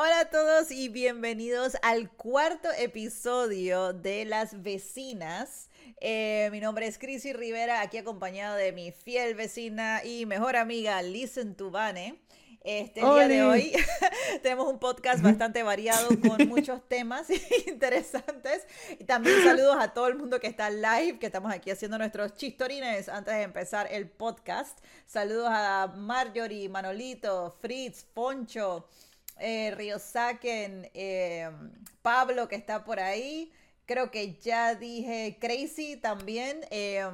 Hola a todos y bienvenidos al cuarto episodio de Las Vecinas. Eh, mi nombre es Crisy Rivera, aquí acompañado de mi fiel vecina y mejor amiga Listen Tubane. Este día de hoy tenemos un podcast bastante variado con muchos temas interesantes. Y también saludos a todo el mundo que está live, que estamos aquí haciendo nuestros chistorines antes de empezar el podcast. Saludos a Marjorie, Manolito, Fritz, Poncho, eh, Río Saquen, eh, Pablo que está por ahí. Creo que ya dije Crazy también. Eh,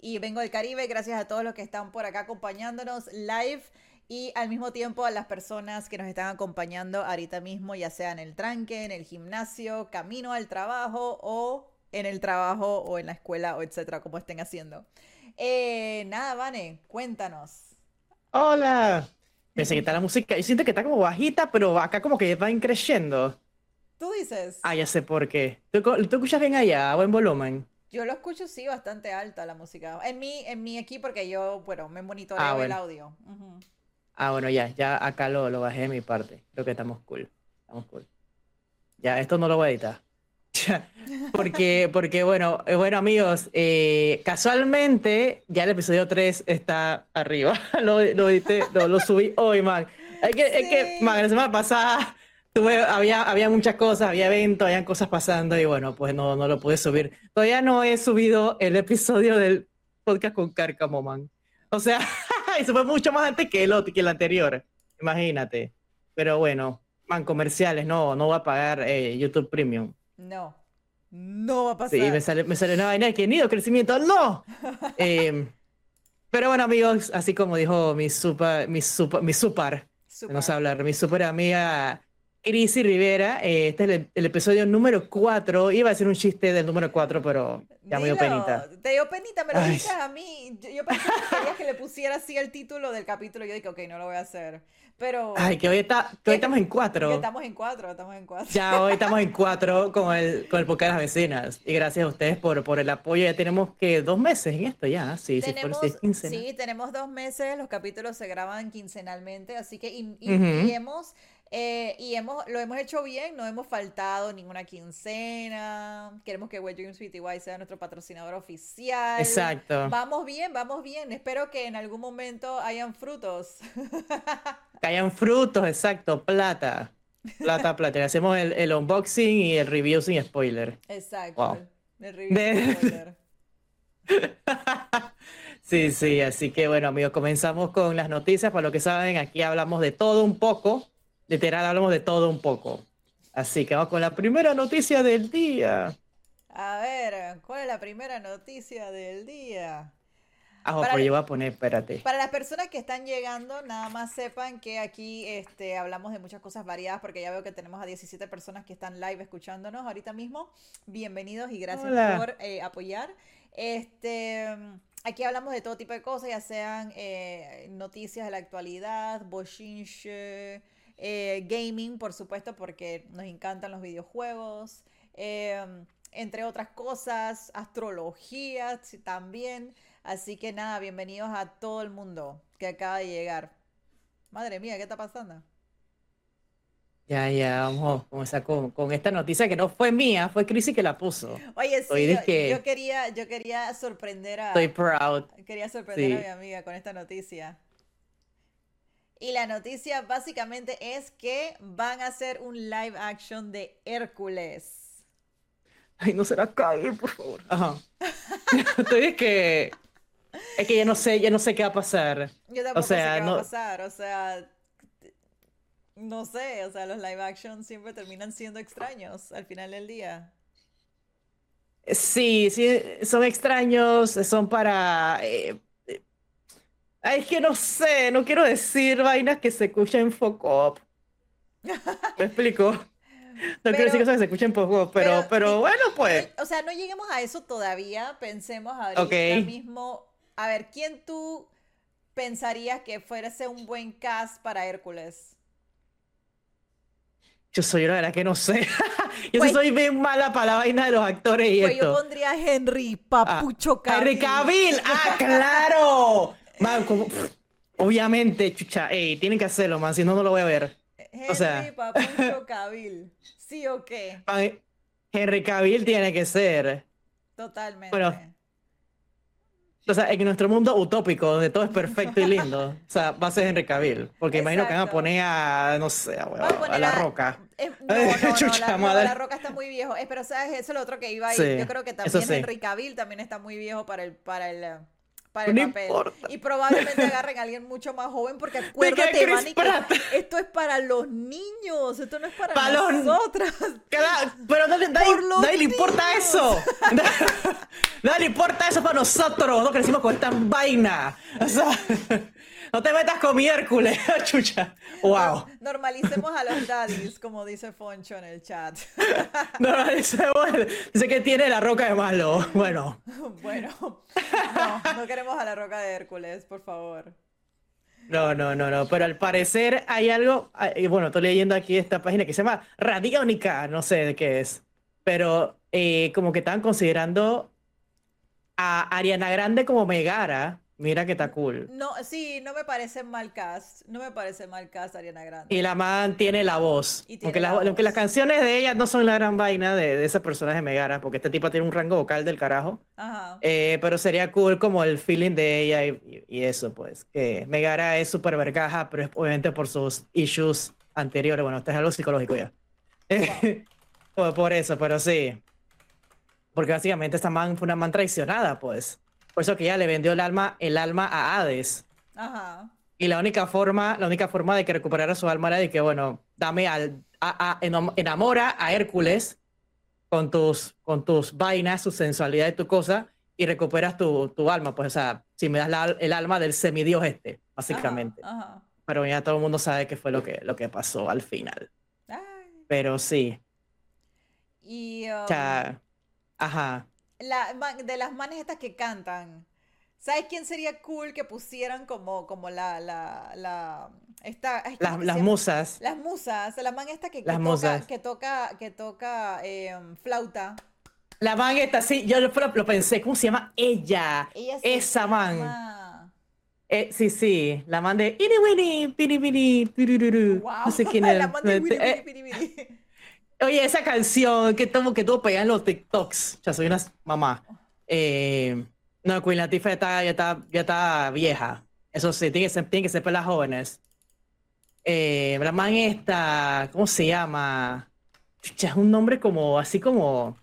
y vengo del Caribe. Gracias a todos los que están por acá acompañándonos live y al mismo tiempo a las personas que nos están acompañando ahorita mismo, ya sea en el tranque, en el gimnasio, camino al trabajo o en el trabajo o en la escuela o etcétera, como estén haciendo. Eh, nada, Vane, cuéntanos. Hola. Pensé que está la música. Yo siento que está como bajita, pero acá como que va increciendo. ¿Tú dices? Ah, ya sé por qué. ¿Tú, tú escuchas bien allá, a buen volumen? Yo lo escucho, sí, bastante alta la música. En mi, en mi aquí, porque yo, bueno, me monitoreo ah, el audio. Ah, bueno, ya, ya acá lo, lo bajé de mi parte. Creo que estamos cool. Estamos cool. Ya, esto no lo voy a editar. porque, porque bueno, eh, bueno amigos, eh, casualmente ya el episodio 3 está arriba. lo, lo, edité, lo, subí hoy, man. Es que, es que, man, la semana pasada tuve, había, había muchas cosas, había eventos, habían cosas pasando y bueno, pues no, no lo pude subir. Todavía no he subido el episodio del podcast con Cárcamo, man. O sea, eso fue mucho más antes que el, otro, que el anterior. Imagínate. Pero bueno, man, comerciales, no, no va a pagar eh, YouTube Premium. No, no va a pasar. Sí, me sale, me sale una vaina de que nido crecimiento, no. Em, pero bueno, amigos, así como dijo mi super, mi super, mi super, vamos a hablar, mi super amiga Crisi Rivera, eh, este es el, episodio número 4. Iba a ser un chiste del número 4 pero ya me dio penita. Te dio penita, me lo dices a mí. Yo, pensé que querías que le pusiera así el título del capítulo. Yo dije, ok, no lo voy a hacer. Pero. Ay, que hoy, está, que hoy estamos en 4. Estamos en 4, estamos en 4. Ya hoy estamos en 4 con el, con el podcast de las vecinas. Y gracias a ustedes por, por el apoyo. Ya tenemos que dos meses en esto ya. Sí, tenemos, sí, sí, tenemos dos meses. Los capítulos se graban quincenalmente. Así que y, y hemos eh, y hemos, lo hemos hecho bien, no hemos faltado ninguna quincena. Queremos que Wet Dreams PTY sea nuestro patrocinador oficial. Exacto. Vamos bien, vamos bien. Espero que en algún momento hayan frutos. Que hayan frutos, exacto. Plata. Plata, plata. Hacemos el, unboxing y el review sin spoiler. Exacto. El review sin spoiler. sí, sí, así que bueno amigos, comenzamos con las noticias. Para lo que saben, aquí hablamos de todo un poco literal hablamos de todo un poco. Así que vamos con la primera noticia del día. A ver, ¿cuál es la primera noticia del día? Ah, para, yo voy a poner, espérate. Para las personas que están llegando, nada más sepan que aquí este, hablamos de muchas cosas variadas, porque ya veo que tenemos a 17 personas que están live escuchándonos ahorita mismo. Bienvenidos y gracias por eh, apoyar. Este, aquí hablamos de todo tipo de cosas, ya sean eh, noticias de la actualidad, bochinche, eh, gaming, por supuesto, porque nos encantan los videojuegos, em, entre otras cosas, astrología también. Así que nada, bienvenidos a todo el mundo que acaba de llegar. Madre mía, ¿qué está pasando? Ya, ya, vamos, con, con, esta noticia que no fue mía, fue Crisi que la puso. Oye, sí, yo, quería, yo quería sorprender a... Estoy proud. Quería sorprender a mi amiga con esta noticia. Y la noticia básicamente es que van a hacer un live action de Hércules. Ay, no será caer, por favor. Ajá. Estoy que. Es que ya no sé, ya no sé qué va a pasar. Yo tampoco o sea, sé qué va a pasar. O sea. No sé, o sea, los live action siempre terminan siendo extraños al final del día. Sí, sí, son extraños, son para. Eh, Ay, es que no sé, no quiero decir vainas que se escuchen en Focop. ¿Me explico? No quiero decir cosas que se escuchen poco, pero, pero, bueno, pues. O sea, no lleguemos a eso todavía. Pensemos ahorita mismo. A ver, ¿quién tú pensarías que fuese un buen cast para Hércules? Yo soy la verdad que no sé. yo pues soy bien mala para la vaina de los actores y pues Yo pondría a Henry Papucho ah, Henry Cavill. ¡Ah, claro! Man, obviamente, chucha, ey, tienen que hacerlo, man, si no, no lo voy a ver. Henry O sea- Papuncho Cavill. ¿Sí o qué? Henry Cavill tiene que ser. Totalmente. Bueno, O sea, en nuestro mundo utópico, donde todo es perfecto y lindo, o sea, va a ser Henry Cavill. Porque imagino que van a poner a, no sé, a, a a la roca. Es- no, no, no, Chucha la, no, madre. la roca está muy viejo. Eh, pero sabes, eso es lo otro que iba a ir. Sí, Yo creo que también sí. Henry Cavill también está muy viejo para el, para el, eh, para el No papel. importa. Y probablemente agarren a alguien mucho más joven porque que acuérdate, Pratt. esto es para los niños, esto no es para Pa' nosotras. Cada- Pero nadie, nadie- le importa eso. nadie le importa eso para nosotros. No crecimos con esta vaina. O sea, no te metas con mi Hércules, chucha. Wow. Normalicemos a los daddies, como dice Foncho en el chat. No, dice, que tiene la roca de malo. Bueno, bueno, no, no queremos a la roca de Hércules, por favor. no, no, no, no. Pero al parecer hay algo. ah, Bueno, estoy leyendo aquí esta página que se llama Radiónica. No sé de qué es. Pero eh, como que estaban considerando a Ariana Grande como Megara. Mira que está cool. No, sí, no me parece mal cast. No me parece mal cast Ariana Grande. Y la man tiene la voz. Tiene Aunque, la- la aunque las voz. canciones de ella no son la gran vaina de, de ese personaje Megara, porque este tipo tiene un rango vocal del carajo. Ajá. Eh, pero sería cool como el feeling de ella y, y- eso, pues. Que Megara es súper vergaja, pero es obviamente por sus issues anteriores. Bueno, esto es algo psicológico ya. por, por eso, pero sí. Porque básicamente esta man fue una man traicionada, pues. Por eso que ella le vendió el alma, el alma a Hades. Ajá. Y la única forma, la única forma de que recuperara su alma era de que, bueno, dame al, a- a- enam- enamora a Hércules con tus, con tus vainas, su sensualidad y tu cosa, y recuperas tu, tu alma. Pues, o sea, si me das la- el alma del semidios este, básicamente. Ajá. ajá. Pero ya todo el mundo sabe qué fue lo que, lo que pasó al final. Ay. Pero sí, Y o um, sea, ajá. La, de las manes estas que cantan, ¿sabes quién sería cool que pusieran como, como la, la, la, esta, ay, ¿cómo Las, musas. Las musas, la man esta que, que Las toca, musas. que toca, que toca em, flauta. La man esta, sí, yo lo, lo pensé, ¿cómo se llama? Ella. Esa man. llama- Eh, sí, sí, la man de Ini Winnie, Pini Pini, turururu. Wow. No sé quién es. la man de Eh, Wiri. Oye, esa canción que tuvo que tuvo pegada en los TikToks. Ya soy una mamá. Eh, no, Queen Latifah ya está, ya está, ya está vieja. Eso sí, tiene que ser, tiene que ser para las jóvenes. Eh, la man esta, ¿cómo se llama? Es un nombre como, así como.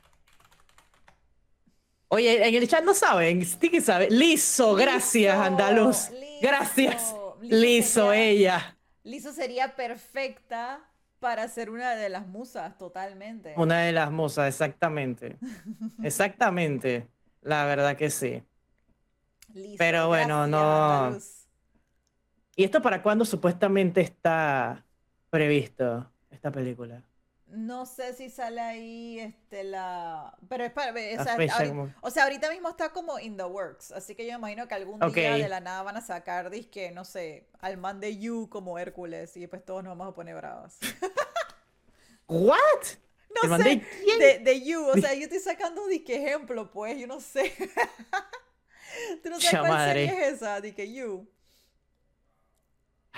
Oye, en el chat no saben, sí que saben. Liso, gracias, Liso, Andaluz. Gracias. Liso. Liso, sería- ella. Liso sería perfecta para ser una de las musas, totalmente. Una de las musas, exactamente. Exactamente. La verdad que sí. Liso, pero bueno, no. ¿Y esto para cuándo supuestamente está previsto esta película? No sé si sale ahí este la pero es para o sea, fecha ahorita, como- o sea, ahorita mismo está como in the works, así que yo imagino que algún día de la nada van a sacar disque, no sé, al man de You como Hércules y pues todos nos vamos a poner bravos. ¿What? No ¿El man sé, de quién? de, de You, o sea, yo estoy sacando un disque ejemplo, pues, yo no sé. ¿Tú no sabes cuál madre. serie es esa? Disque You.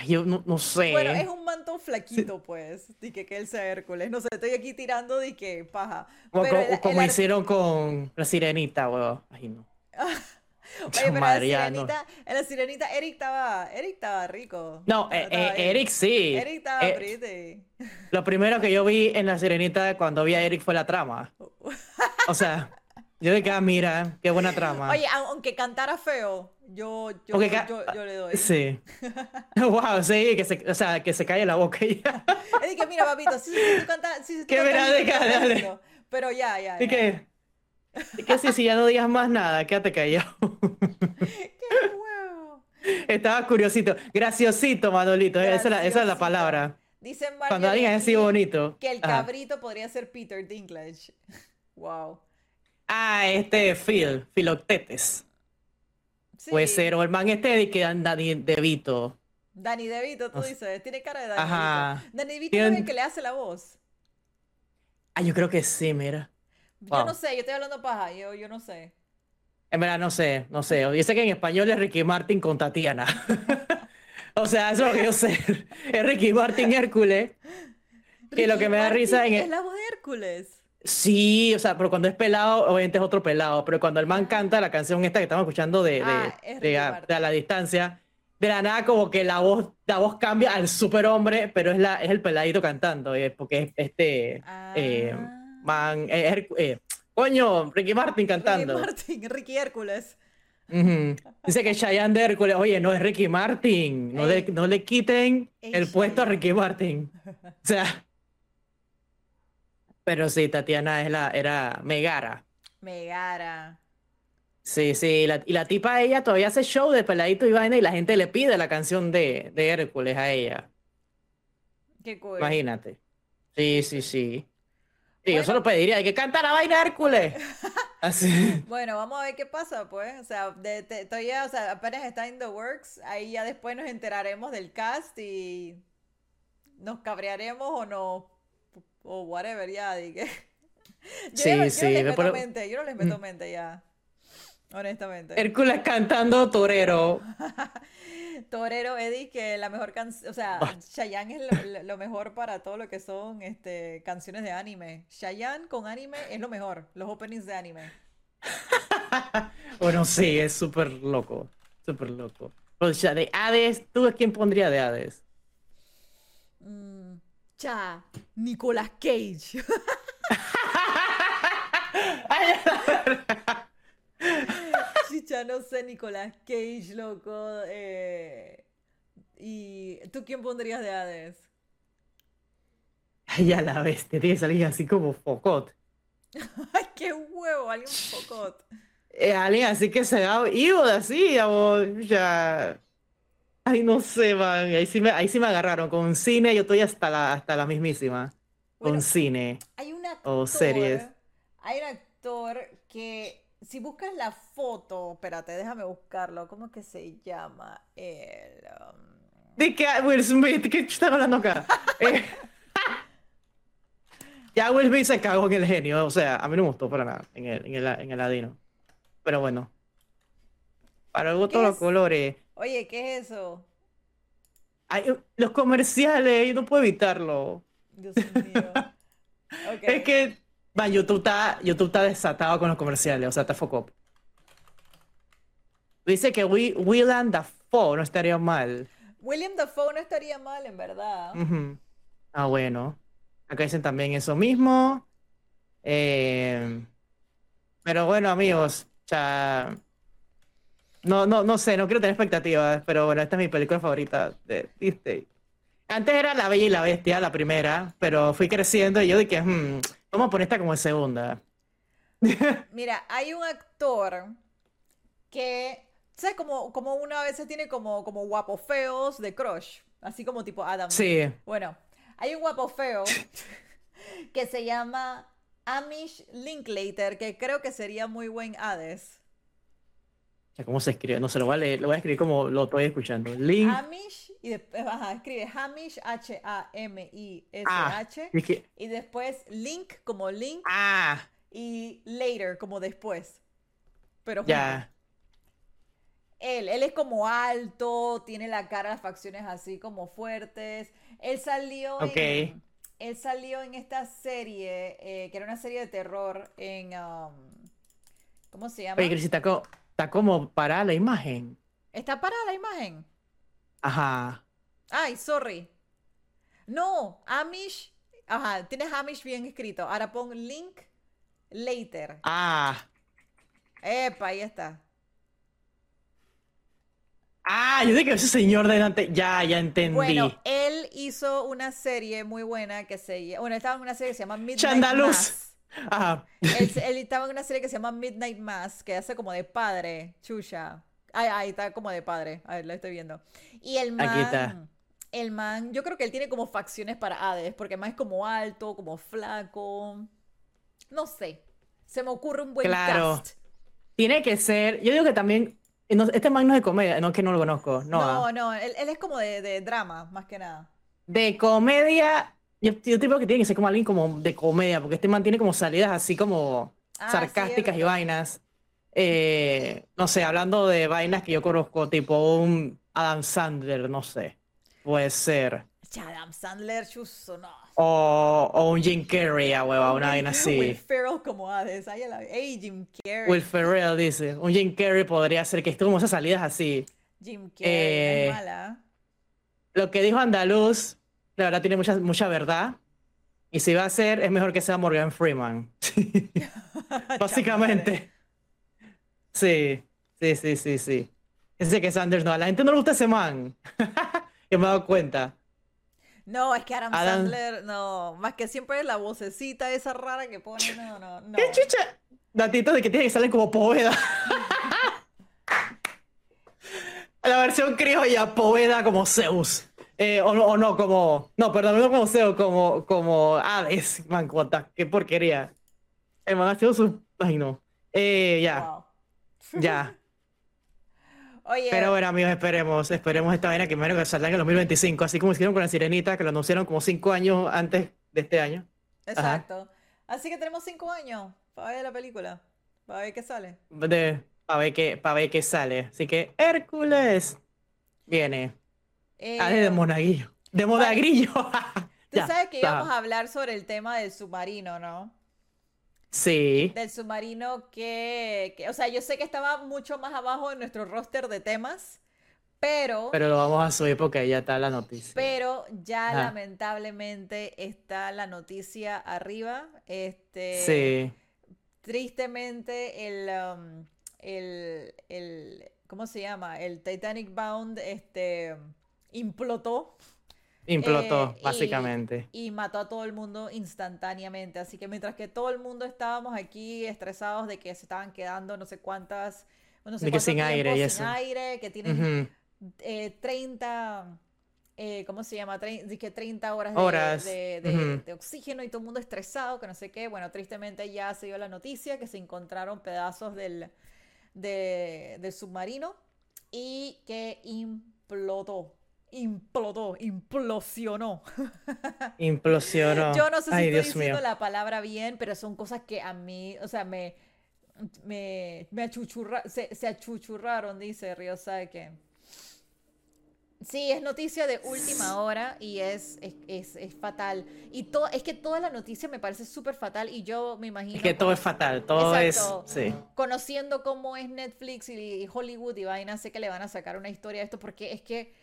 Ay, yo no, no sé. Bueno, es un manto flaquito, pues, disque que él sea Hércules. No sé, estoy aquí tirando disque paja. como, Pero como- el- como el ar- hicieron con la sirenita, weón. Ay, no. Oye, pero la sirenita, en la sirenita, Eric estaba, Eric estaba rico. No, eh, estaba eh. Eric sí. Eric estaba Eh, pretty. lo primero que yo vi en la sirenita cuando vi a Eric fue la trama. O sea, yo de que, ah, mira, qué buena trama. Oye, au- aunque cantara feo, yo, yo, yo, yo le doy. Sí. Wow, sí, que se, o sea, que se calle la boca y ya. Es que mira, papito, sí, sí, tú cantas, tú Que mira, de lindo, Pero ya, ya, Y ya. y que sí, si ya no digas más nada, quédate callado. ¡Qué huevo! Estaba curiosito, graciosito, Manolito, esa es la, esa es la palabra. Dice Cuando alguien es así bonito. que el Ajá. cabrito podría ser Peter Dinklage. Wow. Ah, este Phil, Filoctetes. Sí, Puede ser, o el man este de que anda de, de Vito. Danny DeVito, tú dices, tiene cara de Danny Ajá. DeVito. Danny DeVito es el que le hace la voz. Ah, yo creo que sí, mira. Yo Wow. no sé, yo estoy hablando paja, yo, yo no sé. En verdad, no sé, no sé. Yo sé que en español es Ricky Martin con Tatiana. O sea, eso es lo que yo sé. Es Ricky Martin Hércules. Que lo Ricky que me da risa en es la voz de Hércules. Sí, o sea, pero cuando es pelado, obviamente es otro pelado. Pero cuando el man canta la canción esta que estamos escuchando de, de, Ah, es de a, de a la distancia, de la nada como que la voz, la voz cambia al superhombre, pero es, la, es el peladito cantando, eh, porque es este eh, Ah. man, eh, Herc- eh, coño, Ricky Martin cantando. Ricky Martin, Ricky Hércules. Ujú. Dice que Cheyenne de Hércules, oye, no es Ricky Martin, no, le, no le quiten Ey, el puesto a. Ricky Martin. O sea, pero sí, Tatiana es la, era Megara. Megara. Sí, sí, la- y la tipa ella todavía hace show de peladito y vaina y la gente le pide la canción de, de Hércules a ella. Qué cool. Imagínate. Sí, sí, sí. Sí, yo solo pediría, hay que cantar la vaina Hércules. Así. Bueno, vamos a ver qué pasa, pues. O sea, de, de- todavía, o sea, apenas está in the works. Ahí ya después nos enteraremos del cast y nos cabrearemos o no. O whatever, ya. Dije. Yo, Sí, no- yo no sí, les me meto mente, yo no les meto mente ya. Honestamente. Hércules cantando torero. Torero Eddie, que la mejor canción, o sea. Chayanne es lo, mejor para todo lo que son este, canciones de anime. Chayanne con anime es lo mejor, los openings de anime. Bueno, sí, es súper loco. Súper loco. O sea, de Hades, ¿tú a quién pondría de Hades? Mm, cha, Nicolas Cage. Chicha, no sé, Nicolas Cage, loco. eh, ¿Y tú quién pondrías de Hades? Ay, a la bestia, tiene que salir así como Focot. ¡Ay, qué huevo! Alguien pocot. Eh, alguien así que se da ido así, ya. Ay, no sé, man. Ahí sí me, ahí sí me agarraron. Con cine yo estoy hasta la, hasta la mismísima. Con cine. Hay un O series. Hay un actor que, si buscas la foto, espérate, déjame buscarlo. ¿Cómo que se llama? El, um, ¿De qué? Will Smith, ¿qué están hablando acá? Eh, ya Will Smith se cagó en el genio, o sea, a mí no me gustó para nada en el, en el, en el ladino. Pero bueno. Para el gusto ¿Qué los es? colores. Oye, ¿qué es eso? Ay, los comerciales, yo no puedo evitarlo. Dios mío. Ok. Es que, man, YouTube está, YouTube está desatado con los comerciales, o sea, está foco. Dice que Wi- Willem Dafoe no estaría mal. William Dafoe no estaría mal, en verdad. Ah, bueno. Acá dicen también eso mismo. Eh, pero bueno, amigos, ya. No, no, no sé, no quiero tener expectativas, pero bueno, esta es mi película favorita de Disney. Antes era La Bella y la Bestia, la primera, pero fui creciendo y yo dije, "Hmm, vamos a poner esta como segunda. Mira, hay un actor que, ¿sabes? Como, como una vez tiene como, como guapos feos de crush, así como tipo Adam. Sí, Bueno, hay un guapo feo que se llama Amish Linklater, que creo que sería muy buen Hades. ¿Cómo se escribe? No se lo voy a leer, lo voy a escribir como lo estoy escuchando. Link. Hamish, y después, ajá, escribe Hamish, H-A-M-I-S-H, Ah, es que- y después Link como Link ah, y Later como después. Pero ya. Él, él es como alto, tiene la cara, las facciones así como fuertes. Él salió Ok. en, él salió en esta serie, eh, que era una serie de terror en, um, ¿cómo se llama? Oye, está, co- está como para la imagen. ¿Está parada la imagen? Ajá. Ay, sorry. No, Amish, ajá, tienes Amish bien escrito. Ahora pon link later. Ah. Epa, ahí está. Ah, yo dije que ese señor de delante. Ya, ya entendí. Bueno, él hizo una serie muy buena que se llama, bueno, estaba en una serie que se llama Midnight Chandaluz. Mass. Ah, Él, él estaba en una serie que se llama Midnight Mass, que hace como de padre, chucha. Ay, ahí está como de padre. A ver, lo estoy viendo. Y el man, Aquí está. el man, yo creo que él tiene como facciones para Hades, porque el man es como alto, como flaco. No sé. Se me ocurre un buen Claro. cast. tiene que ser. Yo digo que también. no- este man no es de comedia, no es que no lo conozco. No. No, ah. no, él, él es como de, de drama, más que nada. De comedia. Yo, yo creo que tiene que ser como alguien como de comedia, porque este man tiene como salidas así como Ah, sarcásticas y vainas. Eh, no sé, hablando de vainas que yo conozco, tipo un Adam Sandler, no sé. Puede ser. Adam Sandler, chuzo, no. O, o un Jim Carrey, a hueva, una vaina así. Will Ferrell como Hades. Ahí a la... Hey, Jim Carrey. Will Ferrell dice. Un Jim Carrey podría ser que estuvo como esas salidas así. Jim Carrey, es Eh, mala. Lo que dijo Andaluz, la verdad tiene mucha, mucha verdad. Y si va a ser, es mejor que sea Morgan Freeman. Básicamente. Sí, sí, sí, sí, sí. Ese que Sanders, no, a la gente no le gusta ese man. que me he dado cuenta. No, es que Adam, Adam- Sandler, no. Más que siempre la vocecita esa rara que pone, no, no, no. ¿Qué chucha? Datitos de que tiene que salir como Poveda. La versión criolla, Poveda como Zeus. Eh, o, no- o no, como. No, perdón, no como Zeus, como, como Hades. Man, what the- qué porquería. El man ha sido su. Ay, no. Eh, ya, Wow. ya. Oye, Pero bueno, amigos, esperemos, esperemos esta vaina que menos que salga en el 2025, así como hicieron con la Sirenita, que lo anunciaron como cinco años antes de este año. exacto. Así que tenemos cinco años para ver la película. Para ver qué sale. De, para ver qué, para ver qué sale. Así que Hércules viene. Eh, Ah, de Monaguillo. De Monagrillo. Tú Ya, sabes que íbamos a hablar sobre el tema del submarino, ¿no? Sí. Del submarino que, que- o sea, yo sé que estaba mucho más abajo en nuestro roster de temas, pero, Pero lo vamos a subir porque ya está la noticia. pero ya Ajá. lamentablemente está la noticia arriba. Este, Sí. tristemente el, um, el, el, ¿cómo se llama? El Titanic Bound, este, implotó. Implotó, Eh, básicamente. y mató a todo el mundo instantáneamente. Así que mientras que todo el mundo estábamos aquí estresados de que se estaban quedando no sé cuántas, no sé De que sin aire y sin eso. aire, que tienen Ujú. eh, 30, eh, ¿cómo se llama? Trein- dije 30 horas de, Horas, de- de- de oxígeno y todo el mundo estresado, que no sé qué. Bueno, tristemente ya se dio la noticia que se encontraron pedazos del, de- del submarino y que implotó. Implotó, implosionó. Implosionó. Yo no sé si Ay, estoy Dios diciendo mío. la palabra bien, pero son cosas que a mí, o sea, me, me, me achuchurra, se, se achuchurraron, dice Río que Sí, es noticia de última hora y es, es, es, es fatal. Y todo, es que toda la noticia me parece súper fatal y yo me imagino... Es que todo es fatal, todo Exacto. es. Sí. Conociendo cómo es Netflix y, y Hollywood y vaina, sé que le van a sacar una historia de esto porque es que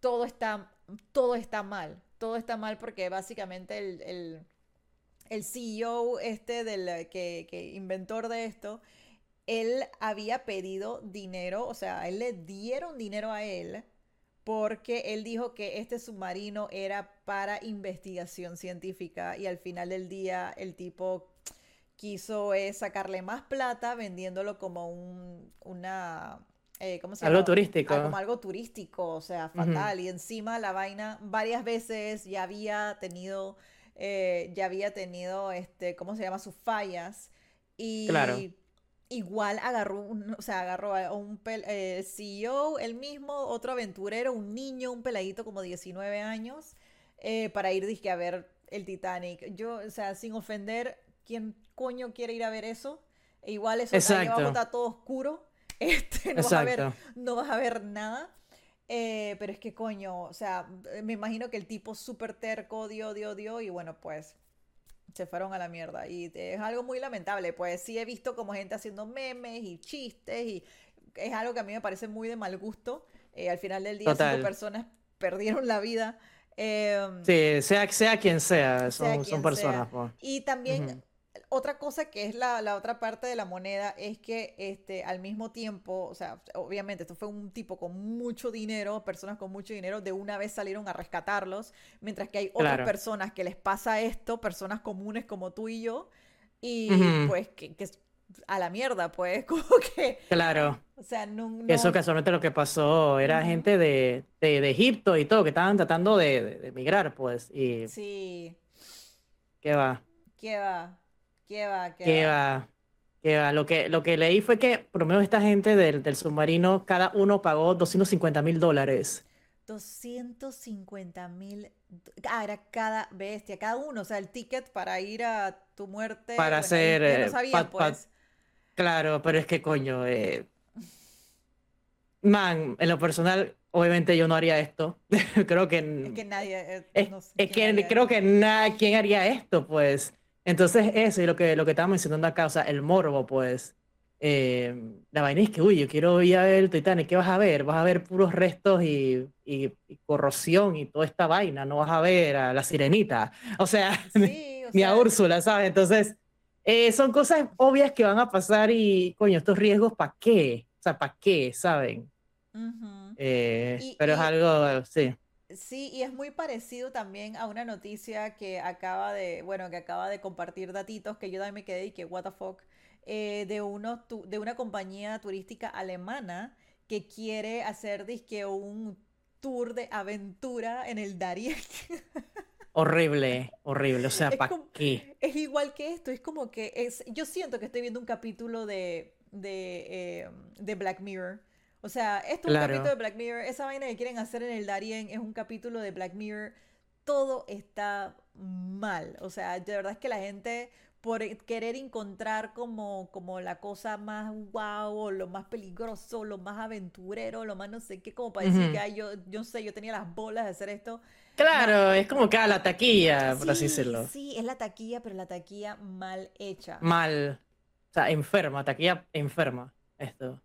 todo está, todo está mal. Todo está mal porque básicamente el, el, el CEO este del que, que inventor de esto, él había pedido dinero, o sea, él le dieron dinero a él porque él dijo que este submarino era para investigación científica y al final del día el tipo quiso eh, sacarle más plata vendiéndolo como un, una, eh, ¿cómo se Algo turístico. Ah, como algo turístico, o sea, fatal. Y encima la vaina varias veces ya había tenido, eh, ya había tenido, este, ¿cómo se llama? Sus fallas. Y Claro. igual agarró, un- o sea, agarró a un pel- eh, CEO, el mismo, otro aventurero, un niño, un peladito como 19 años, para ir dizque, a ver el Titanic. Yo, o sea, sin ofender, ¿quién coño quiere ir a ver eso? E igual eso Exacto. está todo oscuro. Este, no vas a ver, no vas a ver nada. Eh, pero es que coño, o sea, me imagino que el tipo súper terco dio, dio, dio y bueno, pues se fueron a la mierda. Y es algo muy lamentable, pues sí he visto como gente haciendo memes y chistes y es algo que a mí me parece muy de mal gusto. Eh, al final del día cinco personas perdieron la vida. Eh, Sí, sea, sea quien sea, son, sea son quien personas. sea. Y también. Otra cosa que es la, la otra parte de la moneda es que este, al mismo tiempo, o sea, obviamente esto fue un tipo con mucho dinero, personas con mucho dinero, de una vez salieron a rescatarlos, mientras que hay otras Claro. personas que les pasa esto, personas comunes como tú y yo, y pues que, que es a la mierda, pues, como que, Claro. o sea, no... Que Eso casualmente lo que pasó era gente de, de, de Egipto y todo, que estaban tratando de, de, de emigrar, pues. Y Sí, qué va, ¿qué va? ¿Qué va? ¿Qué qué va? qué va. Lo que, lo que leí fue que, por lo menos esta gente del, del submarino, cada uno pagó 250 mil dólares. 250 mil. Ah, era cada bestia, cada uno. O sea, el ticket para ir a tu muerte. Para bueno, hacer, no eh, pa- pa- pues. Claro, pero es que coño, eh, man, en lo personal, obviamente yo no haría esto. creo que... Es que nadie... eh, Es, no sé es quién que haría creo que nada, ¿quién haría esto? Pues. Entonces, eso y lo que, lo que estaba mencionando acá, o sea, el morbo, pues. eh, la vaina es que, uy, yo quiero ir a ver el Titanic, ¿qué vas a ver? Vas a ver puros restos y, y- y corrosión y toda esta vaina, no vas a ver a la sirenita, o sea, Sí, o ni a sea, Úrsula, ¿sabes? Entonces, eh, son cosas obvias que van a pasar y, coño, estos riesgos, ¿para qué? O sea, ¿para qué? ¿Saben? ujú. Eh, Y- pero es algo, sí. Sí, y es muy parecido también a una noticia que acaba de, bueno, que acaba de compartir datitos que yo también me quedé y que what the fuck, eh, de unos tu- de una compañía turística alemana que quiere hacer dizque un tour de aventura en el Darién. Horrible, horrible, o sea, ¿para qué? Es igual que esto, es como que es, yo siento que estoy viendo un capítulo de, de, eh, de Black Mirror. O sea, esto es un capítulo de Black Mirror, esa vaina que quieren hacer en el Darien es un capítulo de Black Mirror. Todo está mal. O sea, de verdad es que la gente, por querer encontrar como, como la cosa más wow, o lo más peligroso, lo más aventurero, lo más no sé qué, como para decir que "Ay, yo, yo sé, yo tenía las bolas de hacer esto. Claro, es como que a la taquilla, por así Sí, decirlo. sí, es la taquilla, pero la taquilla mal hecha. Mal, o sea, enferma, taquilla enferma, esto.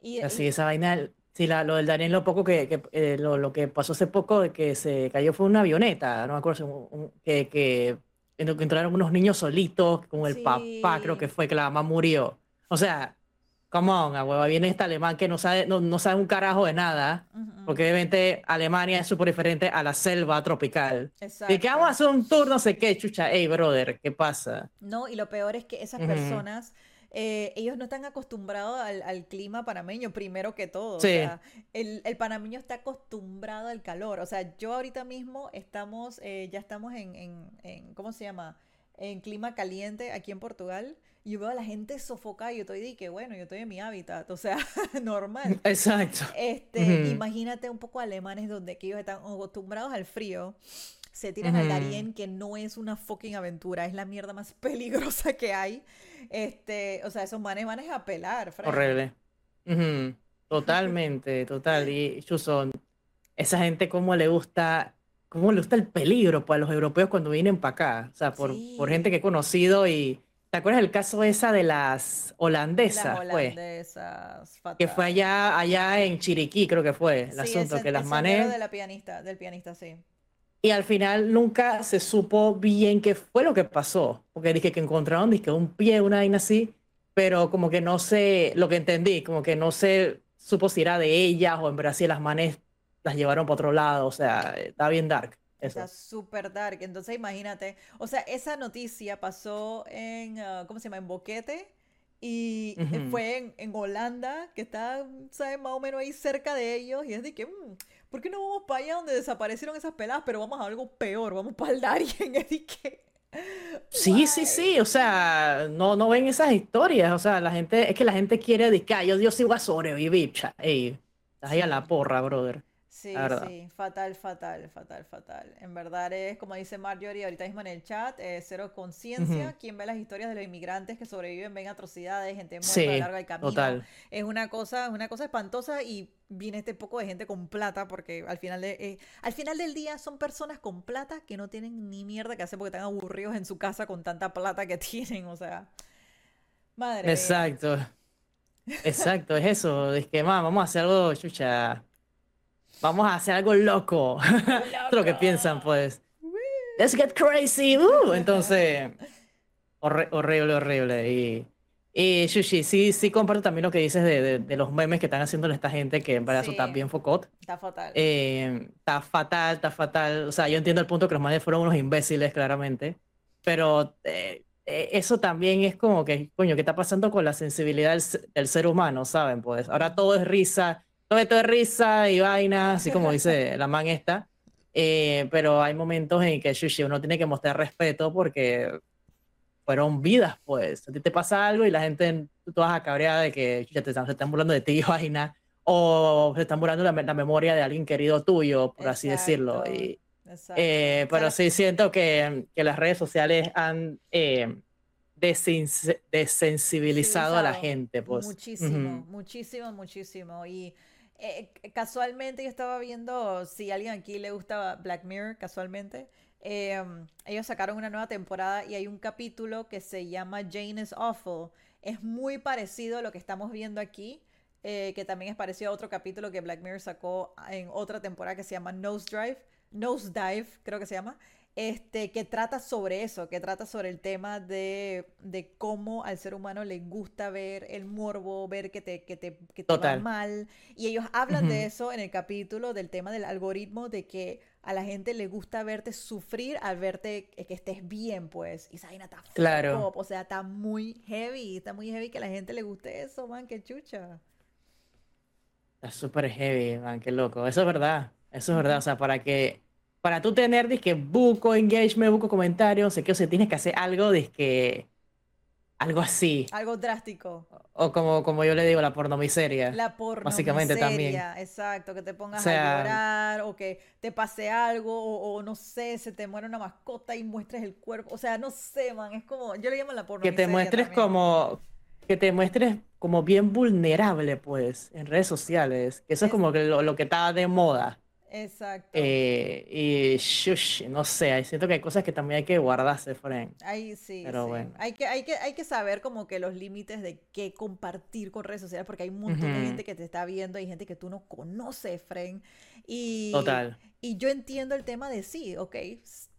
Y, Así, y- esa vaina, sí, la, lo del Daniel, lo poco que, que, eh, lo, lo que pasó hace poco de que se cayó fue una avioneta, no me acuerdo, un- un- que, que en lo que entraron unos niños solitos, con el papá, creo que fue, que la mamá murió. O sea, come on, a hueva, viene este alemán que no sabe, no, no sabe un carajo de nada, porque obviamente Alemania es súper diferente a la selva tropical. Y que vamos a exacto. hacer un tour, no sé qué, chucha, hey, brother, ¿qué pasa? No, y lo peor es que esas personas, eh, ellos no están acostumbrados al, al clima panameño, primero que todo. O sea, el, el panameño está acostumbrado al calor. O sea, yo ahorita mismo estamos, eh, ya estamos en, en, en, ¿cómo se llama? En clima caliente aquí en Portugal. Y yo veo a la gente sofocada y yo estoy de que, bueno, yo estoy en mi hábitat, o sea, normal. Exacto. Este, imagínate un poco alemanes donde que ellos están acostumbrados al frío, se tiran al. Darién, que no es una fucking aventura, es la mierda más peligrosa que hay. Este, o sea, esos manes van a pelar, Frank. Horrible. Ujú. Totalmente, total. Y Chuson, esa gente cómo le gusta, cómo le gusta el peligro pues, a los europeos cuando vienen para acá. O sea, por, por gente que he Sí. conocido y ¿te acuerdas el caso esa de las Las holandesas, fue? holandesas, Que fue allá, allá en Chiriquí, creo que fue el Sí, asunto, ese, que las manes de la pianista, del pianista, sí. Y al final nunca se supo bien qué fue lo que pasó. Porque dije que encontraron dizque un pie, una vaina así, pero como que no sé, lo que entendí, como que no se supo si era de ellas o en Brasil las manes las llevaron para otro lado. O sea, está bien dark Está eso. súper dark. Entonces imagínate, o sea, esa noticia pasó en, ah, ¿cómo se llama? En Boquete y eh, Ujú. fue en, en Holanda, que está, ¿sabes? Más o menos ahí cerca de ellos. Y es de que, mm, ¿por qué no vamos para allá donde desaparecieron esas peladas? Pero vamos a algo peor, vamos para el Darien. Que, Sí, sí, why? sí, o sea, no, no ven esas historias, o sea, la gente, es que la gente quiere decir, "Ah, yo, yo sí voy a sobrevivir, cha, ey, estás ahí a la porra, brother, Sí, sí, fatal, fatal, fatal, fatal. En verdad es, como dice Marjorie ahorita mismo en el chat, eh, cero conciencia. Ujú. Quien ve las historias de los inmigrantes que sobreviven, ven atrocidades, gente muerta a lo Sí, largo del camino. total. Es una cosa, una cosa espantosa y viene este poco de gente con plata porque al final, de, eh, al final del día son personas con plata que no tienen ni mierda que hacer porque están aburridos en su casa con tanta plata que tienen. O sea, madre mía. Exacto, exacto, es eso, es que, "Ma, vamos a hacer algo, chucha, vamos a hacer algo loco, es lo que piensan, ¡Loco! pues, let's get crazy, uh, entonces, horri- horrible, horrible, y, y Shushi, sí, sí comparto también lo que dices de, de, de los memes que están haciendo esta gente, que en verdad eso está Sí, bien focot, está fatal. Eh, está fatal, está fatal. O sea, yo entiendo el punto que los manes fueron unos imbéciles, claramente. Pero eh, eh, eso también es como que, coño, ¿qué está pasando con la sensibilidad del, del ser humano? ¿Saben? Pues ahora todo es risa, esto es risa y vaina, así como dice la man esta. Eh, pero hay momentos en que, shushi, uno tiene que mostrar respeto porque fueron vidas, pues. A ti te pasa algo y la gente, tú vas a cabreada de que ya te están, se están burlando de ti y vaina, o se están burlando la, la memoria de alguien querido tuyo, por así decirlo. Exacto, Y, exacto. eh, pero sí siento que, que las redes sociales han eh, desensibilizado a la gente, pues. Muchísimo, muchísimo, muchísimo. Y eh, casualmente yo estaba viendo, si a alguien aquí le gusta Black Mirror, casualmente, em, ellos sacaron una nueva temporada y hay un capítulo que se llama Jane is Awful. Es muy parecido a lo que estamos viendo aquí. Eh, que también es parecido a otro capítulo que Black Mirror sacó en otra temporada que se llama Nose Drive, Nose Dive, creo que se llama, este, que trata sobre eso, que trata sobre el tema de, de, cómo al ser humano le gusta ver el morbo, ver que te, que te, que te va mal. Y ellos hablan de eso en el capítulo del tema del algoritmo, de que a la gente le gusta verte sufrir al verte que estés bien, pues. Y Zaina está claro. o sea, está muy heavy, está muy heavy que a la gente le guste eso, man, qué chucha. Está súper heavy, man, qué loco. Eso es verdad, eso es verdad. O sea, para que para tú tener, que buco engagement, buco comentarios, sé que, o sea, tienes que hacer algo, que algo así. Algo drástico. O como, como yo le digo, la pornomiseria. La pornomiseria, básicamente también. exacto, que te pongas a llorar o que te pase algo o, o, no sé, se te muere una mascota y muestres el cuerpo, o sea, no sé, man, es como, yo le llamo la pornomiseria. Que te muestres como, que te muestres como bien vulnerable, pues, en redes sociales, que eso es, como que lo, lo que está de moda. Exacto. Eh, y shush, no sé, siento que hay cosas que también hay que guardarse, Frank. Ahí sí. Pero bueno. Hay que, hay, que, hay que saber como que los límites de qué compartir con redes sociales, porque hay un montón de gente que te está viendo, hay gente que tú no conoces, Frank. Y, Total. Y yo entiendo el tema de sí, ok,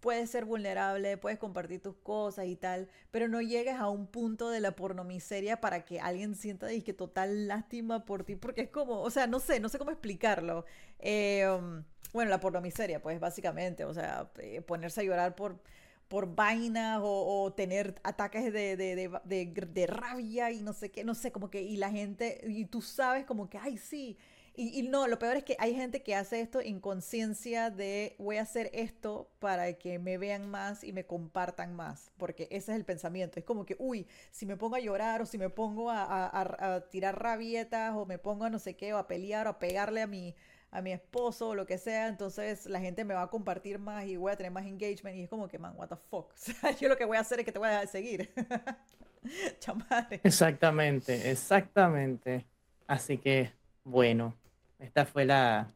puedes ser vulnerable, puedes compartir tus cosas y tal, pero no llegues a un punto de la pornomiseria para que alguien sienta que total lástima por ti, porque es como, o sea, no sé, no sé cómo explicarlo. Eh, um, bueno, la pornomiseria, pues básicamente, o sea, eh, ponerse a llorar por por vainas o, tener ataques de, de, rabia y no sé qué, no sé, como que, y la gente, y tú sabes como que, ay, sí, y, no, lo peor es que hay gente que hace esto en conciencia de voy a hacer esto para que me vean más y me compartan más, porque ese es el pensamiento. Es como que, uy, si me pongo a llorar o si me pongo a, tirar rabietas o me pongo a no sé qué o a pelear o a pegarle a mi, a mi esposo o lo que sea, entonces la gente me va a compartir más y voy a tener más engagement y es como que, man, what the fuck. O sea, yo lo que voy a hacer es que te voy a dejar seguir. Chamadre. Exactamente, exactamente. Así que, bueno. Esta fue la,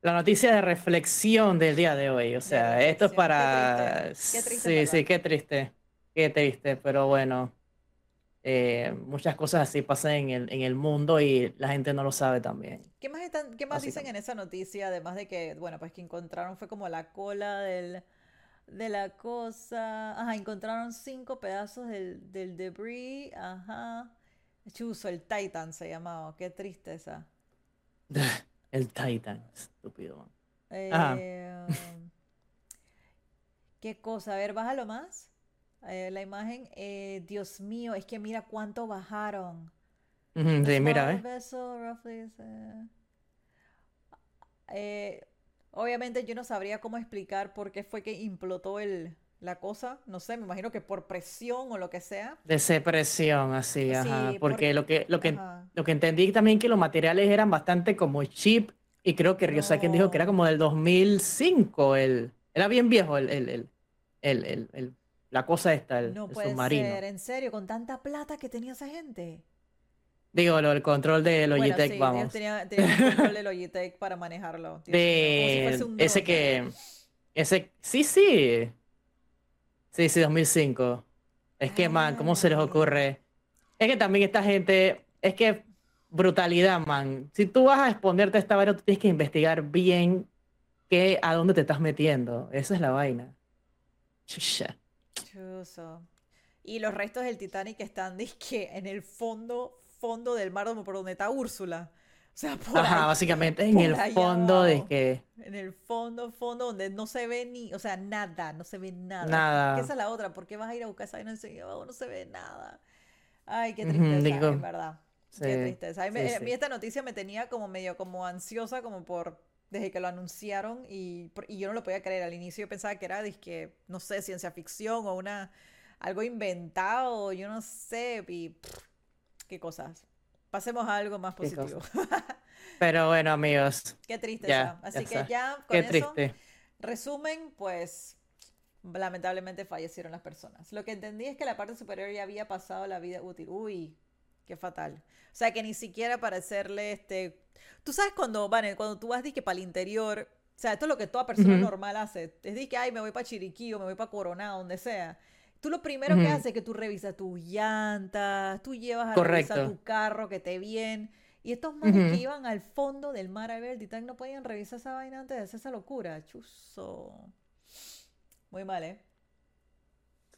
la noticia de reflexión del día de hoy. O sea, esto es para... sí, sí, qué triste. Qué triste, pero bueno. Eh, muchas cosas así pasan en el, en el mundo y la gente no lo sabe también. ¿Qué más, están, qué más dicen en esa noticia? Además de que, bueno, pues que encontraron fue como la cola del, de la cosa. Ajá, encontraron cinco pedazos del, del debris. Ajá. Chuso, el Titan se llamaba. Qué tristeza. El Titan, estúpido. Eh, ¿Qué cosa? A ver, bájalo más. Eh, la imagen. Eh, Dios mío, es que mira cuánto bajaron. sí, mira, eh. obviamente yo no sabría cómo explicar por qué fue que implotó el, la cosa, no sé, me imagino que por presión o lo que sea. De presión, así, ajá. Porque lo que, lo que, lo que entendí también que los materiales eran bastante como cheap y creo que Ryosaki dijo que era como del 2005, el, era bien viejo el, el, el, el la cosa esta, el, no puede Ser, en serio, con tanta plata que tenía esa gente. Digo, lo, el control de Logitech, sí, vamos. Tenía, tenía el control de Logitech para manejarlo. de ese que, ese, sí, sí, Sí, sí, 2005. Es que, man, ¿cómo se les ah. ocurre? Es que también esta gente, es que brutalidad, man. Si tú vas a exponerte a esta vaina, tú tienes que investigar bien qué, a dónde te estás metiendo. Esa es la vaina. Chuso. Y los restos del Titanic están, que en el fondo, fondo del mar por donde está Úrsula. O sea, por Ajá, básicamente en el fondo de que... En el fondo, fondo, donde no se ve ni, o sea, nada, no se ve nada. Nada. esa es la otra, ¿por qué vas a ir a buscar esa no, no se ve nada? Ay, qué tristeza, en verdad. qué tristeza. A mí, esta noticia me tenía como medio como ansiosa, como por, desde que lo anunciaron y, y yo no lo podía creer. Al inicio yo pensaba que era, que no sé, ciencia ficción o una, algo inventado, yo no sé, y qué cosas. Pasemos a algo más positivo. Pero bueno, amigos. Qué triste ya, Así que ya con Qué eso, triste. resumen, pues lamentablemente fallecieron las personas. Lo que entendí es que la parte superior ya había pasado la vida útil. Uy, qué fatal. O sea, que ni siquiera para hacerle este... Tú sabes cuando, vale, cuando tú vas que para el interior, o sea, esto es lo que toda persona normal hace. Es decir que, ay, me voy para Chiriquí o me voy para Coronado, donde sea. Tú lo primero que haces es que tú revisas tus llantas, tú llevas a revisar tu carro, que esté bien. Y estos manes que iban al fondo del mar a ver el Titanic no podían revisar esa vaina antes de hacer esa locura. Chuzo. Muy mal, ¿eh?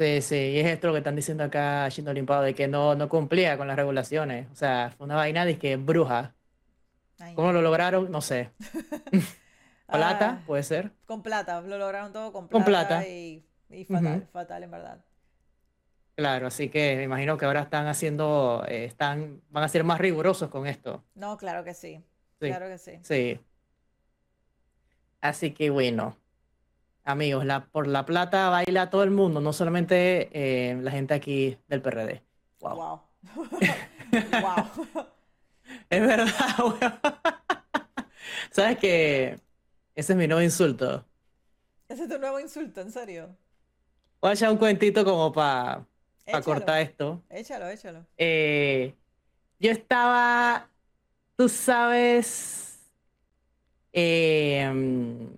Sí, sí, y es esto lo que están diciendo acá Shindo Limpado, de que no, no cumplía con las regulaciones. O sea, fue una vaina de que bruja. ¿Cómo lo lograron? No sé. ¿Plata? Ah, puede ser. Con plata, lo lograron todo con plata. Con plata. Y, fatal, fatal en verdad. Claro, así que me imagino que ahora están haciendo, eh, están, van a ser más rigurosos con esto. No, claro que sí. Claro que sí. Sí. Así que bueno, amigos, la, por la plata baila todo el mundo, no solamente eh, la gente aquí del PRD. Wow. Wow. es verdad, ¿Sabes qué? Ese es mi nuevo insulto. Ese es tu nuevo insulto, en serio. Voy a echar un cuentito como para cortar esto. Échalo, échalo. Eh, yo estaba, tú sabes, em,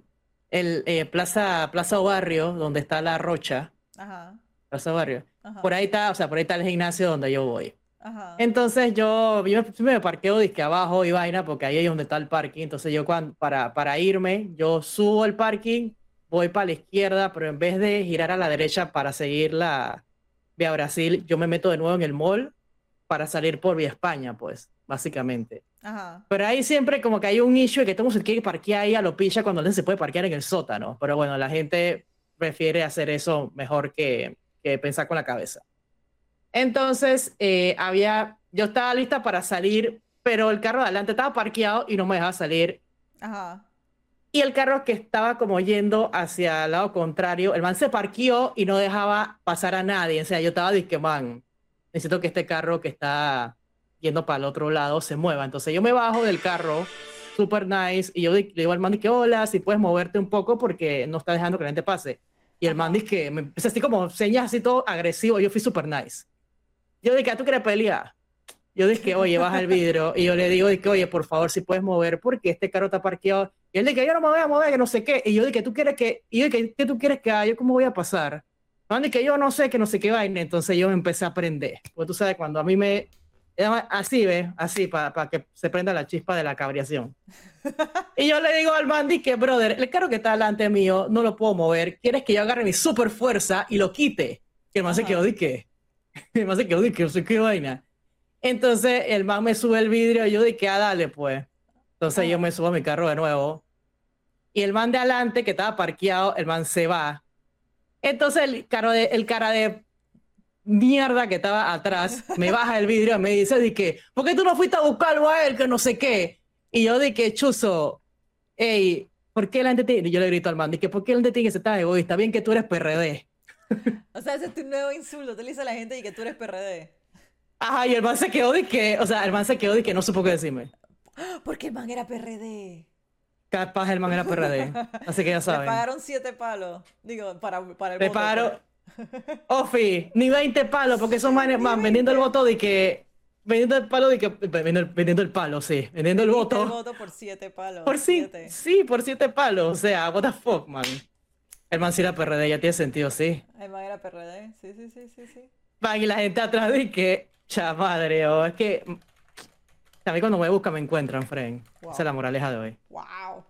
el eh, Plaza, Plaza Barrio, donde está la Rocha. Ajá. Plaza Barrio. Por ahí está, o sea, por ahí está el gimnasio donde yo voy. Ajá. Entonces yo, yo me, parqueo disque abajo y vaina, porque ahí es donde está el parking. Entonces yo cuando, para, para irme, yo subo el parking, voy para la izquierda, pero en vez de girar a la derecha para seguir la, vía Brasil, yo me meto de nuevo en el mall para salir por vía España, pues, básicamente. Ajá. Pero ahí siempre como que hay un issue de que todo se quiere parquear ahí a lo pilla cuando no se puede parquear en el sótano. Pero bueno, la gente prefiere hacer eso mejor que, que pensar con la cabeza. Entonces, eh, había, yo estaba lista para salir, pero el carro de adelante estaba parqueado y no me dejaba salir. Ajá. Y el carro que estaba como yendo hacia el lado contrario, el man se parqueó y no dejaba pasar a nadie. O sea, yo estaba que man, necesito que este carro que está yendo para el otro lado se mueva. Entonces yo me bajo del carro, super nice, y yo le digo al man que hola, si puedes moverte un poco porque no está dejando que la gente pase. Y el man dice que me empezó así como señas así todo agresivo, yo fui super nice. Yo dije, ¿tú quieres pelear? Yo dije, oye, baja el vidrio. Y yo le digo, que, oye, por favor, si puedes mover, porque este carro está parqueado. Y él dice, yo no me voy a mover, que no sé qué. Y yo dije, ¿tú quieres que, y yo dije, ¿qué tú quieres que haga? ¿Yo cómo voy a pasar? No, que yo no sé, que no sé qué vaina. Entonces yo me empecé a aprender. Porque tú sabes, cuando a mí me, así, ¿ves? Así, para que se prenda la chispa de la cabriación. y yo le digo al Mandy que, brother, el carro que está delante mío no lo puedo mover. ¿Quieres que yo agarre mi super fuerza y lo quite? Que el man se quedó de qué. El man se quedó de qué, qué vaina. Entonces el man me sube el vidrio y yo dije, ah, dale, pues. Entonces yo me subo a mi carro de nuevo. Y el man de adelante, que estaba parqueado, el man se va. Entonces el, carro de, el cara de mierda que estaba atrás me baja el vidrio y me dice, dije, ¿por qué tú no fuiste a buscarlo a él? Que no sé qué. Y yo dije, chuzo, hey, ¿por qué la gente tiene? Y yo le grito al man, dije, ¿por qué la gente tiene que ser tan egoísta? Bien que tú eres PRD. O sea, ese es tu nuevo insulto. Te le dice a la gente y que tú eres PRD. Ajá, y el man se quedó de que, o sea, el man se quedó de que no supo qué decirme. Porque el man era PRD. Capaz el man era PRD. Así que ya saben. Le pagaron siete palos. Digo, para, para el Le pagaron. Pues. Ofi, ni 20 palos, porque esos manes van vendiendo el voto de que. Vendiendo el palo de que. Vendiendo, el palo, sí. Vendiendo el voto. el voto por siete palos. Por sí, sí, por siete palos. O sea, what the fuck, man. El man sí era PRD, ya tiene sentido, sí. El man era PRD, sí, sí, sí, sí. sí. Van y la gente atrás de que Cha madre, oh, es que. A mí cuando me busca me encuentran, Fren. Esa es la moraleja de hoy. ¡Wow!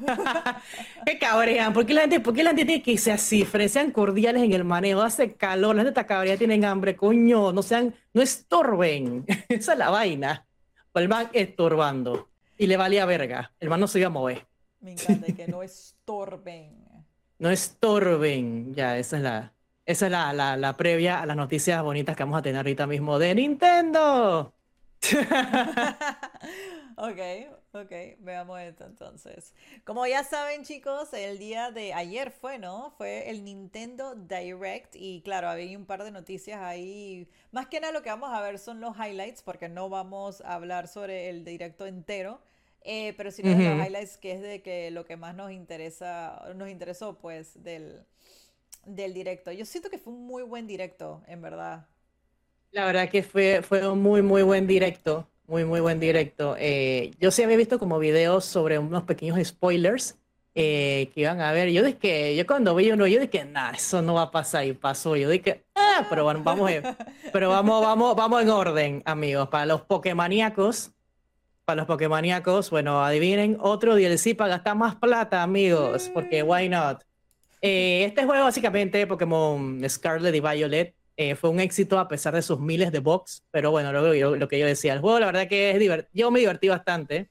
Qué cabrean. ¿Por qué, la gente, ¿Por qué la gente tiene que irse así, Fren? Sean cordiales en el manejo. Hace calor, la gente está cabreada, tienen hambre, coño. No sean. No estorben. Esa es la vaina. Pues el man estorbando. Y le valía verga. El man no se iba a mover. Me encanta que no estorben. No estorben. Ya, esa es la. Esa es la, la, la, previa a las noticias bonitas que vamos a tener ahorita mismo de Nintendo. ok, ok, veamos esto entonces. Como ya saben chicos, el día de ayer fue, ¿no? Fue el Nintendo Direct y claro, había un par de noticias ahí. Más que nada lo que vamos a ver son los highlights porque no vamos a hablar sobre el directo entero. Eh, pero sí los highlights que es de que lo que más nos interesa, nos interesó pues del, del directo. Yo siento que fue un muy buen directo, en verdad. La verdad que fue, fue un muy, muy buen directo. Muy, muy buen directo. Eh, yo sí había visto como videos sobre unos pequeños spoilers eh, que iban a ver. Yo dije que, yo cuando vi uno, yo dije, nah, eso no va a pasar y pasó. Yo dije, ah, pero bueno, vamos, pero vamos, vamos, vamos en orden, amigos. Para los Pokémoníacos, para los Pokémoníacos, bueno, adivinen, otro DLC para gastar más plata, amigos, porque why not? Eh, este juego básicamente, Pokémon Scarlet y Violet, eh, fue un éxito a pesar de sus miles de bugs, pero bueno, lo, lo que yo decía, el juego la verdad que es divertido, yo me divertí bastante.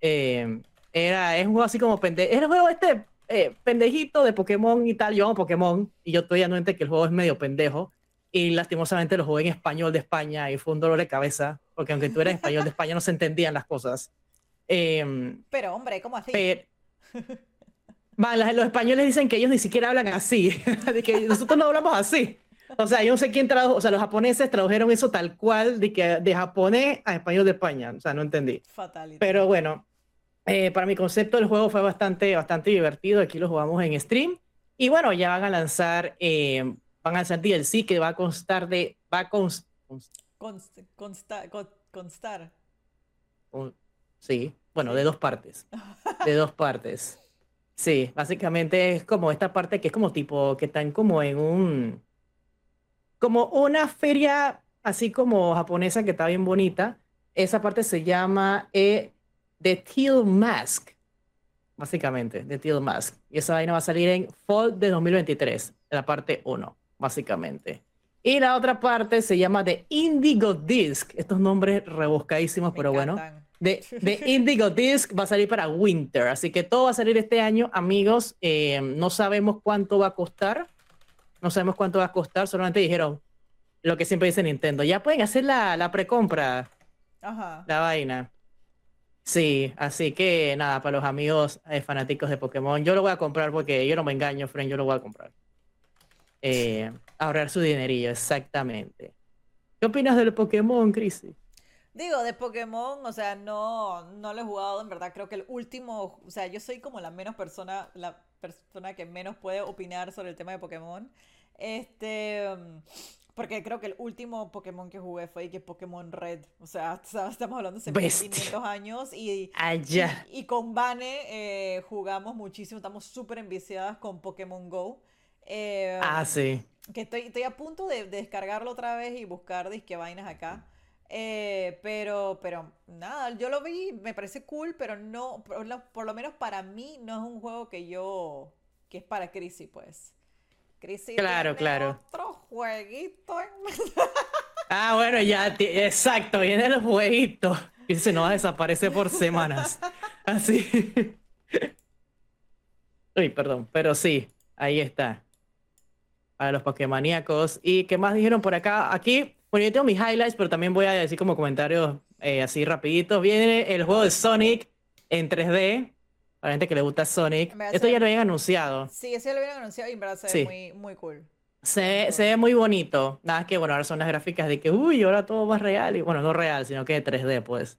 Eh, era, es un juego así como pendejo, es un juego este eh, pendejito de Pokémon y tal, yo amo Pokémon y yo estoy anuente que el juego es medio pendejo y lastimosamente lo jugué en español de España y fue un dolor de cabeza, porque aunque tú eres español de España no se entendían las cosas. Em, pero hombre, ¿cómo así? los españoles dicen que ellos ni siquiera hablan así, de que nosotros no hablamos así. O sea, yo no sé quién tradujo, o sea, los japoneses tradujeron eso tal cual de que de japonés a español de España, o sea, no entendí. Fatality. Pero bueno, eh, para mi concepto el juego fue bastante, bastante divertido, aquí lo jugamos en stream y bueno, ya van a lanzar, eh, van a lanzar DLC que va a constar de, va a const, constar. Sí, bueno, de dos partes, de dos partes. Sí, básicamente es como esta parte que es como tipo, que están como en un, como una feria así como japonesa que está bien bonita. Esa parte se llama eh, The Teal Mask, básicamente, The Teal Mask. Y esa vaina va a salir en Fall de 2023, la parte 1, básicamente. Y la otra parte se llama The Indigo Disc. Estos nombres rebuscadísimos, pero bueno. The, Indigo Disc va a salir para Winter, así que todo va a salir este año, amigos. Eh, no sabemos cuánto va a costar, no sabemos cuánto va a costar, solamente dijeron lo que siempre dice Nintendo. Ya pueden hacer la, la precompra. Ajá. La vaina. Sí, así que nada, para los amigos eh, fanáticos de Pokémon, yo lo voy a comprar porque yo no me engaño, friend, yo lo voy a comprar. Eh, ahorrar su dinerillo, exactamente. ¿Qué opinas del Pokémon, Chrissy? Digo, de Pokémon, o sea, no, no lo he jugado, en verdad, creo que el último, o sea, yo soy como la menos persona, la persona que menos puede opinar sobre el tema de Pokémon. Este, porque creo que el último Pokémon que jugué fue que Pokémon Red. O sea, estamos hablando de 500 años y, y, con Bane eh, jugamos muchísimo, estamos súper enviciadas con Pokémon Go. Eh, ah, sí. Que estoy, estoy a punto de, descargarlo otra vez y buscar disque vainas acá. Eh, pero, pero nada, yo lo vi, me parece cool, pero no, por lo, menos para mí no es un juego que yo, que es para Crisis, pues. Crisis claro, claro. Otro jueguito. ah, bueno, ya, exacto, viene el jueguito. Y se nos va a desaparecer por semanas. Así. Uy, perdón, pero sí, ahí está. Para los Pokémoníacos. ¿Y qué más dijeron por acá? Aquí bueno, yo tengo mis highlights, pero también voy a decir como comentarios eh, así rapidito. Viene el juego de Sonic en 3D. Para la gente que le gusta Sonic. Esto ya lo habían anunciado. Sí, eso ya lo habían anunciado y en verdad se ve muy, muy cool. Se, se, ve muy bonito. Nada que, bueno, ahora son las gráficas de que, uy, ahora todo más real. Y bueno, no real, sino que 3D, pues.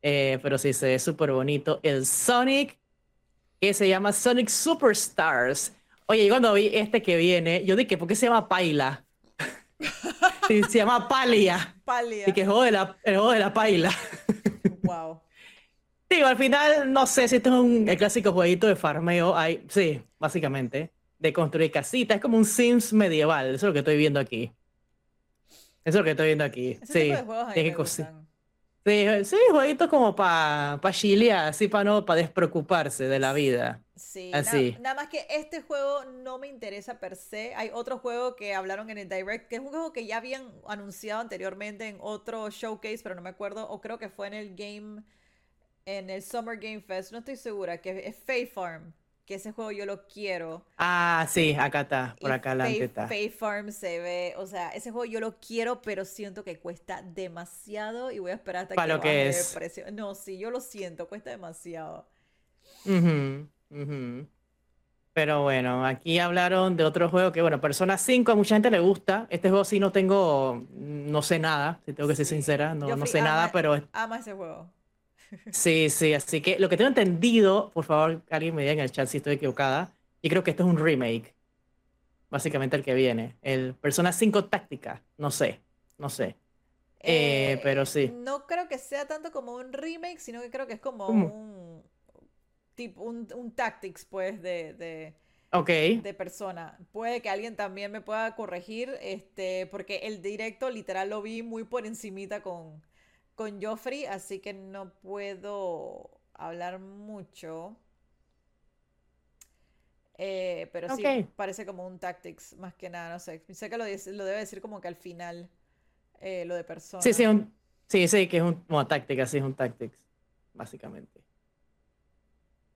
Eh, pero sí, se ve súper bonito. El Sonic, que se llama Sonic Superstars. Oye, y cuando vi este que viene, yo dije, ¿por qué se llama Paila? Sí, se llama Palia. Palia. Y que es el juego de la, el juego de la paila. Wow. Digo, al final, no sé si esto es un, el clásico jueguito de farmeo. Hay, sí, básicamente. De construir casitas. Es como un Sims medieval. Eso es lo que estoy viendo aquí. Eso es lo que estoy viendo aquí. sí. Sí, sí, jueguitos como para pa chilear, así para no, para despreocuparse de la vida. Sí, así. Nada, más que este juego no me interesa per se. Hay otro juego que hablaron en el Direct, que es un juego que ya habían anunciado anteriormente en otro showcase, pero no me acuerdo, o creo que fue en el Game, en el Summer Game Fest, no estoy segura, que es Fae Farm que ese juego yo lo quiero. Ah, sí, acá está, por acá adelante está. Fae Farm se ve, o sea, ese juego yo lo quiero, pero siento que cuesta demasiado y voy a esperar hasta Para que lo que es. precio. No, sí, yo lo siento, cuesta demasiado. Pero bueno, aquí hablaron de otro juego que, bueno, Persona 5 a mucha gente le gusta. Este juego sí no tengo, no sé nada, si tengo que ser sincera, no, no sé nada, pero... Ama ese juego. Sí, sí, así que lo que tengo entendido, por favor, alguien me diga en el chat si estoy equivocada, y creo que esto es un remake. básicamente el que viene. El Persona 5 Táctica, no sé, no sé. Eh, pero sí. No creo que sea tanto como un remake, sino que creo que es como un tipo un, un tactics, pues, de, de, de persona. Puede que alguien también me pueda corregir, este, porque el directo literal lo vi muy por encimita con, con Joffrey, así que no puedo hablar mucho. Eh, pero sí, parece como un tactics, más que nada, no sé. Sé que lo, lo debe decir como que al final, eh, lo de persona. Sí, sí, sí, sí, que es un, como táctica, sí, es un tactics, básicamente.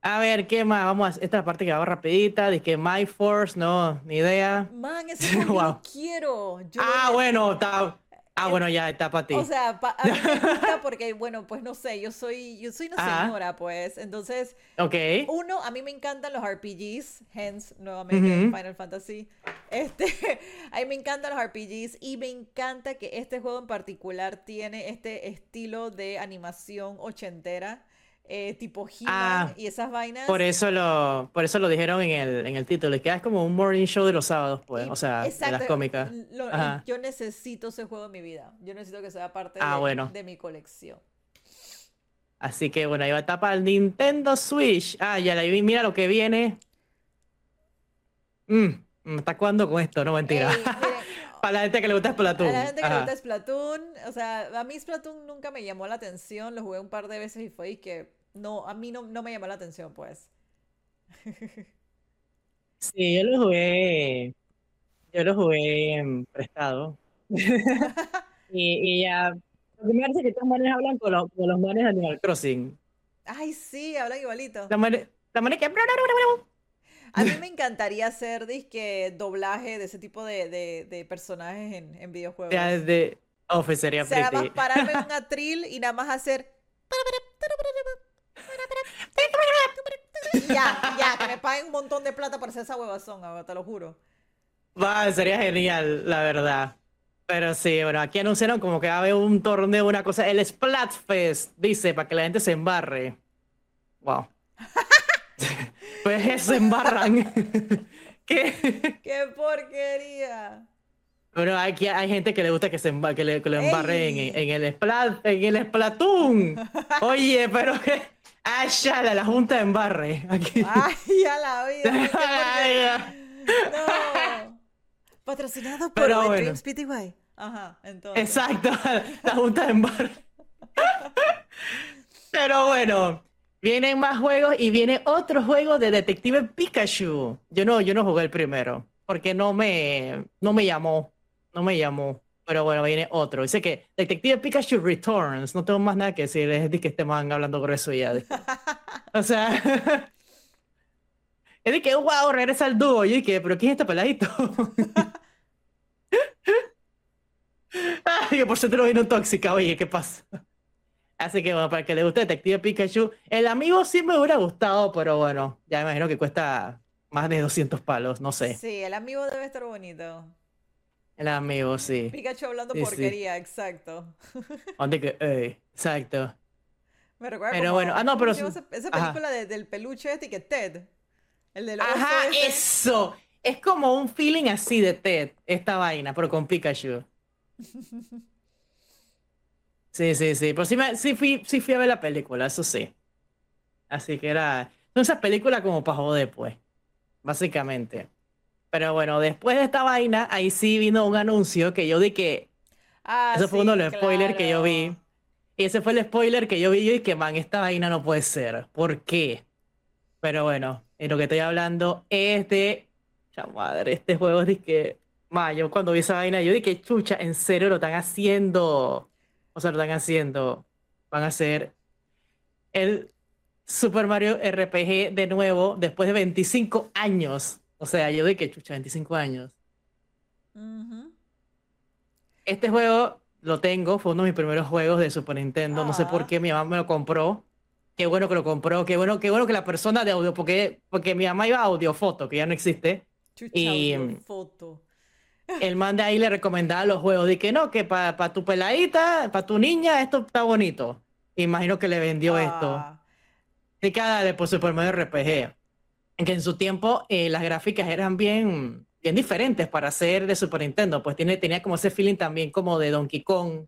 A ver, ¿qué más? Vamos a esta parte que va rapidita, de que My Force, no, ni idea. Man, ese wow. quiero. ah, bueno, está Ah, bueno, ya está para ti. O sea, a mí me gusta porque, bueno, pues no sé, yo soy, yo soy una señora, pues. Entonces, okay. uno, a mí me encantan los RPGs, hence, nuevamente, Final Fantasy. Este, a mí me encantan los RPGs y me encanta que este juego en particular tiene este estilo de animación ochentera. Eh, tipo he ah, y esas vainas. Por eso lo, por eso lo dijeron en el, en el título, es que es como un morning show de los sábados, pues, o sea, de las cómicas. yo necesito ese juego en mi vida. Yo necesito que sea parte ah, de, de, mi colección. Así que bueno, ahí va a tapar el Nintendo Switch. Ah, ya la vi, mira lo que viene. Mmm, ¿está cuándo con esto? No mentira. Para la gente que le gusta Splatoon. Para la gente que le gusta Splatoon. O sea, a mí Splatoon nunca me llamó la atención. Lo jugué un par de veces y fue que no, a mí no, no me llamó la atención, pues. Sí, yo lo jugué. Yo lo jugué prestado. y, ya. Lo que me parece que todos manes hablan con los, con los manes de Animal Crossing. Ay, sí, hablan igualito. La manera, la que. A mí me encantaría hacer disque doblaje de ese tipo de, de, de personajes en, en videojuegos. Ya, de. Pues sería o sea, nada más pararme en un atril y nada más hacer ya, ya, que me paguen un montón de plata por hacer esa huevazón, te lo juro. Va, sería genial, la verdad. Pero sí, bueno, aquí anunciaron como que va a haber un torneo, una cosa. El Splatfest, dice, para que la gente se embarre. Wow. pues se embarran. ¿Qué? ¡Qué porquería! Bueno, aquí hay gente que le gusta que, se que, le, que lo embarren en, en, el Splat, en el Splatoon. Oye, pero que Ah, ya, la, junta de embarre. Aquí. Ay, ya la vida. no. Patrocinado por Pero bueno. Dreams PTY. Ajá, entonces. Exacto, la junta de embarre. Pero bueno, vienen más juegos y viene otro juego de Detective Pikachu. Yo no, yo no jugué el primero, porque no me, no me llamó, no me llamó. Pero bueno, viene otro. Dice que Detective Pikachu Returns. No tengo más nada que decir. Es de que estemos hablando grueso ya. o sea. es de que, wow, regresa al dúo. Y que, pero ¿quién es este peladito? Ay, por cierto, vino tóxica. Oye, ¿qué pasa? Así que bueno, para que le guste Detective Pikachu. El amigo sí me hubiera gustado, pero bueno, ya me imagino que cuesta más de 200 palos, no sé. Sí, el amigo debe estar bonito. El amigo, sí. Pikachu hablando porquería, exacto. ¿Dónde que? Exacto. Me recuerda pero bueno, ah, no, pero... Esa, película del peluche este que Ted. El del Ajá, este. eso. Es como un feeling así de Ted, esta vaina, pero con Pikachu. Sí, sí, sí. Pero sí, me, sí, fui, sí fui a ver la película, eso sí. Así que era... Son esas películas como para joder, pues. Básicamente. Pero bueno, después de esta vaina, ahí sí vino un anuncio que yo di que. Ah, eso fue uno de los spoilers que yo vi. Y ese fue el spoiler que yo vi. y que, man, esta vaina no puede ser. ¿Por qué? Pero bueno, en lo que estoy hablando es de. Ya madre, este juego es de que. Man, yo cuando vi esa vaina, yo dije, chucha, en serio lo están haciendo. O sea, lo están haciendo. Van a hacer el Super Mario RPG de nuevo después de 25 años. O sea, yo de que chucha, 25 años. Este juego lo tengo, fue uno de mis primeros juegos de Super Nintendo. No sé por ah. qué mi mamá me lo compró. Qué bueno que lo compró, qué bueno, qué bueno que la persona de audio, porque, porque mi mamá iba a audio foto, que ya no existe. y foto. el man de ahí le recomendaba los juegos. De que no, que para tu peladita, para tu niña, esto está bonito. Imagino que le vendió esto. Ah. Y cada después Super Mario RPG que en su tiempo eh, las gráficas eran bien, bien diferentes para ser de Super Nintendo. Pues tiene, tenía como ese feeling también como de Donkey Kong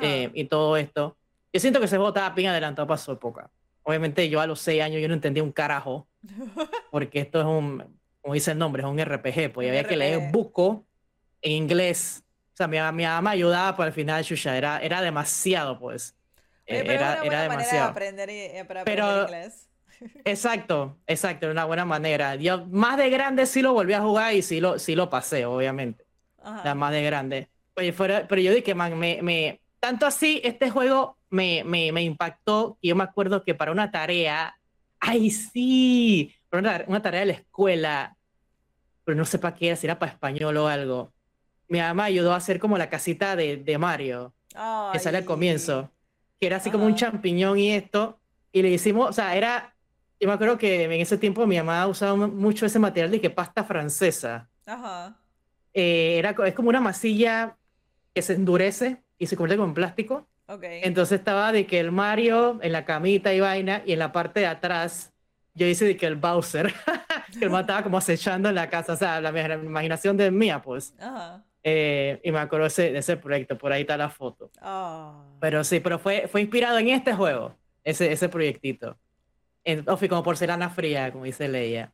eh, y todo esto. Yo siento que ese juego estaba bien adelantado para su época. Obviamente yo a los seis años yo no entendía un carajo, porque esto es un, como dice el nombre, es un RPG, pues había que leer buco en inglés. O sea, mi, mi mamá ayudaba, pero al final, chucha, era, era demasiado, pues. Eh, era, era demasiado. aprender, eh, para aprender pero, inglés. Exacto, exacto, de una buena manera. Yo más de grande sí lo volví a jugar y sí lo, sí lo pasé, obviamente. más de grande. Oye, fuera, pero yo dije, man, me, me, tanto así, este juego me, me, me impactó. Y yo me acuerdo que para una tarea, ¡ay, sí! Para una, tarea de la escuela, pero no sé para qué era, si era para español o algo. Mi mamá ayudó a hacer como la casita de, de Mario, que sale al comienzo, que era así como un champiñón y esto. Y le hicimos, o sea, era yo me acuerdo que en ese tiempo mi mamá usaba mucho ese material de que pasta francesa. Ajá. Eh, era, es como una masilla que se endurece y se convierte en plástico. Okay. Entonces estaba de que el Mario en la camita y vaina, y en la parte de atrás yo hice de que el Bowser, que el man estaba como acechando en la casa, o sea, la, imaginación de mía, pues. Ajá. Eh, y me acuerdo de ese proyecto, por ahí está la foto. Oh. Pero sí, pero fue, fue inspirado en este juego, ese, ese proyectito en, como porcelana fría, como dice Leia.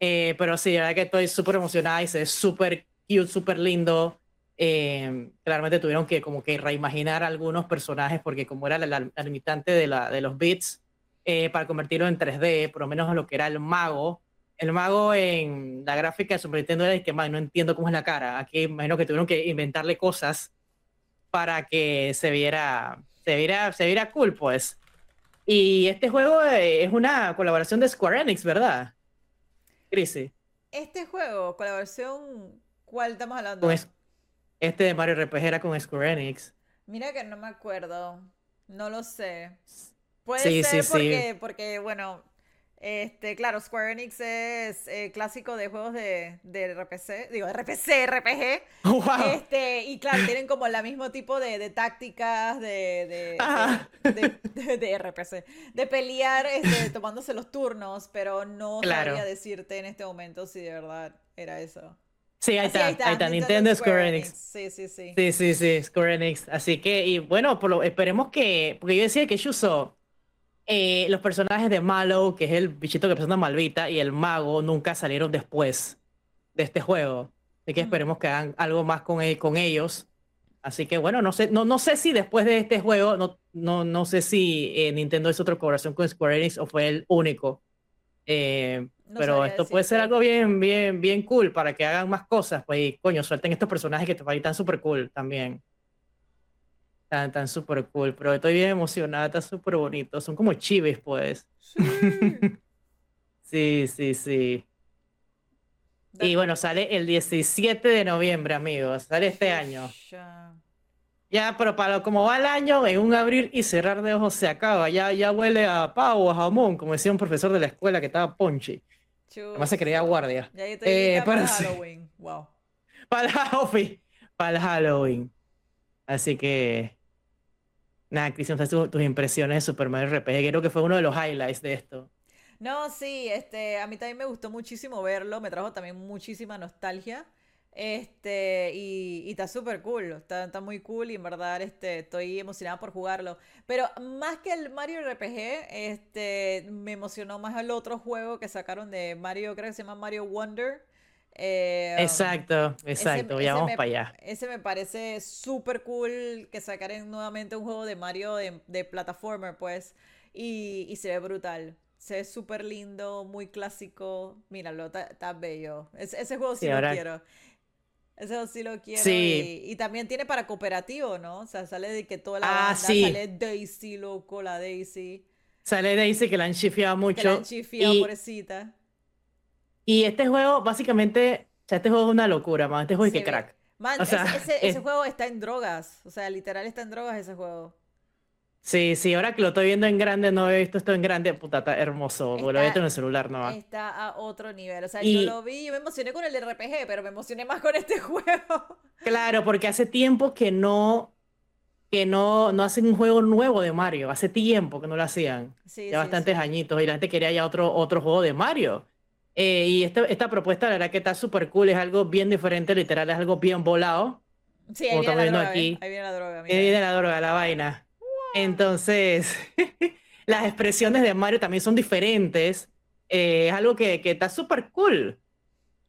Eh, pero sí, la verdad que estoy súper emocionada y se es súper cute, súper lindo. Eh, claramente tuvieron que como que reimaginar algunos personajes porque como era la, limitante de, la, de los bits eh, para convertirlo en 3D, por lo menos lo que era el mago. El mago en la gráfica de Super Nintendo era que man, no entiendo cómo es la cara. Aquí imagino que tuvieron que inventarle cosas para que se viera, se viera, se viera cool, pues. Y este juego eh, es una colaboración de Square Enix, ¿verdad? Crisi. Este juego, colaboración, ¿cuál estamos hablando? este de Mario RPG era con Square Enix. Mira que no me acuerdo. No lo sé. Puede ser porque, porque, bueno, este, claro, Square Enix es eh, clásico de juegos de, de, RPC, digo, RPC, RPG. Este, y claro, tienen como el mismo tipo de, tácticas de, de, RPC, de pelear este, tomándose los turnos, pero no sabría decirte en este momento si de verdad era eso. Sí, ahí, está, ahí está, Nintendo, Square, Enix. Sí, sí, sí. Sí, sí, sí, Square Enix. Así que, y bueno, por lo, esperemos que, porque yo decía que Yuso eh, los personajes de Malo, que es el bichito que presenta Malvita, y el mago nunca salieron después de este juego. Así que esperemos que hagan algo más con, con ellos. Así que bueno, no sé, no, no sé si después de este juego, no, no, no sé si eh, Nintendo hizo otra colaboración con Square Enix o fue el único. Eh, pero esto puede ser algo bien, bien, bien cool para que hagan más cosas. Pues y coño, suelten estos personajes que te tan súper cool también. Tan, tan súper cool, pero estoy bien emocionada, está súper bonito. Son como chives, pues. Sí, sí, sí. Y bueno, sale el 17 de noviembre, amigos. Sale este año. Ya, pero para como va el año, en un abrir y cerrar de ojos se acaba. Ya, ya huele a pavo, a jamón, como decía un profesor de la escuela que estaba ponchi. Además se creía guardia. Ya eh, para, Halloween. Wow. Para Halloween. Para Halloween. Así que. Nada, Cristian, tus, tus impresiones de Super Mario RPG. Creo que fue uno de los highlights de esto. No, sí, este, a mí también me gustó muchísimo verlo. Me trajo también muchísima nostalgia. Este, y, está súper cool, está, está, muy cool y en verdad este, estoy emocionada por jugarlo. Pero más que el Mario RPG, este, me emocionó más el otro juego que sacaron de Mario, creo que se llama Mario Wonder. Eh, exacto, exacto, ya vamos para allá. Ese me parece súper cool que sacaren nuevamente un juego de Mario de, de plataformer, pues, y, y, se ve brutal. Se ve súper lindo, muy clásico. Míralo, está bello. ese juego sí, lo quiero. Ese juego sí lo quiero. Sí. Y, también tiene para cooperativo, ¿no? O sea, sale de que toda la ah, banda, sale Daisy, loco, la Daisy. Sale Daisy que la han chifiado mucho. Que la han chifiado, pobrecita. Y este juego, básicamente, o sea, este juego es una locura, man. Este juego es que crack. Man, ese, juego está en drogas. O sea, literal está en drogas ese juego. Sí, sí, ahora que lo estoy viendo en grande, no he visto esto en grande, puta, está hermoso. lo he visto en el celular no Está a otro nivel. O sea, yo lo vi y me emocioné con el RPG, pero me emocioné más con este juego. Claro, porque hace tiempo que no que no, no hacen un juego nuevo de Mario. Hace tiempo que no lo hacían. ya bastantes añitos y la gente quería ya otro, otro juego de Mario. Eh, y esta, esta propuesta, la verdad que está súper cool, es algo bien diferente, literal, es algo bien volado. Sí, ahí viene, estamos la viendo droga, aquí. ahí viene la droga. Mira. viene la droga, la vaina. Entonces, las expresiones de Mario también son diferentes. Eh, es algo que, que está súper cool.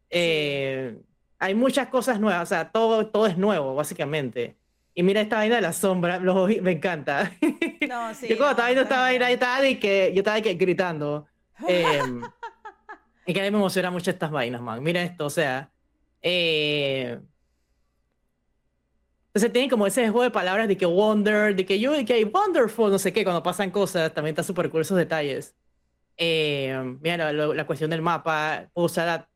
Eh, hay muchas cosas nuevas, o sea, todo, todo es nuevo, básicamente. Y mira esta vaina de la sombra, los me encanta. No, sí, yo cuando no, estaba viendo está esta vaina, yo estaba, de que, yo estaba de que gritando. Eh, y que a mí me emociona mucho estas vainas, man. Mira esto, o sea. Eh, entonces tienen como ese juego de palabras de que wonder, de que yo, de que wonderful, no sé qué, cuando pasan cosas, también está súper cool esos detalles. Eh, mira, la cuestión del mapa, usar a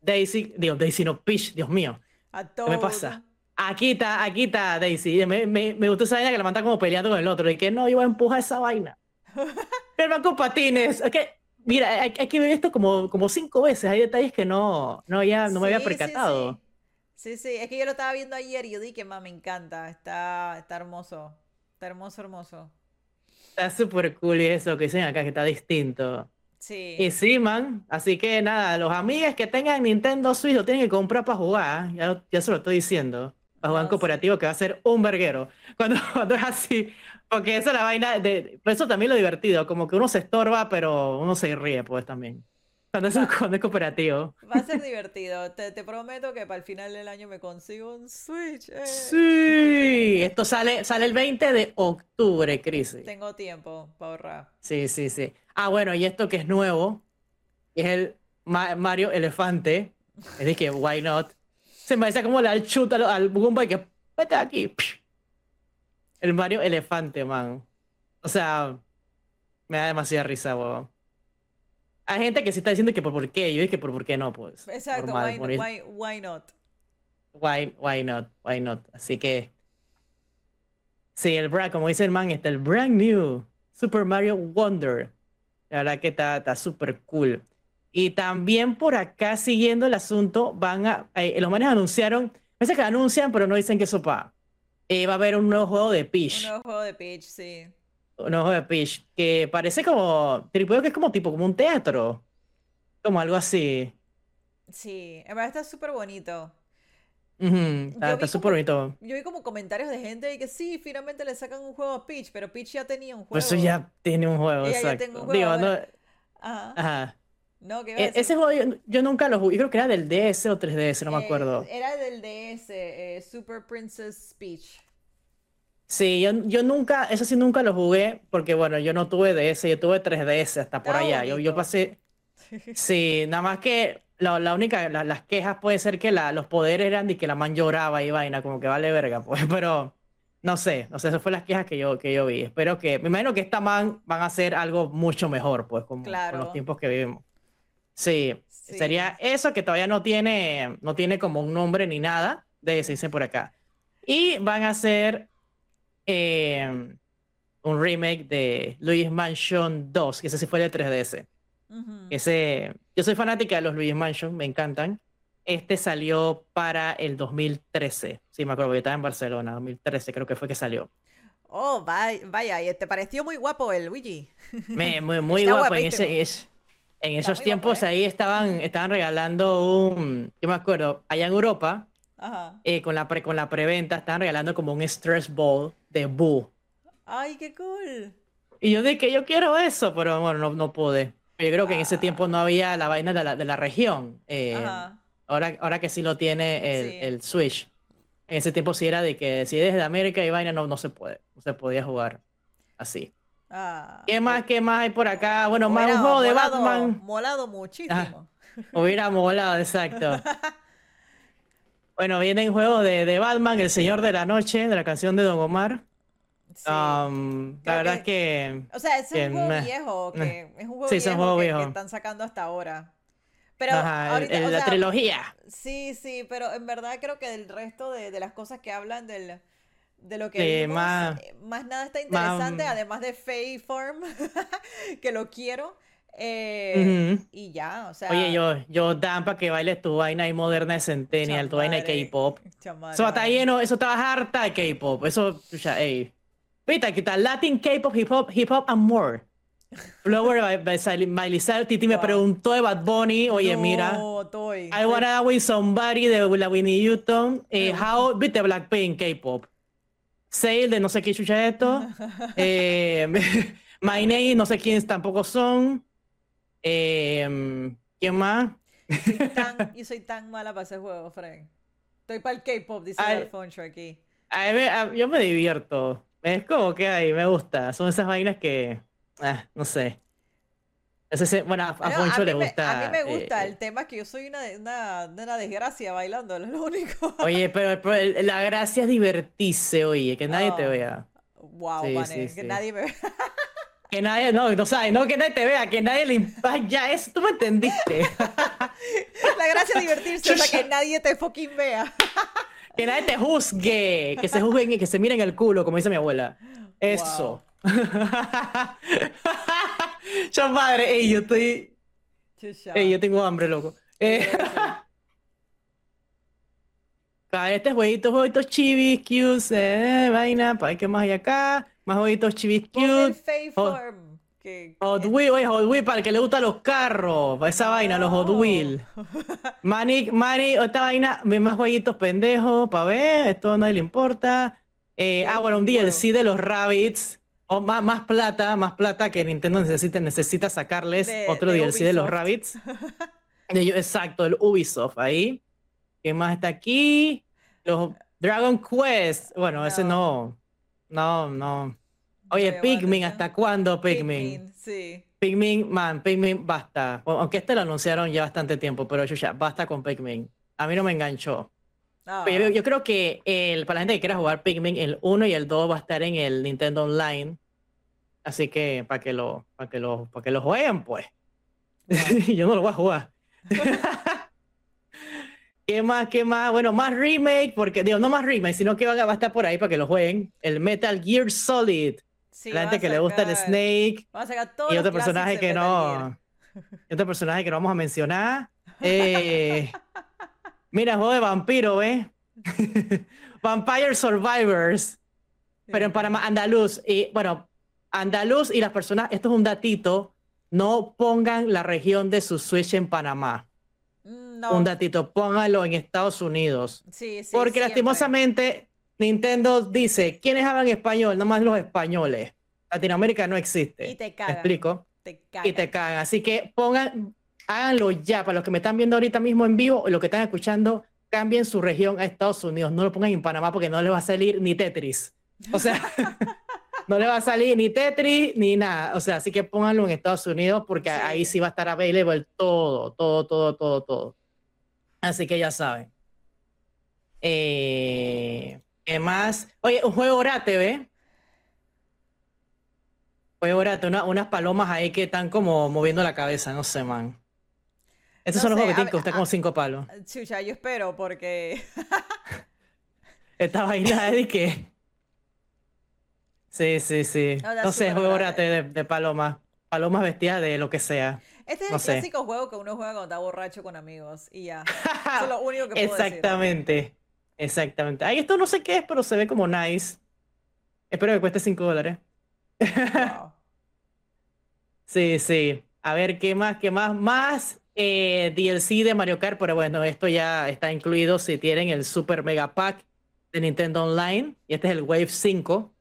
Daisy, digo, Daisy no, Peach, Dios mío. A ¿Qué me pasa? Aquí está, aquí está Daisy. Me, me, me gustó esa vaina que la manda como peleando con el otro. Y que no, yo voy a empujar esa vaina. Pero van con patines. Es que, mira, hay, hay que ver esto como, como cinco veces. Hay detalles que no, no, ya, no me había percatado. Sí. sí, sí, es que yo lo estaba viendo ayer y yo dije, ma, me encanta, está, está hermoso, está hermoso, hermoso. Está súper cool y eso que dicen acá, que está distinto. Sí, Y sí, man. Así que nada, los amigos que tengan Nintendo Switch lo tienen que comprar para jugar. Ya, lo- ya se lo estoy diciendo. Para jugar en No, sí. cooperativo que va a ser un verguero. Cuando, cuando es así. Porque esa es la vaina de. Por eso también lo divertido. Como que uno se estorba, pero uno se ríe, pues también. Cuando es, cuando es cooperativo. va a ser divertido, te, te prometo que para el final del año me consigo un Switch. eh. Sí. Esto sale, sale el 20 de octubre, Cris. Tengo tiempo para ahorrar. Sí, sí, sí. Ah, bueno, y esto que es nuevo, es el Ma- Mario Elefante. Es de que, why not? Se me parece como le da el chute al, al Goomba y que, vete aquí. El Mario Elefante, man. O sea, me da demasiada risa, weón. Hay gente que sí está diciendo que por por qué. Yo dije que por por qué no, pues. Exacto, Normal, why, why, why not? Why, why not? Why not? Así que. Sí, el brand, como dice el man, está el brand new Super Mario Wonder. La verdad que está está súper cool. Y también por acá, siguiendo el asunto, van a. eh, los manes anunciaron. Parece que anuncian, pero no dicen que sopa. Eh, va a haber un nuevo juego de Un Peach. nuevo juego de Peach, sí. Un nuevo juego de Peach. Que parece como. Tripeo que es como tipo, como un teatro. Como algo así. Sí, en verdad está súper bonito. Está súper bonito. Yo vi como comentarios de gente de que sí, finalmente le sacan un juego a Peach, pero Peach ya tenía un juego. Pues eso ya tiene un juego, Ella ya exacto. tengo un juego, Digo, no. Ajá. Ajá. No, ¿qué iba a E- ese juego yo, yo nunca lo jugué, yo creo que era del DS o 3DS, no me Eh, acuerdo. Era del DS, eh, Super Princess Peach. Sí, yo, yo nunca, eso sí nunca lo jugué, porque bueno, yo no tuve DS, yo tuve 3DS hasta por allá. Yo, yo pasé, sí, nada más que la, la única, la- las quejas puede ser que la, los poderes eran de que la man lloraba y vaina, como que vale verga, pues, pero no sé, no sé, esas fueron las quejas que yo, que yo vi. Espero que, me imagino que esta man van a hacer algo mucho mejor, pues, con, con los tiempos que vivimos. Sí, Sí. sería eso que todavía no tiene, no tiene como un nombre ni nada, de se dice por acá. Y van a hacer eh, un remake de Luis Mansion 2, que ese sí fue de 3DS. Ujú. Ese, yo soy fanática de los Luis Mansion, me encantan. Este salió para el 2013. Sí, me acuerdo, yo estaba en Barcelona, 2013 creo que fue que salió. Oh, vaya, vaya, y te pareció muy guapo el Luigi. Me- muy muy guapo. En, ese, es- en esos tiempos ¿eh? ahí estaban, estaban regalando un, yo me acuerdo, allá en Europa, Ajá. eh, con la, pre- con la preventa, estaban regalando como un stress ball de Boo. Ay, qué cool. Y yo dije, yo quiero eso, pero bueno, no, no pude. Yo creo que en ese Ah. tiempo no había la vaina de la, de la región. eh, ahora, ahora que sí lo tiene el, Sí. el Switch. En ese tiempo sí era de que si eres de América y vaina, no, no se puede. No se podía jugar así. Ah, ¿Qué más, qué más hay por acá? Bueno, más un juego de Batman. Molado muchísimo. Hubiera molado, exacto. Bueno, vienen juegos de, de Batman, El Señor de la Noche, de la canción de Don Omar. Sí. Um, la verdad que- es que O sea, es que un juego viejo, que es un juego Sí, es un viejo juego que, viejo. que están sacando hasta ahora. Pero ajá, ahorita, el- o la sea, trilogía. sí, sí, pero en verdad creo que del resto de, de las cosas que hablan del, de lo que Eh, vimos, más- eh, más nada está interesante, además de Fae Form, que lo quiero. eh. Y ya, o sea, Oye, yo, yo dan para que bailes tu vaina ahí moderna de Centennial, tu vaina de K-pop. Eso está lleno, eso está harta de K-pop. Eso, ya, ey. Viste, aquí está Latin, K-pop, hip hop, hip hop and more. Flower by, by Miley Cyrus. Titi me Wow. preguntó de Bad Bunny. Oye, mira. No, estoy. I wanna with somebody de la Winnie Houston. Eh, how, viste, Blackpink, K-pop. Sale de no sé qué chucha es esto. Eh, My Name, no sé quiénes tampoco son. Eh, ¿Quién más? Soy tan, y soy tan mala para ese juego, Frank. Estoy para el K-pop, dice Ay. Alfonso aquí. A mí me- a- yo me divierto. Es como que ahí me gusta. Son esas vainas que. ah, no sé. Ese bueno, a, Foncho mí le me- gusta. a mí me gusta, eh, el tema es que yo soy una, una, una desgracia bailando, es lo único. Oye, pero, la gracia es divertirse, oye, que nadie te Oh. vea. Wow, Sí, sí, que sí. nadie me Que nadie, no, no sabes, no que nadie te vea, que nadie le impacta. Eso tú me entendiste. La gracia es divertirse, o sea, que nadie te fucking vea. Que nadie te juzgue, que se juzguen y que se miren el culo, como dice mi abuela. Eso. Yo madre, ey, yo estoy, ey, yo tengo hambre, loco. Eh, este jueguitos, jueguitos chivis, cute, eh, vaina, para qué más hay acá. Más jueguitos chivis, cute. Hot- Form, que- Hot Wheel, oye, Hot Wheel para el que le gustan los carros, para esa vaina, los Hot Oh. Wheel. Manic, Manic, esta vaina, más jueguitos pendejos, para ver, esto a nadie le importa. Eh, ah, bueno, un. DLC de los Rabbits, o más, más plata, más plata que Nintendo necesita, necesita sacarles De- otro de DLC de los. Rabbits. Exacto, el Ubisoft ahí. ¿Qué más está aquí? Los Dragon Quest, bueno, ese no, no, no. Oye, Pikmin. ¿hasta cuándo Pikmin? Pikmin, sí. Pikmin, man, Pikmin, basta. Aunque este lo anunciaron ya bastante tiempo, pero yo ya, basta con Pikmin. A mí no me enganchó. Ah, Pero yo, creo que el, para la gente que quiera jugar Pikmin, el 1 y el 2 va a estar en el Nintendo Online. Así que para que lo, para que lo, para que lo jueguen, pues. yo no lo voy a jugar. ¿Qué más? ¿Qué más? Bueno, más remake, porque digo, no más remake, sino que va, a estar por ahí para que lo jueguen. El Metal Gear Solid. sí, la gente que le gusta el sacar- Snake. a sacar todos Y otro personaje que no. y otro personaje que no vamos a mencionar. Eh, mira, juego de vampiro, ¿ves? Vampire Survivors. Pero en. Panamá, andaluz. Y bueno, andaluz y las personas, esto es un datito, no pongan la región de su Switch en Panamá. Mm, No, Un datito, pónganlo en Estados Unidos. sí, sí, Porque siempre. lastimosamente Nintendo dice, ¿quiénes hablan español? Nomás los españoles. Latinoamérica no existe. Y te ¿Me cagan. explico? Te y te cagan. cagan. Así que pongan, háganlo ya. Para los que me están viendo ahorita mismo en vivo o los que están escuchando, cambien su región a Estados Unidos. No lo pongan en Panamá porque no les va a salir ni Tetris. O sea, no le va a salir ni Tetris ni nada. O sea, así que pónganlo en Estados Unidos porque Sí. ahí sí va a estar available todo, todo, todo, todo, todo. Así que ya saben. Eh, ¿Qué más? Oye, un juego Orate, ¿ve? Juego Orate, una- unas palomas ahí que están como moviendo la cabeza, no sé, man. Estos No son los juegos que tienen costar como cinco palos. Chucha, yo espero porque Esta vaina de que. Sí, sí, sí. No, No sé, juego de, de palomas. Palomas vestidas de lo que sea. este es No el sé. clásico juego que uno juega cuando está borracho con amigos y ya. Eso es lo único que puedo decir. Exactamente. Exactamente. Ay, esto no sé qué es, pero se ve como nice. Espero que cueste 5 dólares. Wow. Sí, sí. A ver, ¿qué más? ¿Qué más? Más eh, DLC de Mario Kart, pero bueno, esto ya está incluido si tienen el Super Mega Pack de Nintendo Online. Y este es el Wave 5,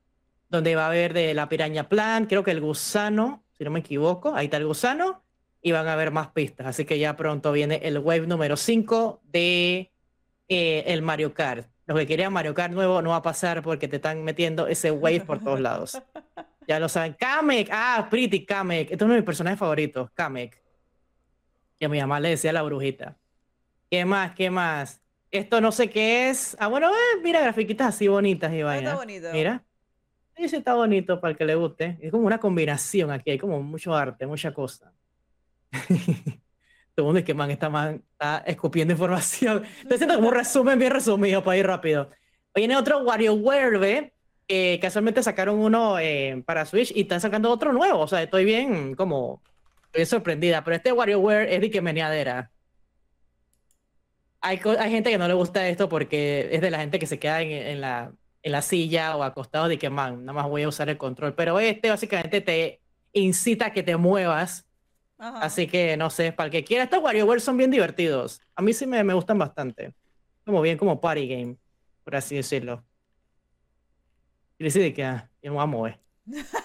donde va a haber de la Piraña Plan, creo que el gusano, si no me equivoco, ahí está el gusano, y van a haber más pistas. Así que ya pronto viene el Wave número 5 de eh, el Mario Kart. Los que querían Mario Kart nuevo no va a pasar porque te están metiendo ese Wave por todos lados. Ya lo saben. Kamek. Ah, Pretty Kamek. Este es uno de mis personajes favoritos. Kamek. Que a mi mamá le decía la brujita. ¿Qué más? ¿Qué más? Esto no sé qué es. Ah, bueno, eh, mira, grafiquitas así bonitas y. Está bonito. Mira. Sí, sí, está bonito para el que le guste. Es como una combinación aquí. Hay como mucho arte, mucha cosa. Todo el mundo es que, man, esta man está escupiendo información. Estoy haciendo como un resumen bien resumido para ir rápido. Viene otro WarioWare, ¿ve? Eh, casualmente sacaron uno eh, para Switch y están sacando otro nuevo. O sea, estoy bien como estoy sorprendida. Pero este WarioWare es de que meneadera. Hay, hay gente que no le gusta esto porque es de la gente que se queda en, en la, en la silla o acostado de que, man, nada más voy a usar el control. Pero este básicamente te incita a que te muevas. Ajá. Así que no sé, para el que quiera, estos WarioWare son bien divertidos. A mí sí me, me gustan bastante. Como bien como party game, por así decirlo. Y decide que ah, yo me voy a mover.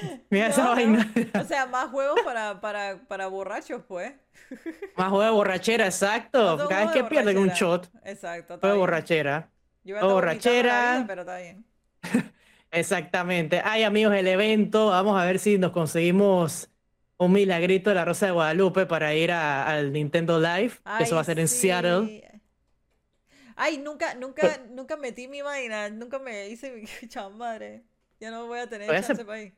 Mira esa No, vaina. O sea, más juegos para, para, para borrachos, pues. Más juego de borrachera, exacto. Cada vez que de pierden un shot, Exacto. juego de borrachera. Yo o borrachera. vida, pero está bien. Exactamente. Ay, amigos, el evento. Vamos a ver si nos conseguimos un milagrito de la Rosa de Guadalupe para ir a- al Nintendo Live. eso va a ser en sí. Seattle. Ay, nunca, nunca, nunca metí mi vaina, nunca me hice mi chamadre. Ya no voy a tener Todavía se- chance para ir.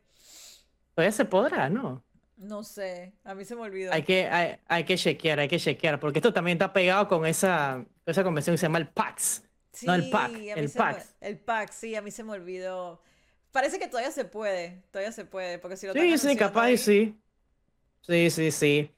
Todavía se podrá, ¿no? No sé, a mí se me olvidó. Hay que, hay, hay que chequear, hay que chequear, porque esto también está pegado con esa, esa convención que se llama el PAX. no, el mí el me- pack. el sí, a mí se me olvidó. Parece que todavía se puede, todavía se puede, porque si lo Sí, sí, capaz y sí. Sí, sí, sí.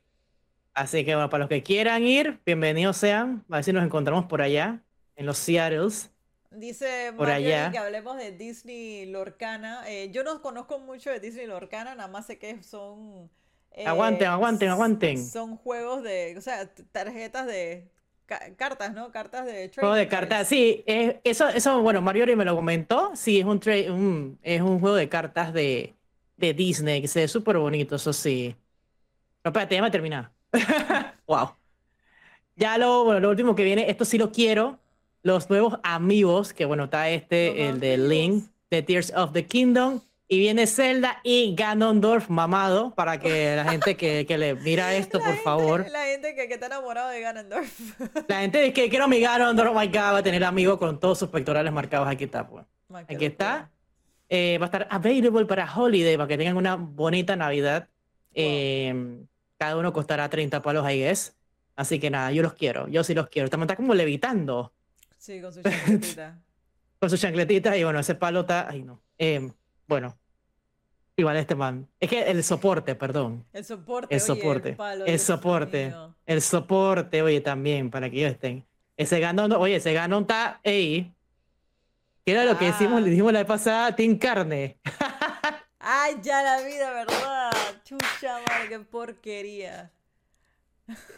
Así que bueno, para los que quieran ir, bienvenidos sean. A ver si nos encontramos por allá, en los Seattles. Dice por Marjorie allá. que hablemos de Disney Lorcana. Eh, yo no conozco mucho de Disney Lorcana, nada más sé que son... eh, Aguanten, aguanten, aguanten. Son juegos de, o sea, tarjetas de... ca- cartas, ¿no? Cartas de Juego de cartas, sí, es- eso, eso, bueno, Mariori me lo comentó. Sí, es un, un- es un juego de cartas de, de Disney que se ve súper bonito, eso sí. No, espérate, ya me termina. wow. Ya lo, bueno, lo último que viene, esto sí lo quiero. Los nuevos amigos, que bueno, está este, el de Link, de Tears of the Kingdom. Y viene Zelda y Ganondorf mamado para que la gente que, que le mira esto, La por gente- favor. La gente que, que está enamorado de Ganondorf. La gente que quiero mi Ganondorf, oh my God, va a tener amigo con todos sus pectorales marcados. Aquí está, pues. Man, Aquí está. Eh, va a estar available para Holiday, para que tengan una bonita Navidad. Eh, cada uno costará 30 palos, I guess. Así que nada, yo los quiero. Yo sí los quiero. Está como levitando Sí, con su chaquetita. con su chancletita y bueno, ese palo está. Ay, no. Eh, bueno, igual este man. Es que el soporte, perdón. El soporte, El oye, soporte. palo, el soporte. El soporte, oye, también, para que ellos estén. Ese ganón, oye, ese ganón está ahí. Que era lo que decimos, Ah. le dijimos la vez pasada, Team Carne. Ay, ya la vida, ¿verdad? Chucha, madre, qué porquería.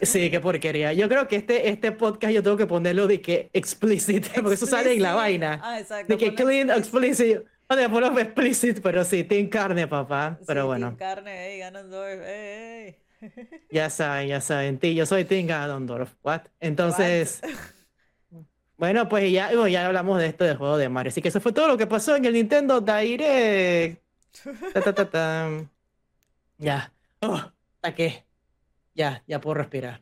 Sí, qué porquería. Yo creo que este, este podcast yo tengo que ponerlo de que explicit, porque eso sale en la vaina. Ah, exacto. De que clean, explicit. No te pongo explicit, pero sí, Team Carne, papá. Sí, Pero Team bueno, carne, ey, Ganondorf, ey, ey. ya saben, ya saben. Ti- Yo soy Team Ganondorf. What? Entonces, bueno, pues ya, bueno, ya hablamos de esto del juego de Mario. Así que eso fue todo lo que pasó en el Nintendo Direct. Ta, ta, ta, tam. Ya. Oh, ¿a qué? Ya, ya puedo respirar.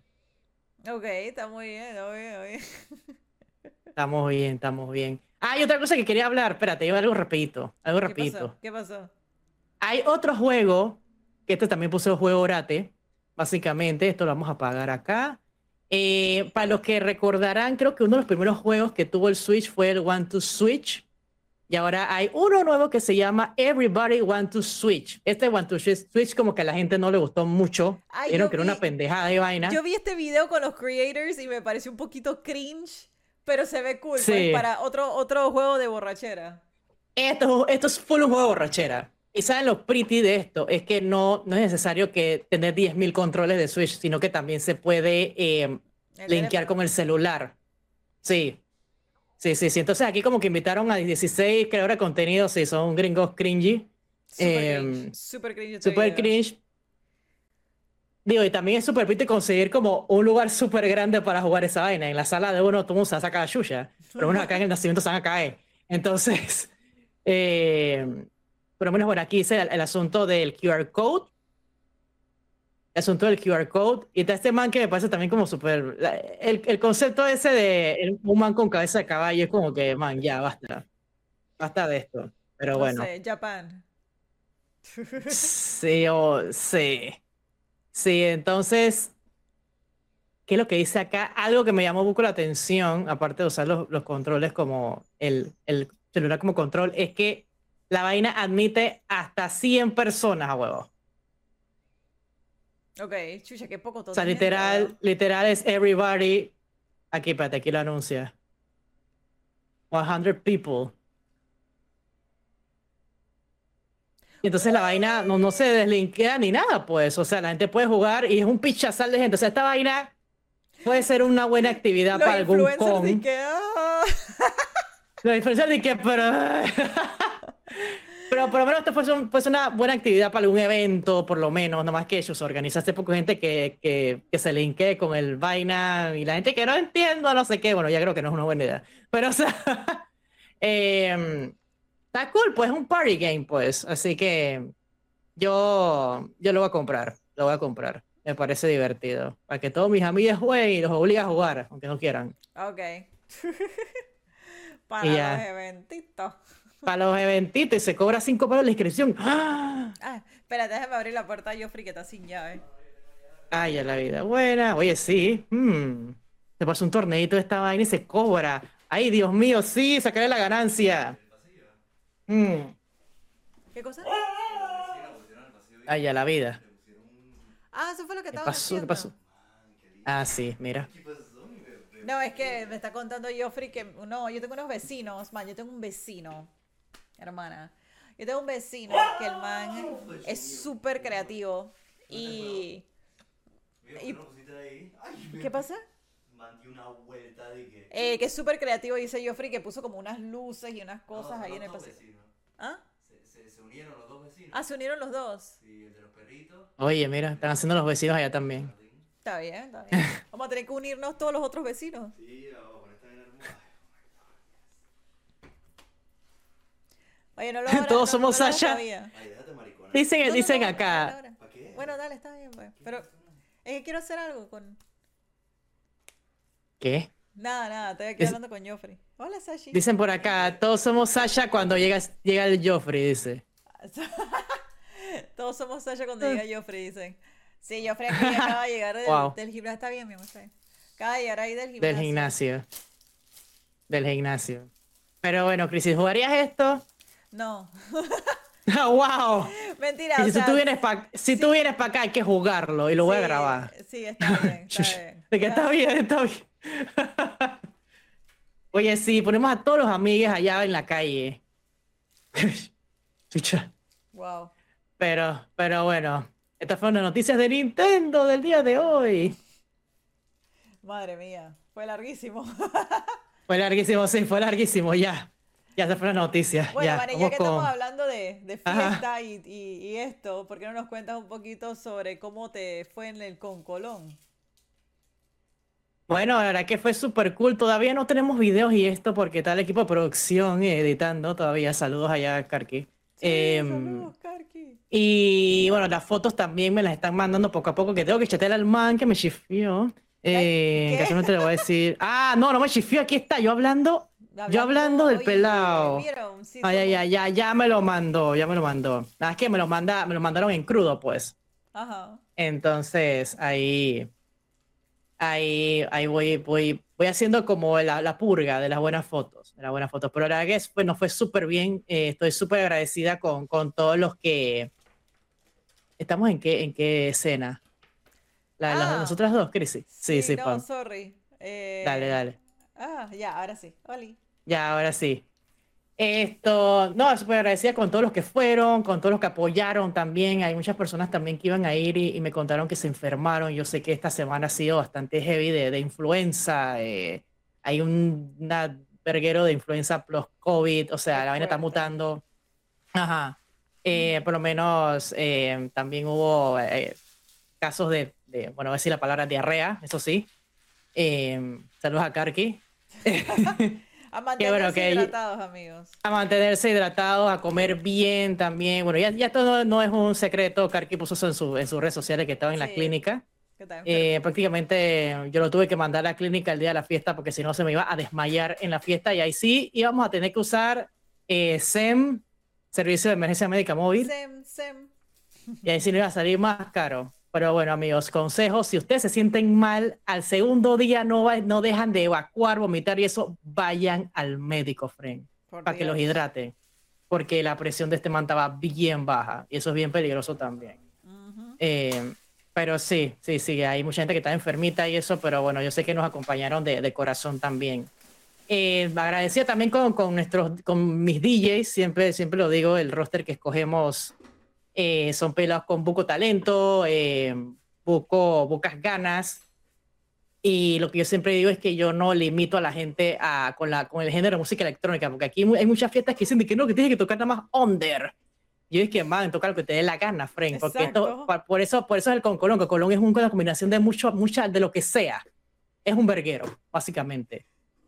Ok, está muy bien, está muy bien, está muy bien. Estamos bien, estamos bien. Ah, hay otra cosa que quería hablar. Espérate, yo algo rapidito. Algo ¿Qué rapidito. pasó? ¿Qué pasó? Hay otro juego, que este también puse el juego Orate. Básicamente, esto lo vamos a pagar acá. Eh, para los que recordarán, creo que uno de los primeros juegos que tuvo el Switch fue el One to Switch. Y ahora hay uno nuevo que se llama Everybody Want to Switch. Este One to Switch como que a la gente no le gustó mucho. Ay, Vieron que era una pendejada de vaina. Yo vi este video con los creators y me pareció un poquito cringe, pero se ve cool, pues, para otro, otro juego de borrachera. Esto, esto es full un juego de borrachera. Y saben lo pretty de esto, es que no, no es necesario que tener 10.000 controles de Switch, sino que también se puede eh, linkear con el celular. Sí. Sí, sí, sí. Entonces aquí como que invitaron a 16 creadores de contenido, sí, son gringos cringy, Super em, cringe, super cringe super cringe. Digo, y también es súper pretty conseguir como un lugar súper grande para jugar esa vaina. En la sala de uno todo el mundo se va a sacar la chucha, pero bueno, acá en el nacimiento se van a caer. Entonces, eh, por lo menos, bueno, aquí dice el, el asunto del QR code. El asunto del QR code. Y está este man que me parece también como súper. El, el concepto ese de un man con cabeza de caballo es como que, man, ya, basta. Basta de esto. Pero No bueno. sé, Japan. Sí, o sí. Sí, entonces, ¿qué es lo que dice acá? Algo que me llamó mucho la atención, aparte de usar los, los controles como el, el celular como control, es que la vaina admite hasta 100 personas a huevo. Ok, chucha, qué poco O sea, literal, literal es everybody. Aquí, espérate, aquí lo anuncia. 100 people. Y entonces la vaina no, no se deslinkea ni nada, pues. O sea, la gente puede jugar y es un pichazal de gente. O sea, esta vaina puede ser una buena actividad Los para algún con. ah. Los influencers de que, pero. Pero por lo menos esto fuese, un- fuese una buena actividad para algún evento, por lo menos, nomás que ellos organizaste poco gente que, que, que se linkee con el vaina y la gente que no entiendo, no sé qué, bueno, ya creo que no es una buena idea. Pero, o sea, em, está cool, pues es un party game, pues. Así que yo, yo lo voy a comprar, lo voy a comprar. Me parece divertido. Para que todos mis amigos jueguen y los obligue a jugar, aunque no quieran. Ok. Para Y ya. los eventitos. Para los eventitos y se cobra 5 para la inscripción. ¡Ah! Ah, espérate, déjame abrir la puerta Joffrey que está sin llave. Ay, a la vida buena. Oye, sí. mm, Se pasa un torneito de esta vaina y se cobra. Ay, Dios mío, sí, sacaré la ganancia. Mm, ¿Qué cosa? Ay, a la vida. Ah, eso fue lo que ¿Qué estaba pasó? ¿Qué pasó? Ah, sí, mira. No, es que me está contando Joffrey que no, yo tengo unos vecinos, man, yo tengo un vecino, hermana. Yo tengo un vecino que el man es súper creativo y Y- ¿por qué no pasa? Una vuelta de que. Eh, que es súper creativo, dice Joffrey, que puso como unas luces y unas No, cosas son ahí en el pasillo. vecinos. ¿Ah? Se, se, se unieron los dos vecinos. Ah, se unieron los dos. Sí, el de los perritos. Oye, mira, están haciendo los vecinos allá también. Está bien, está bien. Vamos a tener que unirnos todos los otros vecinos. Sí, esta bien hermosa. Oye, no lo Todos no- somos Sasha. Dicen, No, no, dicen no, acá. Bueno, dale, está bien, pues. Pero es que quiero hacer algo con... ¿Qué? Nada, nada, estoy aquí Es- hablando con Joffrey. Hola, Sashi. Dicen por acá, todos somos Sasha cuando llega, llega el Joffrey, dice. Todos somos Sasha cuando llega Joffrey, dicen. Sí, Joffrey aquí acaba de llegar del, Wow. del gimnasio. Está bien, mi amor, está bien. Acaba de llegar ahí del gimnasio. Del gimnasio. Del gimnasio. Pero bueno, Crisis, ¿jugarías esto? No, ¡Ah, ¡Wow! mentira, Y o si sea, tú vienes para si tú vienes para acá hay que jugarlo y lo voy a sí, grabar. Sí, está bien, está bien. De que está bien, está bien. Oye, sí, ponemos a todos los amigos allá en la calle. Wow. Pero, pero bueno, estas fueron las noticias de Nintendo del día de hoy. Madre mía, fue larguísimo. Fue larguísimo, sí, fue larguísimo, ya. Ya se fueron las noticias. Bueno, ya, Vane, ya que con- estamos hablando de, fiesta y, y- y esto, ¿por qué no nos cuentas un poquito sobre cómo te fue en el Concolón? Bueno, la verdad que fue súper cool. Todavía no tenemos videos y esto porque está el equipo de producción eh, editando todavía. Saludos allá a Karki. Sí, Em, saludos, Karki. Y bueno, las fotos también me las están mandando poco a poco, que tengo que chatear al man que me chifió. Eh, no te lo voy a decir. Ah, no, no me chifió, aquí está, yo hablando. Yo hablando del oye, pelado. Sí, Ay, ay, somos- ay, ya, ya me lo mandó, ya me lo mandó. Nada, es que me lo manda, me lo mandaron en crudo, pues. Ajá. Entonces, ahí, ahí, ahí voy, voy, voy haciendo como la, la purga de las buenas fotos, de las buenas fotos. Pero la verdad que es- bueno, fue súper bien. eh, estoy súper agradecida con, con todos los que estamos en qué, en qué escena. La, las- Ah. nosotras dos, Crisis. Sí, sí, no, Pam. sorry. Eh, Dale, dale. Ah, ya, ahora sí. Oli. Ya, ahora sí. Esto, no, súper agradecida con todos los que fueron, con todos los que apoyaron también. Hay muchas personas también que iban a ir y, y me contaron que se enfermaron. Yo sé que esta semana ha sido bastante heavy de, de influenza. eh, hay un una verguero de influenza plus COVID, o sea, Qué la vaina está mutando. Ajá. Eh, por lo menos eh, también hubo casos de, de, bueno, voy a decir la palabra diarrea, eso sí. Saludos a Karki. A mantenerse bueno que- hidratados, amigos. A mantenerse hidratados, a comer bien también. Bueno, ya, ya esto no, no es un secreto. Karki puso eso en, su, en sus redes sociales que estaba en la clínica. Eh, prácticamente yo lo tuve que mandar a la clínica el día de la fiesta porque si no se me iba a desmayar en la fiesta y ahí sí íbamos a tener que usar eh, SEM, Servicio de Emergencia Médica Móvil, Sem, sem. y ahí sí no iba a salir más caro. Pero bueno, amigos, consejos, si ustedes se sienten mal, al segundo día no, va- no dejan de evacuar, vomitar y eso, vayan al médico, friend Por para que los hidraten, porque la presión de este man estaba bien baja y eso es bien peligroso también. Eh, pero sí, sí, sí, hay mucha gente que está enfermita y eso, pero bueno, yo sé que nos acompañaron de, de corazón también. Eh, agradecida también con, con nuestros, con mis DJs, siempre, siempre lo digo, el roster que escogemos eh, son pelados con poco talento, eh, poco, pocas ganas. Y lo que yo siempre digo es que yo no limito a la gente a, con, la, con el género de música electrónica, porque aquí hay muchas fiestas que dicen de que no, que tienes que tocar nada más under. Yo es que man, tocar lo que te dé la gana, Frank, porque esto, por eso, por eso es el Concolón, que Colón es una combinación de mucho, mucha, de lo que sea. Es un verguero, básicamente.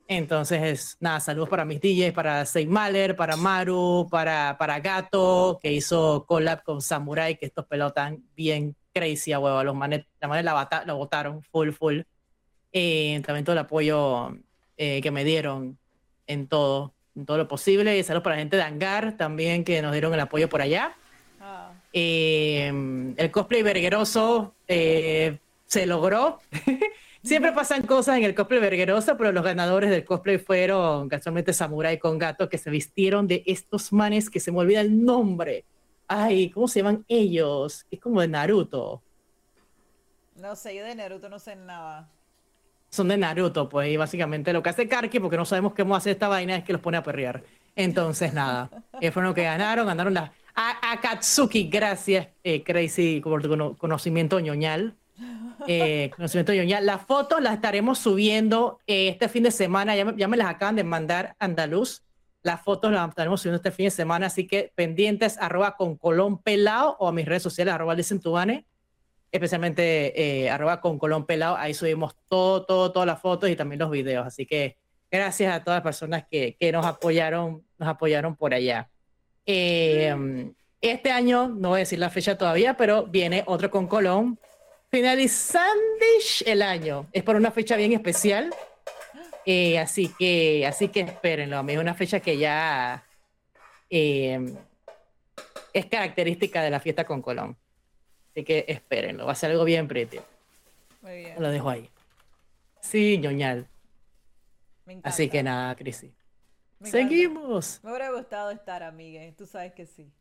Entonces, es, nada, saludos para mis DJs, para Sei Mahler, para Maru, para, para Gato, que hizo collab con Samurai, que estos pelotas tan bien crazy a huevo. Los manes, la manes la, bata- la botaron full, full. Eh, también todo el apoyo eh, que me dieron en todo, en todo lo posible. Y saludos para la gente de Hangar también, que nos dieron el apoyo por allá. Ah, Eh, el cosplay vergueroso eh, se logró. Siempre pasan cosas en el cosplay vergueroso, pero los ganadores del cosplay fueron casualmente Samurai con Gato, que se vistieron de estos manes que se me olvida el nombre. Ay, ¿cómo se llaman ellos? Es como de Naruto. no sé, yo de Naruto no sé nada. Son de Naruto, pues, y básicamente lo que hace Karki, porque no sabemos cómo hacer esta vaina, es que los pone a perrear. Entonces, nada, eh, fueron los que ganaron, ganaron la a Akatsuki, gracias, eh, Crazy, por tu cono- conocimiento ñoñal. Eh, conocimiento ñoñal. Las fotos las estaremos subiendo eh, este fin de semana, ya me, ya me las acaban de mandar Andaluz. Las fotos las estaremos subiendo este fin de semana, así que pendientes, arroba con Colón Pelao o a mis redes sociales, arroba Listen Tubane especialmente eh, arroba con Colón Pelado, ahí subimos todo, todo, todas las fotos y también los videos. Así que gracias a todas las personas que, que nos apoyaron, nos apoyaron por allá. Eh, este año, no voy a decir la fecha todavía, pero viene otro con Colón, finalizando el año. Es por una fecha bien especial. Eh, así que, así que espérenlo. Es una fecha que ya eh, es característica de la fiesta con Colón. Así que espérenlo, va a ser algo bien pretty. Muy bien. Lo dejo ahí. Sí, ñoñal. Me encanta. Así que nada, Crisi. Seguimos. Me hubiera gustado estar, amigue. Tú sabes que sí.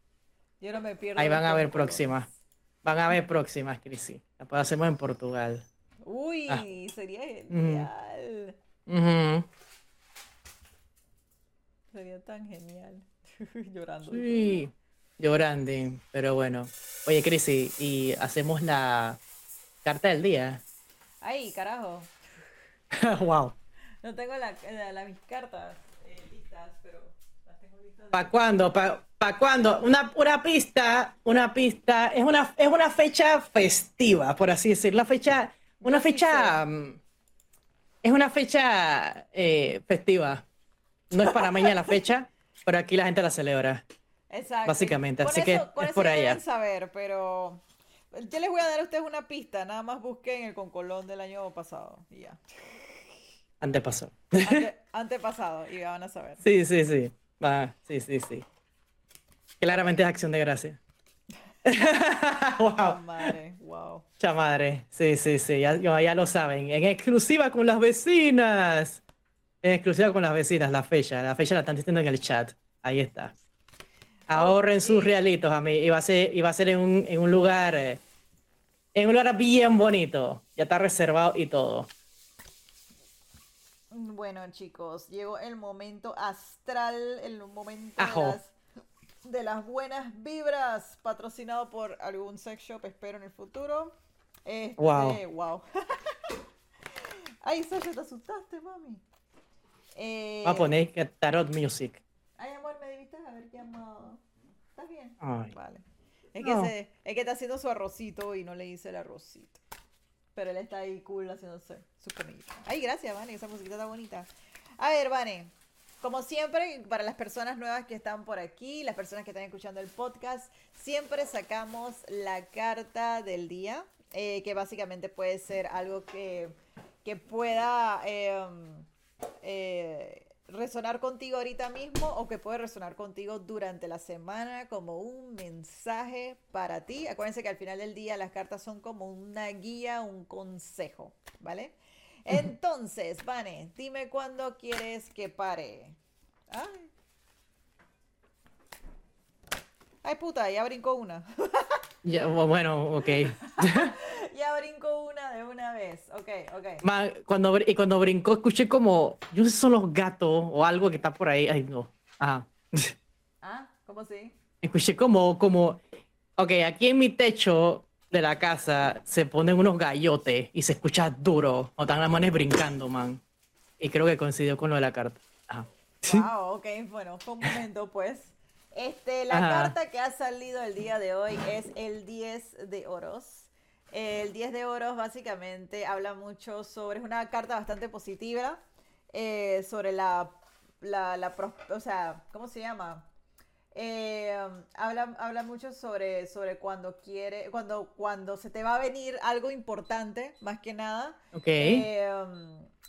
Yo no me pierdo. Ahí van a ver próximas. Van a ver próximas, Crisi. La pues hacemos en Portugal. Uy, Ah. sería genial. Sería tan genial. Llorando. Sí, llorando. Pero bueno. Oye, Crisi, y hacemos la carta del día. Ay, carajo. wow. No tengo la, la- la- mis cartas eh, listas, pero. ¿Para cuándo? ¿Para cuándo? Una, una pista, una pista. Es una, es una fecha festiva, por así decirlo. Una fecha, una fecha. mm, es una fecha eh, festiva. No es panameña la fecha, pero aquí la gente la celebra. Exacto. Básicamente, Con así que con es eso por allá. saber, pero yo les voy a dar a ustedes una pista. Nada más busquen el concolón del año pasado y ya. Antes pasó. Ante- antepasado y ya van a saber. Sí, sí, sí. Va, sí, sí, sí. Claramente es acción de gracia. wow. Madre, wow. Cha madre. Sí, sí, sí, ya, ya lo saben. En exclusiva con las vecinas. En exclusiva con las vecinas, la fecha. La fecha la están diciendo en el chat. Ahí está. Ahorren sus realitos, a mí. Y va a ser, va a ser en, un, en un lugar. eh, En un lugar bien bonito. Ya está reservado y todo. Bueno, chicos, llegó el momento astral, el momento de las, de las buenas vibras, patrocinado por algún sex shop, espero en el futuro. Este, Wow. wow. Ay, Sasha, te asustaste, mami. Eh, Va a poner que Tarot Music. Ay, amor, me debiste haber llamado. ¿Estás bien? Ay. Vale. Es que, se, es que está haciendo su arrocito y no le hice el arrocito. Pero él está ahí cool haciéndose su comidita. Ay, gracias, Vane, esa musiquita está bonita. A ver, Vane, como siempre, para las personas nuevas que están por aquí, las personas que están escuchando el podcast, siempre sacamos la carta del día, eh, que básicamente puede ser algo que, que pueda eh, eh, resonar contigo ahorita mismo o que puede resonar contigo durante la semana como un mensaje para ti. Acuérdense que al final del día las cartas son como una guía, un consejo, ¿vale? Entonces, Vane, dime cuándo quieres que pare. Ay. Ay, puta, ya brincó una. Ya, bu- bueno, ok. ya brincó una de una vez. Ok, ok. Ma, cuando, y cuando brincó, escuché como. Yo no sé si son los gatos o algo que está por ahí. Ay, no. Ajá. Ah, ¿cómo sí? Escuché como, como. Ok, aquí en mi techo de la casa se ponen unos gallotes y se escucha duro. O están las manes brincando, man. Y creo que coincidió con lo de la carta. Ajá. Wow, ok, bueno, fue un momento pues. Este, la Ajá. carta que ha salido el día de hoy es el 10 de oros. El 10 de oros básicamente habla mucho sobre, es una carta bastante positiva, eh, sobre la, la, o sea, ¿cómo se llama? Eh, habla, habla mucho sobre, sobre cuando quiere, cuando, cuando se te va a venir algo importante, más que nada. Ok. Eh,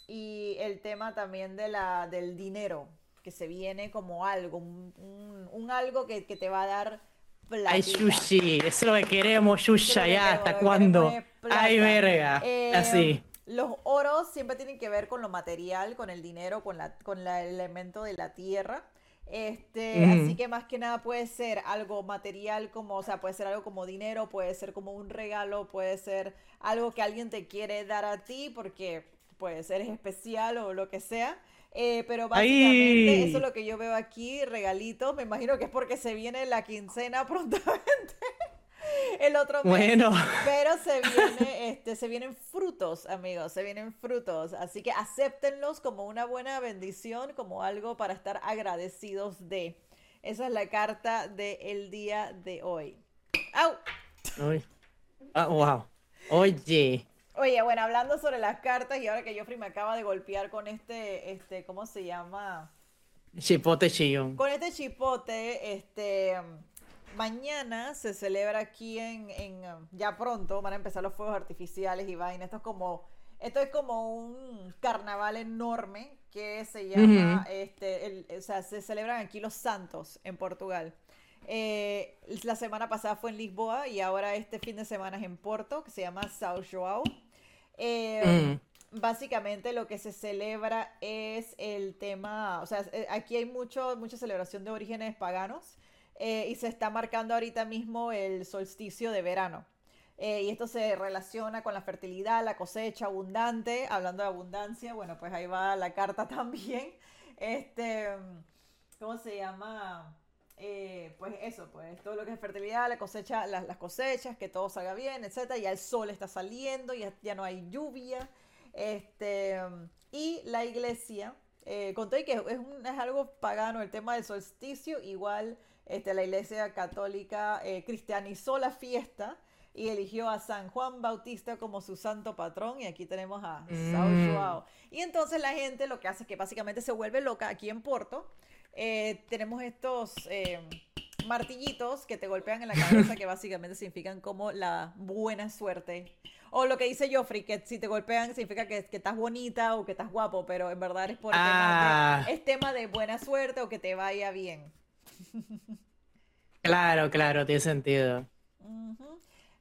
y el tema también de la, del dinero, que se viene como algo, un, un- un algo que, que te va a dar platita. Ay, sushi, eso es lo que queremos, que ya, ¿hasta cuándo? plata. Ay, verga. Eh, Así. Los oros siempre tienen que ver con lo material, con el dinero, con la, con la- el elemento de la tierra. Este, así que más que nada puede ser algo material como, o sea, puede ser algo como dinero, puede ser como un regalo, puede ser algo que alguien te quiere dar a ti porque pues eres especial o lo que sea. Eh, pero básicamente Ay. eso es lo que yo veo aquí, regalitos. Me imagino que es porque se viene la quincena prontamente. El otro mes. Bueno, Pero se viene, este, se vienen frutos, amigos, se vienen frutos. Así que acéptenlos como una buena bendición, como algo para estar agradecidos de. Esa es la carta del día de hoy. ¡Au! Uy. Ah, wow. Oye, Oye, bueno, hablando sobre las cartas y ahora que Joffrey me acaba de golpear con este, este, ¿cómo se llama? chipote chillón. Con este chipote, este, mañana se celebra aquí en, en, ya pronto van a empezar los fuegos artificiales y vaina. Esto es como, esto es como un carnaval enorme que se llama, este, el- o sea, se celebran aquí los Santos en Portugal. Eh, la semana pasada fue en Lisboa y ahora este fin de semana es en Porto, que se llama São João. Eh, Mm. Básicamente lo que se celebra es el tema, o sea, eh, aquí hay mucho, mucha celebración de orígenes paganos eh, y se está marcando ahorita mismo el solsticio de verano. Eh, y esto se relaciona con la fertilidad, la cosecha abundante. Hablando de abundancia, bueno, pues ahí va la carta también. Este, ¿cómo se llama? Eh, pues eso, pues todo lo que es fertilidad, la cosecha, las, las cosechas, que todo salga bien, etcétera. Ya el sol está saliendo, ya, ya no hay lluvia. Este, y la iglesia, eh, con todo y que es, un- es algo pagano el tema del solsticio, igual este, la iglesia católica eh, cristianizó la fiesta y eligió a San Juan Bautista como su santo patrón y aquí tenemos a Mm. João. Y entonces la gente lo que hace es que básicamente se vuelve loca aquí en Porto. Eh, tenemos estos eh, martillitos que te golpean en la cabeza que básicamente significan como la buena suerte. O lo que dice Joffrey, que si te golpean significa que, que estás bonita o que estás guapo, pero en verdad es por tema Ah. de, es tema de buena suerte o que te vaya bien. Claro, claro, tiene sentido.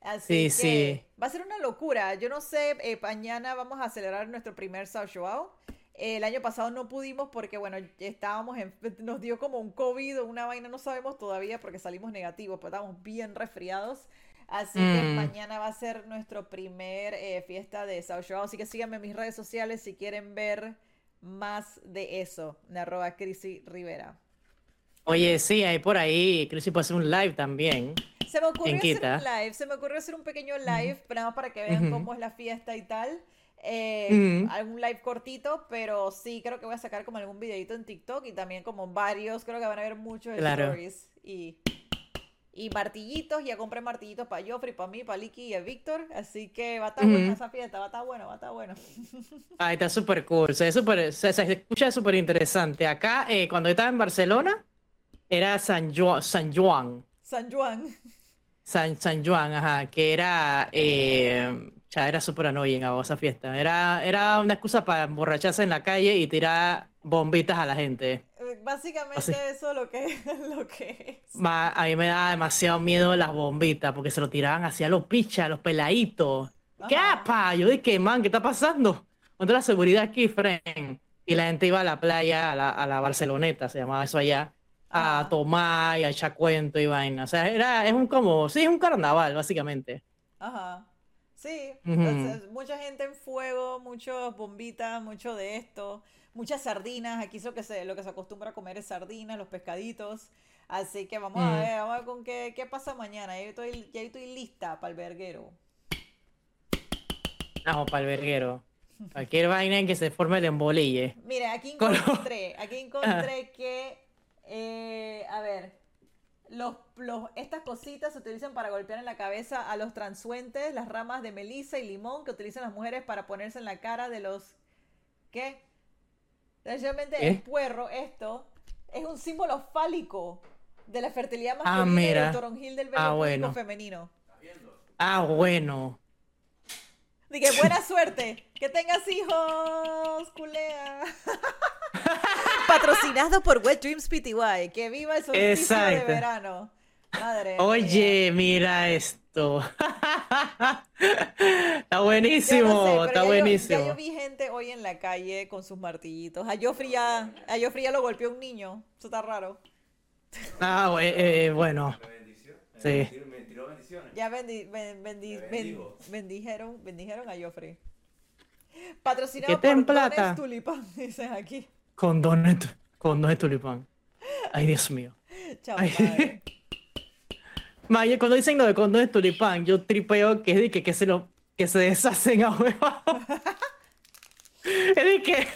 Así Sí, que sí. va a ser una locura. Yo no sé, eh, mañana vamos a celebrar nuestro primer Sao Joao. El año pasado no pudimos porque, bueno, estábamos en, nos dio como un COVID o una vaina, no sabemos todavía porque salimos negativos, pero estábamos bien resfriados. Así que Mm. mañana va a ser nuestro primer eh, fiesta de Sao Joao. Así que síganme en mis redes sociales si quieren ver más de eso. Arroba Crisi Rivera. Oye, sí, hay por ahí, sí puede hacer un live también. Se me ocurrió En hacer un live, se me ocurrió hacer un pequeño live, pero nada más para que vean cómo es la fiesta y tal. Eh. Algún live cortito, pero sí creo que voy a sacar como algún videito en TikTok y también como varios, creo que van a ver muchos Claro. stories. Y, y martillitos, ya compré martillitos para Joffrey, para mí, para Licky y a Víctor, así que va a estar buena Ujú. esa fiesta, va a estar bueno, va a estar bueno. Ay, está súper cool, súper- se, se escucha súper interesante. Acá, eh, cuando yo estaba en Barcelona, era San, Jo- San Juan. San Juan. San, San Juan, ajá, que era, eh, ya era súper annoying a esa fiesta. Era, era una excusa para emborracharse en la calle y tirar bombitas a la gente. Básicamente Así. eso es lo que, lo que es. Ma- a mí me daba demasiado miedo las bombitas porque se lo tiraban hacia los pichas, los peladitos. ¿Qué apa? Yo dije, man, ¿qué está pasando? ¿Dónde la seguridad aquí, friend? Y la gente iba a la playa, a la, a la Barceloneta, se llamaba eso allá, a Ajá. tomar y a echar cuento y vaina. O sea, era, es un como, sí, es un carnaval, básicamente. Ajá. Sí, entonces, mucha gente en fuego, muchos bombitas, mucho de esto. muchas sardinas. Aquí es lo que se, lo que se acostumbra a comer es sardinas, los pescaditos. Así que vamos a Mm. ver, vamos a ver con qué, qué pasa mañana. Ya estoy, ya estoy lista para el verguero. No, para el verguero. Cualquier vaina en que se forme el embolille. Mira, aquí Con- encontré, aquí encontré que, eh, a ver, los, los, estas cositas se utilizan para golpear en la cabeza a los transuentes, las ramas de melisa y limón que utilizan las mujeres para ponerse en la cara de los, ¿qué? Realmente el puerro, esto, es un símbolo fálico de la fertilidad Ah, masculina y mira. el toronjil del Ah, bueno. femenino. Ah, bueno. Dije, buena suerte. Que tengas hijos, culea. Patrocinado por Wet Dreams PTY. Que viva el solsticio de verano. Madre mía. Oye, mira esto. Está buenísimo, no sé, pero está ya yo- buenísimo. ya yo vi gente hoy en la calle con sus martillitos. A Joffrey ya, a Joffrey ya lo golpeó un niño. Eso está raro. Ah, bu- eh, bueno. Sí. Tiró bendiciones. Ya bendi- ben- bendi- ben- bendijeron, bendijeron a Joffrey. Patrocinado en por Dones plata. Tulipán, dicen aquí. Condones, tu- condones tulipán. Ay, Dios mío. Chao, Ay. cuando dicen lo de condones tulipán, yo tripeo que es de que, que se lo que se deshacen a huevo. es de que.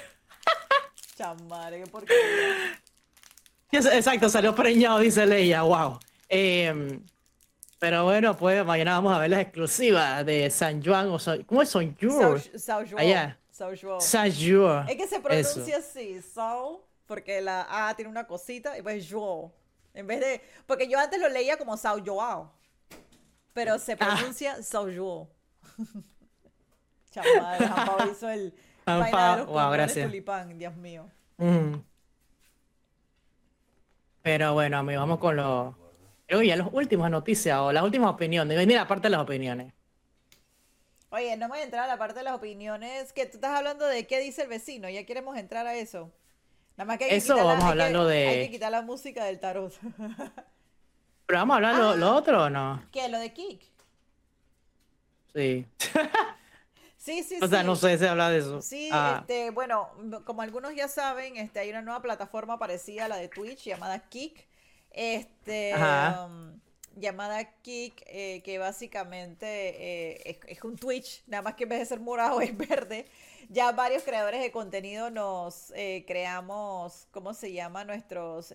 Chamare, qué porquería. Exacto, salió preñado, dice Leia, wow. Em, pero bueno, pues mañana vamos a ver las exclusivas de San Juan o San, ¿Cómo es San Juan? Sao Joao. Allá. San Juan. Es que se Eso. pronuncia así, Sao, porque la A tiene una cosita y pues Joao. En vez de. Porque yo antes lo leía como Sao Joao. Pero se Ah. pronuncia Sao Joao. Chaval, Juan Pablo hizo el. Juan vaina de Pablo, los wow, condones gracias. tulipán, Dios mío. Mm. Pero bueno, amigos, vamos con los. Que ya las últimas noticias o las últimas opiniones. Mira, aparte de las opiniones. Oye, no me voy a entrar a la parte de las opiniones. Que tú estás hablando de qué dice el vecino. Ya queremos entrar a eso. Nada más que hay que Eso, quitar la- vamos a hay que- de- Hay que quitar la música del tarot. Pero vamos a hablar lo, Ah. lo otro o no? ¿Qué? ¿Lo de Kik? Sí. Sí, sí, O sea, sí. no sé si habla de eso. Sí, Ah, este, bueno, como algunos ya saben, este, hay una nueva plataforma parecida a la de Twitch llamada Kick. Este, um, llamada Kick, eh, que básicamente eh, es, es un Twitch, nada más que en vez de ser morado es verde. Ya varios creadores de contenido nos eh, creamos, ¿cómo se llama? Nuestros,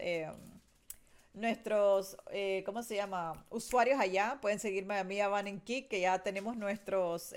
nuestros, ¿cómo se llama? Usuarios allá. Pueden seguirme a mí, a Van en Kick, que ya tenemos nuestros,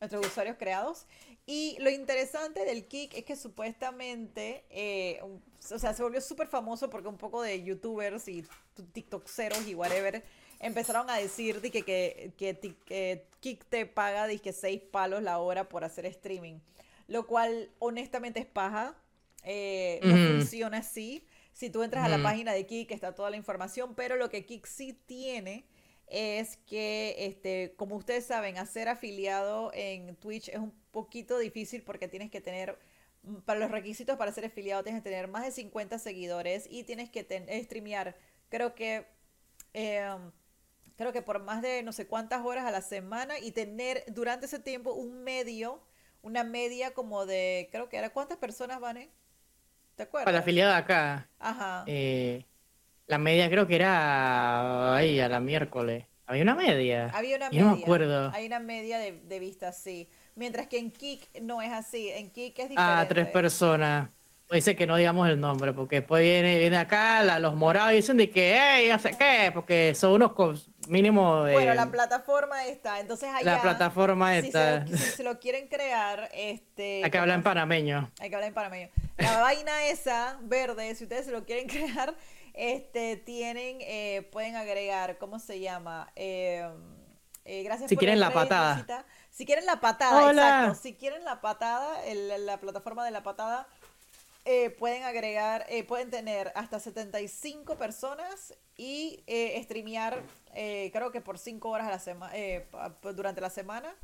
nuestros usuarios creados. Y lo interesante del Kick es que supuestamente, eh, o sea, se volvió súper famoso porque un poco de youtubers y tiktokeros y whatever empezaron a decir de que, que, que, que Kick te paga que 6 palos la hora por hacer streaming. Lo cual honestamente es paja. eh, no Ujú. funciona así. Si tú entras a la página de Kick está toda la información, pero lo que Kick sí tiene es que, este, como ustedes saben, hacer afiliado en Twitch es un poquito difícil porque tienes que tener, mm, para los requisitos para ser afiliado, tienes que tener más de 50 seguidores y tienes que ten- eh, streamear, creo que, em, creo que por más de no sé cuántas horas a la semana y tener durante ese tiempo un medio, una media como de, creo que era, ¿cuántas personas van? eh? ¿Te para afiliada acá, Ajá. eh, la media creo que era ahí a la miércoles. Había una media. Había una Y no me media. acuerdo. Hay una media de, de vistas, sí. Mientras que en Kik no es así. En Kik es diferente. Ah, tres personas. Dice que no digamos el nombre, porque después viene, viene acá la- los morados y dicen de que, hey, no sé qué, porque son unos cos- mínimo de Bueno, la plataforma está. Entonces allá. la plataforma si se, lo, si se lo quieren crear, este. Hay que hablar en ¿cómo se- panameño. Hay que hablar en panameño. La vaina esa, verde, si ustedes se lo quieren crear, este, tienen, eh, pueden agregar, ¿cómo se llama? Eh, eh, gracias Si por quieren la patada. Luisita. Si quieren la patada, Hola. exacto. Si quieren la patada, el- la plataforma de la patada, eh, pueden agregar, eh, pueden tener hasta 75 personas y eh, streamear, eh, creo que por 5 horas a la semana, durante la semana,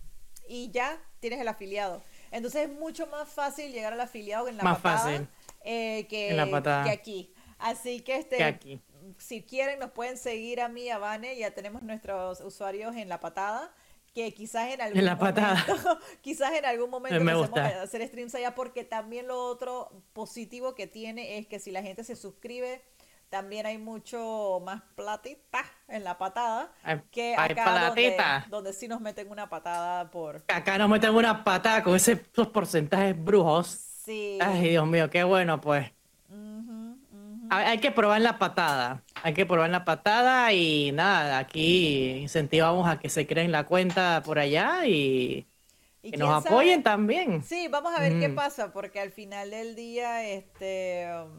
y ya tienes el afiliado. Entonces es mucho más fácil llegar al afiliado en la Más patada fácil. eh, que, En la patada. que aquí. Así que este, si quieren nos pueden seguir a mí, a Vane, ya tenemos nuestros usuarios en la patada, que quizás en algún la patada. momento, quizás en algún momento Me gusta. hacer streams allá porque también lo otro positivo que tiene es que si la gente se suscribe también hay mucho más platita en la patada Hay- que hay acá donde, donde sí nos meten una patada por Acá nos meten una patada con ese- esos porcentajes brujos. sí Ay, Dios mío, qué bueno, pues. Hay, que probar la patada. Hay que probar la patada y nada, aquí incentivamos a que se creen la cuenta por allá y Y que nos sabe, apoyen también. Sí, vamos a ver qué pasa, porque al final del día, este, um,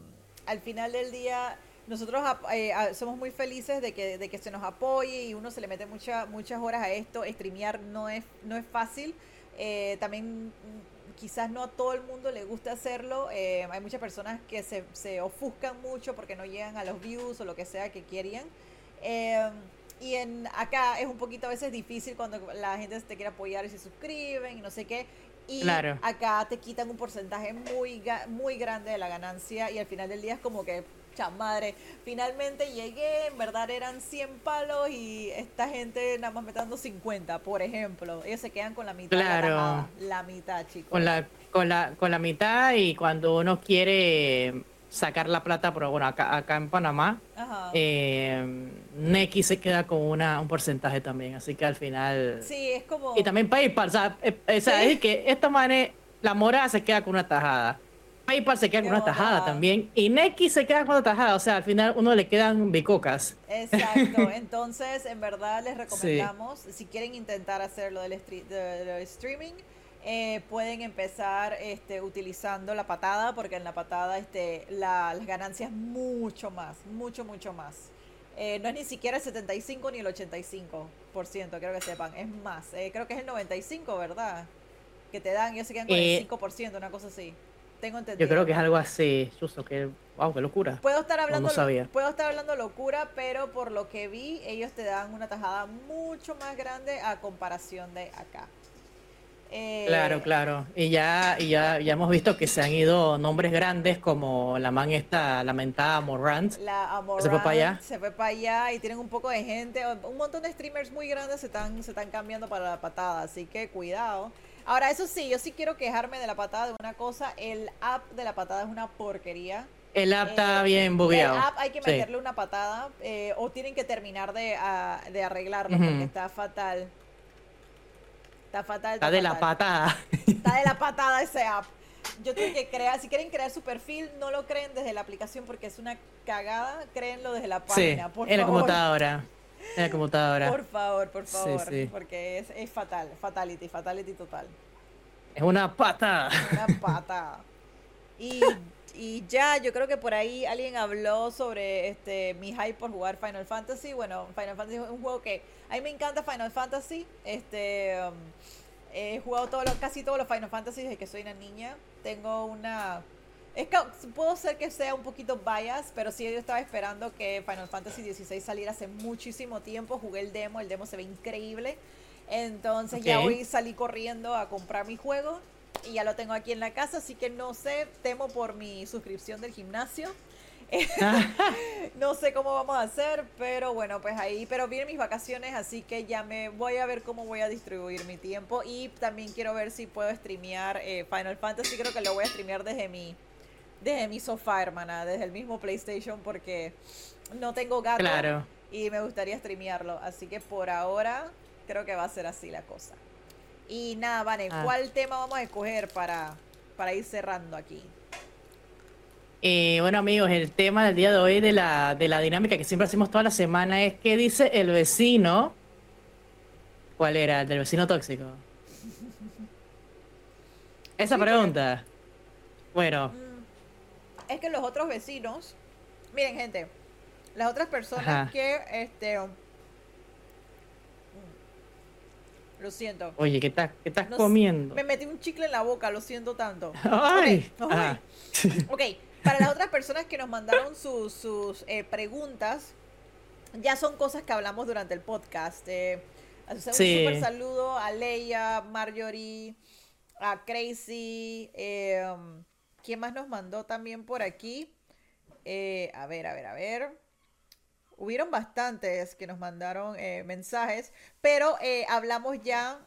al final del día, nosotros eh, somos muy felices de que, de que se nos apoye y uno se le mete mucha, muchas horas a esto. Streamear no es, no es fácil. Eh, también quizás no a todo el mundo le gusta hacerlo. eh, hay muchas personas que se, se ofuscan mucho porque no llegan a los views o lo que sea que querían. Eh, y en acá es un poquito a veces difícil cuando la gente te quiere apoyar y se suscriben y no sé qué. Y Claro. acá te quitan un porcentaje muy, muy grande de la ganancia y al final del día es como que, chamadre, finalmente llegué, en verdad eran 100 palos y esta gente nada más me está dando 50, por ejemplo. Ellos se quedan con la mitad de Claro. la tajada. La mitad, chicos. Con la, con la, con la mitad y cuando uno quiere sacar la plata, pero bueno, acá, acá en Panamá, eh, Neki se queda con una, un porcentaje también, así que al final... sí, es como... Y también PayPal, o sea, Sí. es que esta manera, la morada se queda con una tajada. PayPal se queda con una tajada también. Y Neki se queda con una tajada. O sea, al final uno le quedan bicocas. Exacto, entonces en verdad les recomendamos, si quieren intentar hacer lo del, stre- de- del streaming, eh, pueden empezar este, utilizando la patada, porque en la patada este, la- las ganancias mucho más, mucho, mucho más. Eh, no es ni siquiera el 75 ni el 85%, creo que sepan, es más, eh, creo que es el 95, ¿verdad? Que te dan, ellos se quedan con Eh, el 5%, una cosa así. Tengo entendido. Yo creo que es algo así. Justo que. Wow, qué locura. Puedo estar hablando no sabía. puedo estar hablando locura, pero por lo que vi, ellos te dan una tajada mucho más grande a comparación de acá. Eh, Claro, claro. Y ya, y ya, ya hemos visto que se han ido nombres grandes como la man esta lamentada Morant. La Amorant ¿Se fue para allá? Se fue para allá y tienen un poco de gente. Un montón de streamers muy grandes se están, se están cambiando para la patada, así que cuidado. Ahora, eso sí, yo sí quiero quejarme de la patada de una cosa. El app de la patada es una porquería. El app está Eh, bien El bugueado. app hay que Sí. meterle una patada eh, o tienen que terminar de, a- de arreglarlo porque está fatal. Está fatal. Está de la patada. Está de la patada ese app. Yo tengo que crear, si quieren crear su perfil, no lo creen desde la aplicación porque es una cagada, créenlo desde la Sí, página, por en la favor. computadora. En la computadora. Por favor, por favor, sí. porque es, es fatal, fatality, fatality total. Es una patada. Una pata. Y, y ya, yo creo que por ahí alguien habló sobre este mi hype por jugar Final Fantasy. Bueno, Final Fantasy es un juego que a mí me encanta Final Fantasy. Este um, he jugado todos los- casi todos los Final Fantasy desde que soy una niña. Tengo una es que puedo ser que sea un poquito bias, pero sí yo estaba esperando que Final Fantasy XVI saliera hace muchísimo tiempo. Jugué el demo, el demo se ve increíble. Entonces ya hoy salí corriendo a comprar mi juego y ya lo tengo aquí en la casa, así que no sé, temo por mi suscripción del gimnasio. no sé cómo vamos a hacer, pero bueno, pues ahí, pero vienen mis vacaciones, así que ya me voy a ver cómo voy a distribuir mi tiempo y también quiero ver si puedo streamear eh, Final Fantasy, creo que lo voy a streamear desde mi desde mi sofá, hermana, desde el mismo PlayStation porque no tengo gato Claro. y me gustaría streamearlo, así que por ahora creo que va a ser así la cosa. Y nada, Vane, Ah. ¿cuál tema vamos a escoger para, para ir cerrando aquí? Eh, bueno amigos, el tema del día de hoy de la, de la dinámica que siempre hacemos toda la semana es ¿qué dice el vecino? ¿Cuál era? ¿El del vecino tóxico? Esa pregunta. Bueno, Mm, Es que los otros vecinos, miren gente, las otras personas Ajá. que, este, lo siento, oye, ¿qué estás, qué estás No comiendo? me metí un chicle en la boca, lo siento tanto. ¡Ay! Ok, Ajá. Ok, para las otras personas que nos mandaron sus, sus eh, preguntas, ya son cosas que hablamos durante el podcast. Eh, sea, Sí. Un super saludo a Leia, Marjorie, a Crazy. eh, ¿Quién más nos mandó también por aquí? Eh, a ver, a ver, a ver. hubieron bastantes que nos mandaron eh, mensajes, pero eh, hablamos ya,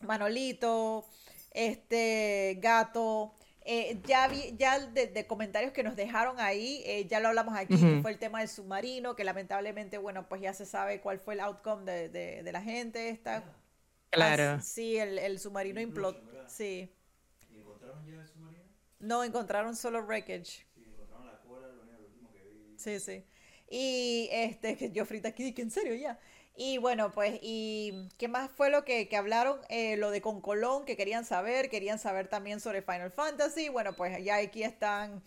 Manolito, este, Gato, eh, ya vi, ya de, de comentarios que nos dejaron ahí, eh, ya lo hablamos aquí, que fue el tema del submarino, que lamentablemente, bueno, pues ya se sabe cuál fue el outcome de, de- de la gente esta. Claro. Ah, sí, el, el submarino implotó. Sí. ¿Y encontraron ya el submarino? No, encontraron solo wreckage. Sí, encontraron la cola, lo último que vi. Sí, sí. Y este, que yo frita aquí, que en serio ya. Y bueno, pues, ¿y qué más fue lo que, que hablaron? Eh, lo de Concolón, que querían saber, querían saber también sobre Final Fantasy. Bueno, pues ya aquí están.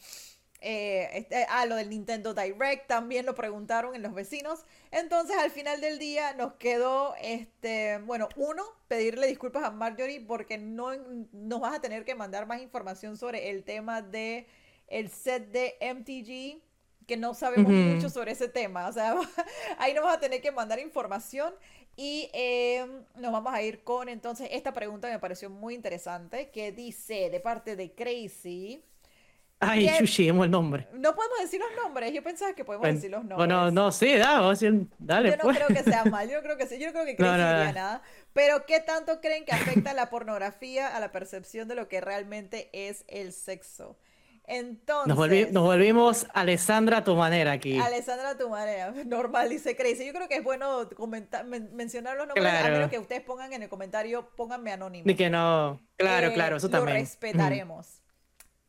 Eh, este- ah, lo del Nintendo Direct también lo preguntaron en los vecinos. Entonces, al final del día nos quedó, este, bueno, uno, pedirle disculpas a Marjorie porque no nos vas a tener que mandar más información sobre el tema de el set de MTG que no sabemos mucho sobre ese tema. O sea, ahí nos vas a tener que mandar información. Y eh, nos vamos a ir con entonces esta pregunta que me pareció muy interesante, que dice de parte de Crazy. Ay, chuchi, demos el nombre. No podemos decir los nombres, yo pensaba que podemos Bueno, decir los nombres. bueno, no, sí, da, a dale, Yo no pues. creo que sea mal, yo no creo que sea, yo no creo que No, no, no. nada. Pero ¿qué tanto creen que afecta la pornografía a la percepción de lo que realmente es el sexo? Entonces, Nos, volvi- nos volvimos Alessandra a tu manera aquí. Alessandra, tu manera, normal, dice Crazy. Yo creo que es bueno men- mencionar los nombres, a Claro. menos que ustedes pongan en el comentario, pónganme anónimo. Ni que no. Claro, Eh, claro, eso lo también. respetaremos.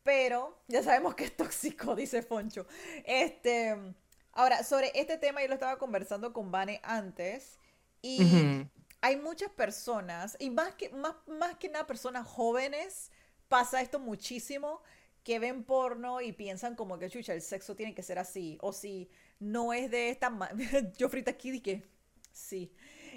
Pero ya sabemos que es tóxico, dice Foncho. Este, ahora, sobre este tema yo lo estaba conversando con Vane antes y Ujú. hay muchas personas, y más que, más, más que nada personas jóvenes, pasa esto muchísimo, que ven porno y piensan como que, chucha, el sexo tiene que ser así, o si no es de esta manera, yo frita aquí dije, sí.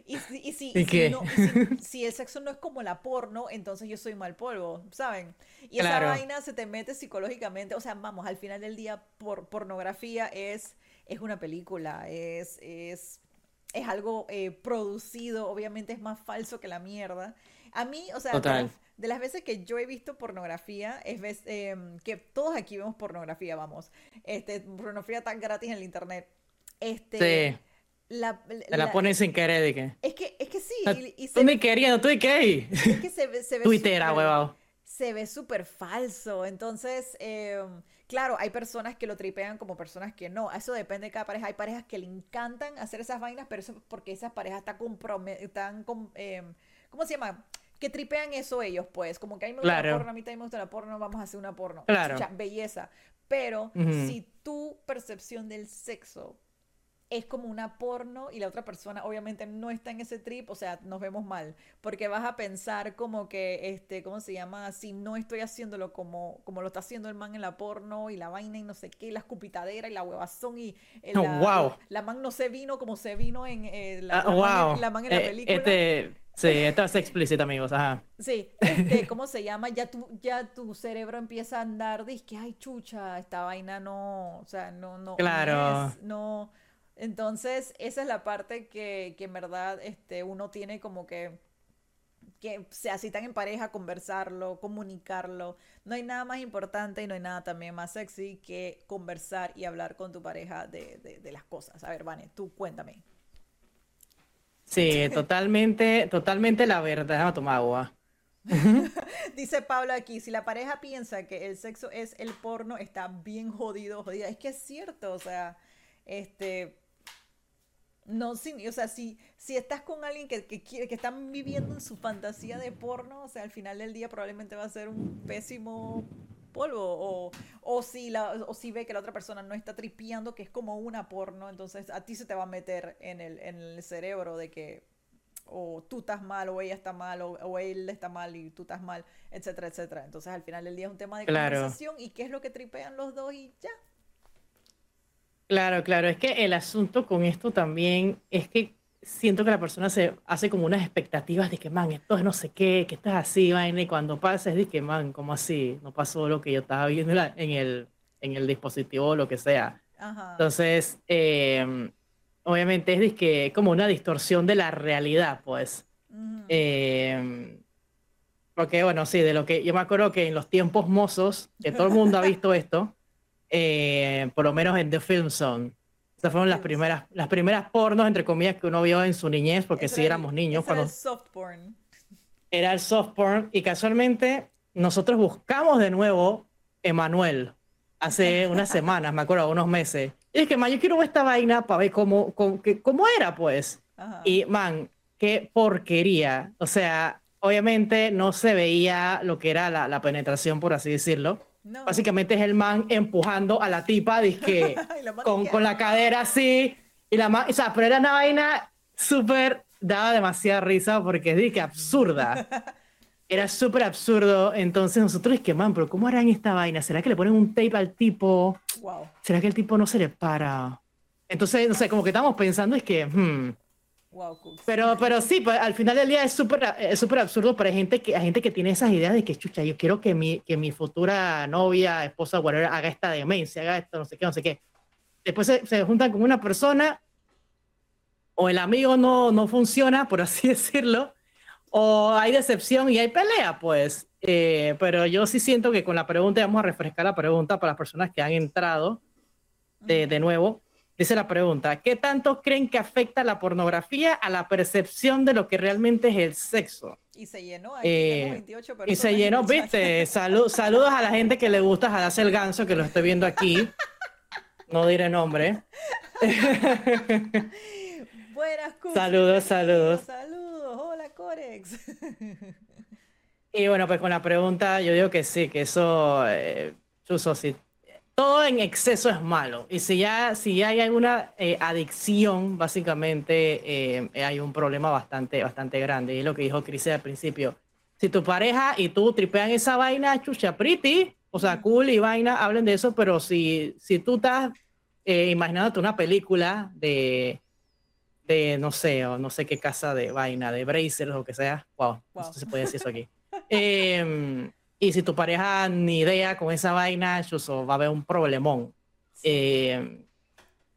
Y, si- y si, ¿Y si qué? no- y si- el sexo no es como la porno, entonces yo soy mal polvo, ¿saben? Y esa Claro. vaina se te mete psicológicamente, o sea, vamos, al final del día, por, pornografía es, es una película, es, es, es algo eh, producido, obviamente es más falso que la mierda. A mí, o sea, de Total. las, de las veces que yo he visto pornografía, es vez- em, que todos aquí vemos pornografía, vamos, este, pornografía tan gratis en el internet. Este, Sí, la, te la la- ponen sin querer, de que. es que, es que sí, y, y Tú ni queriendo, tú y qué. es que se ve, se ve Twitter, huevado. se ve súper falso. Entonces, eh, claro, hay personas que lo tripean como personas que no. Eso depende de cada pareja. Hay parejas que le encantan hacer esas vainas, pero eso es porque esas parejas están comprometidas, eh, ¿cómo se llama? Que tripean eso ellos, pues. Como que a mí me gusta la Claro. porno, a mí también me gusta la porno, vamos a hacer una porno. Claro. Chucha, belleza. Pero Ujú. si tu percepción del sexo es como una porno y la otra persona obviamente no está en ese trip, o sea, nos vemos mal, porque vas a pensar como que, este, ¿cómo se llama? Si no estoy haciéndolo como, como lo está haciendo el man en la porno y la vaina y no sé qué, y la escupitadera y la huevazón y eh, Oh, la, wow. la man no se vino como se vino en eh, la, Ah, la man en- wow. la man en la Eh, película. este, sí, esto es explícito, amigos. Ajá. Sí, este, ¿cómo se llama? Ya tu, ya tu cerebro empieza a andar, dice que, ay, chucha, esta vaina no, o sea, no, no, no Claro. es, no. Entonces, esa es la parte que, que en verdad este, uno tiene como que, que se citan en pareja, conversarlo, comunicarlo. No hay nada más importante y no hay nada también más sexy que conversar y hablar con tu pareja de, de, de las cosas. A ver, Vane, tú cuéntame. Sí, totalmente, totalmente la verdad. Déjame tomar agua. Dice Pablo aquí, si la pareja piensa que el sexo es el porno, está bien jodido, jodida. Es que es cierto, o sea, este, no, sin, o sea, si, si estás con alguien que, que quiere, que están viviendo en su fantasía de porno, o sea, al final del día probablemente va a ser un pésimo polvo, o, o si la, o si ve que la otra persona no está tripeando, que es como una porno, entonces a ti se te va a meter en el, en el cerebro de que o tú estás mal, o ella está mal, o, o él está mal y tú estás mal, etcétera, etcétera. Entonces al final del día es un tema de Claro. conversación y qué es lo que tripean los dos y ya. Claro, claro. Es que el asunto con esto también es que siento que la persona se hace como unas expectativas de que, man, esto es no sé qué, que esto es así, vaina, y cuando pasa es de que, man, ¿cómo así? No pasó lo que yo estaba viendo en el, en el dispositivo o lo que sea. Ajá. Entonces, eh, obviamente es de que como una distorsión de la realidad, pues. Eh, porque, bueno, sí, de lo que yo me acuerdo que en los tiempos mozos, que todo el mundo ha visto esto, eh, por lo menos en The Film Zone, Esas fueron las primeras, las primeras pornos, entre comillas, que uno vio en su niñez, porque sí éramos niños era cuando el soft porn. era el soft porn. Y casualmente nosotros buscamos de nuevo Emanuel hace unas semanas, me acuerdo, unos meses. Y es que, man, yo quiero ver esta vaina para ver cómo, cómo, cómo era, pues. Ajá. Y, man, qué porquería. O sea, obviamente no se veía lo que era la, la penetración, por así decirlo. No. Básicamente es el man empujando a la tipa, dizque, la con, con la cadera así. Y la ma- o sea, pero era una vaina súper, daba demasiada risa porque que absurda. Era súper absurdo. Entonces nosotros es que, man, pero ¿cómo harán esta vaina? ¿Será que le ponen un tape al tipo? Wow. ¿Será que el tipo no se le para? Entonces, no sé, como que estamos pensando es que, hmm, Wow, Cooks. pero, pero sí, pues, al final del día es súper es súper absurdo para gente que, gente que tiene esas ideas de que, chucha, yo quiero que mi, que mi futura novia, esposa, whatever, haga esta demencia, haga esto, no sé qué, no sé qué. Después se, se juntan con una persona, o el amigo no, no funciona, por así decirlo, o hay decepción y hay pelea, pues. Eh, pero yo sí siento que con la pregunta, vamos a refrescar la pregunta para las personas que han entrado de, de nuevo. Dice la pregunta, ¿qué tanto creen que afecta la pornografía a la percepción de lo que realmente es el sexo? Y se llenó. Aquí Eh, tenemos 28 Y se en llenó, viste, Salu- saludos a la gente que le gusta jalarse el ganso, que lo estoy viendo aquí. No diré nombre. Buenas, Cooks. Saludos, saludos. Saludos. Hola, Corex. Y bueno, pues con la pregunta, yo digo que sí, que eso, eh, Chuzo, sí. Todo en exceso es malo. Y si ya, si ya hay alguna eh, adicción, básicamente eh, hay un problema bastante, bastante grande. Y es lo que dijo Cris al principio. Si tu pareja y tú tripean esa vaina, chucha, pretty, o sea, cool y vaina, hablen de eso, pero si, si tú estás eh, imaginándote una película de, de, no sé, o no sé qué casa de vaina, de Brazers o que sea, wow, Wow. no se puede decir eso aquí. Y si tu pareja ni idea con esa vaina, chuzo, va a haber un problemón. Em,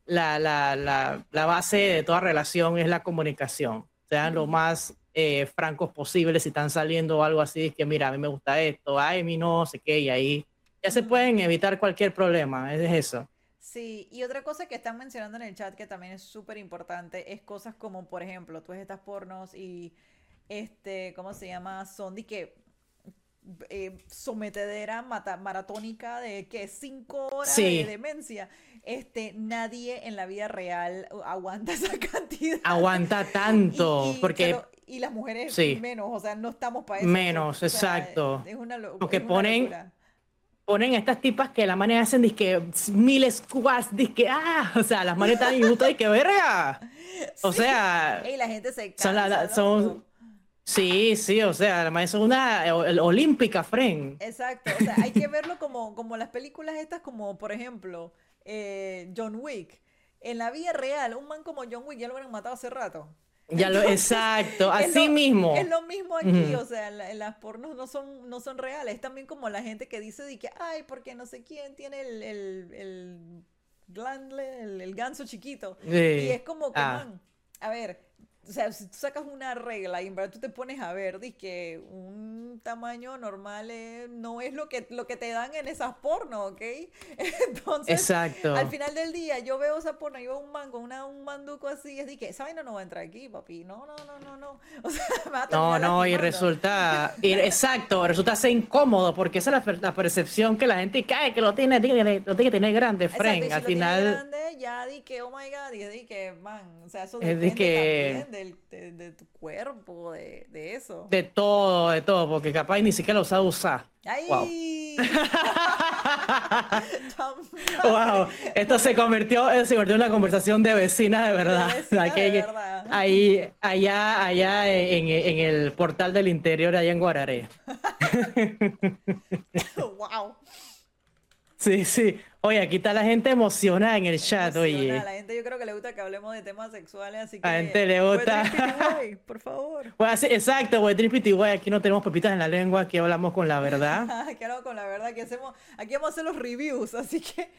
la, la, la, la base de toda relación es la comunicación. Sean lo más eh, francos posibles si están saliendo o algo así, es que mira, a mí me gusta esto, ay, mí no, sé qué, y ahí ya se pueden evitar cualquier problema, es eso. Sí, y otra cosa que están mencionando en el chat que también es súper importante es cosas como, por ejemplo, tú ves estas pornos y, este, ¿cómo se llama? Son de que eh, sometedera mata- maratónica de que cinco horas Sí. de demencia. Este, nadie en la vida real aguanta esa cantidad. Aguanta tanto, Y- y- porque y las mujeres Sí. menos, o sea, no estamos para eso. Menos, o sea, exacto. Es una, Porque es una ponen- locura. ponen a estas tipas que la manera hacen disque mil squats, disque ah, o sea, las manes están y que verga. O Sí. sea, Ey, la gente se son la- cansa, son-. Sí, sí, o sea, manes son una eh, ol- olímpica, friend. Exacto, o sea, hay que verlo como, como las películas estas, como por ejemplo eh, John Wick. En la vida real, un man como John Wick ya lo hubieran matado hace rato. Ya lo, exacto, es así lo- mismo. Es lo mismo aquí, o sea, la- las pornos no son, no son reales. Es también como la gente que dice de que, ay, porque no sé quién tiene el, el, el glandle, el, el ganso chiquito. Sí. Y es como que, Ah. man, a ver, o sea, si tú sacas una regla y en verdad tú te pones a ver, di que un tamaño normal eh, no es lo que, lo que te dan en esas porno, ¿ok? Entonces, Exacto. al final del día, yo veo esa porno, yo veo un man con una, un manduco así, es de que esa vaina no va a entrar aquí, papi. No, no, no, no, no. O sea, me va a No, no, y resulta, y exacto, resulta ser incómodo porque esa es la, la percepción que la gente cae, que lo tiene, tiene- lo tiene que tener grande, Exacto, y si Al final, grande, ya di que, oh my god, y di que, man, o sea, eso Es de depende que- también del, de, de tu cuerpo, de, de eso. de todo, de todo, porque capaz ni siquiera lo sabe usar. ¡Ay! Cham- Wow, esto se convirtió, eh, se convirtió en una conversación de vecina de verdad. Vecina Aquí- de verdad. Ahí, allá, allá en, en el portal del interior, allá en Guararé. ¡Wow! Sí, sí. Oye, aquí está la gente emocionada en el chat, oye. A la gente yo creo que le gusta que hablemos de temas sexuales, así que... A la gente le gusta. Trippity Way, por favor. Bueno, sí, exacto, güey, Tripity, güey, aquí no tenemos pepitas en la lengua, aquí hablamos con la verdad. Aquí hablamos con la verdad que hacemos... Aquí vamos a hacer los reviews, así que...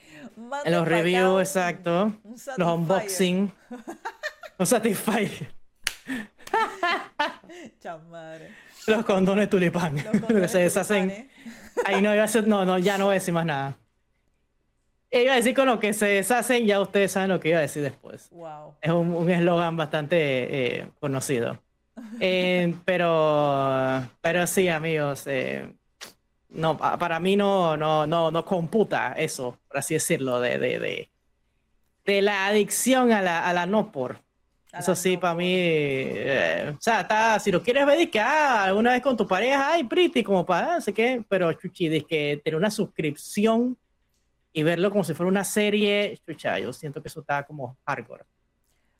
En los reviews, un- exacto. un Los Satisfyer. unboxing. Los satisfy. Chamadre. Los condones tulipán. Los condones Se deshacen. tulipanes. Ahí no iba a ser, no, no, ya no voy a decir más nada. Iba a decir con lo que se deshacen, ya ustedes saben lo que iba a decir después. Wow. Es un eslogan bastante eh, conocido. Eh, pero, pero sí, amigos, eh, no, pa- para mí no, no, no, no computa eso, por así decirlo, de, de, de, de la adicción a la, a la no por. A Eso sí, no para por. mí, eh, o sea, está, si lo quieres ver, que ah, alguna vez con tu pareja, ay, pretty, como para, no sé qué, pero chuchi, que tener una suscripción y verlo como si fuera una serie, chucha, yo siento que eso está como hardcore.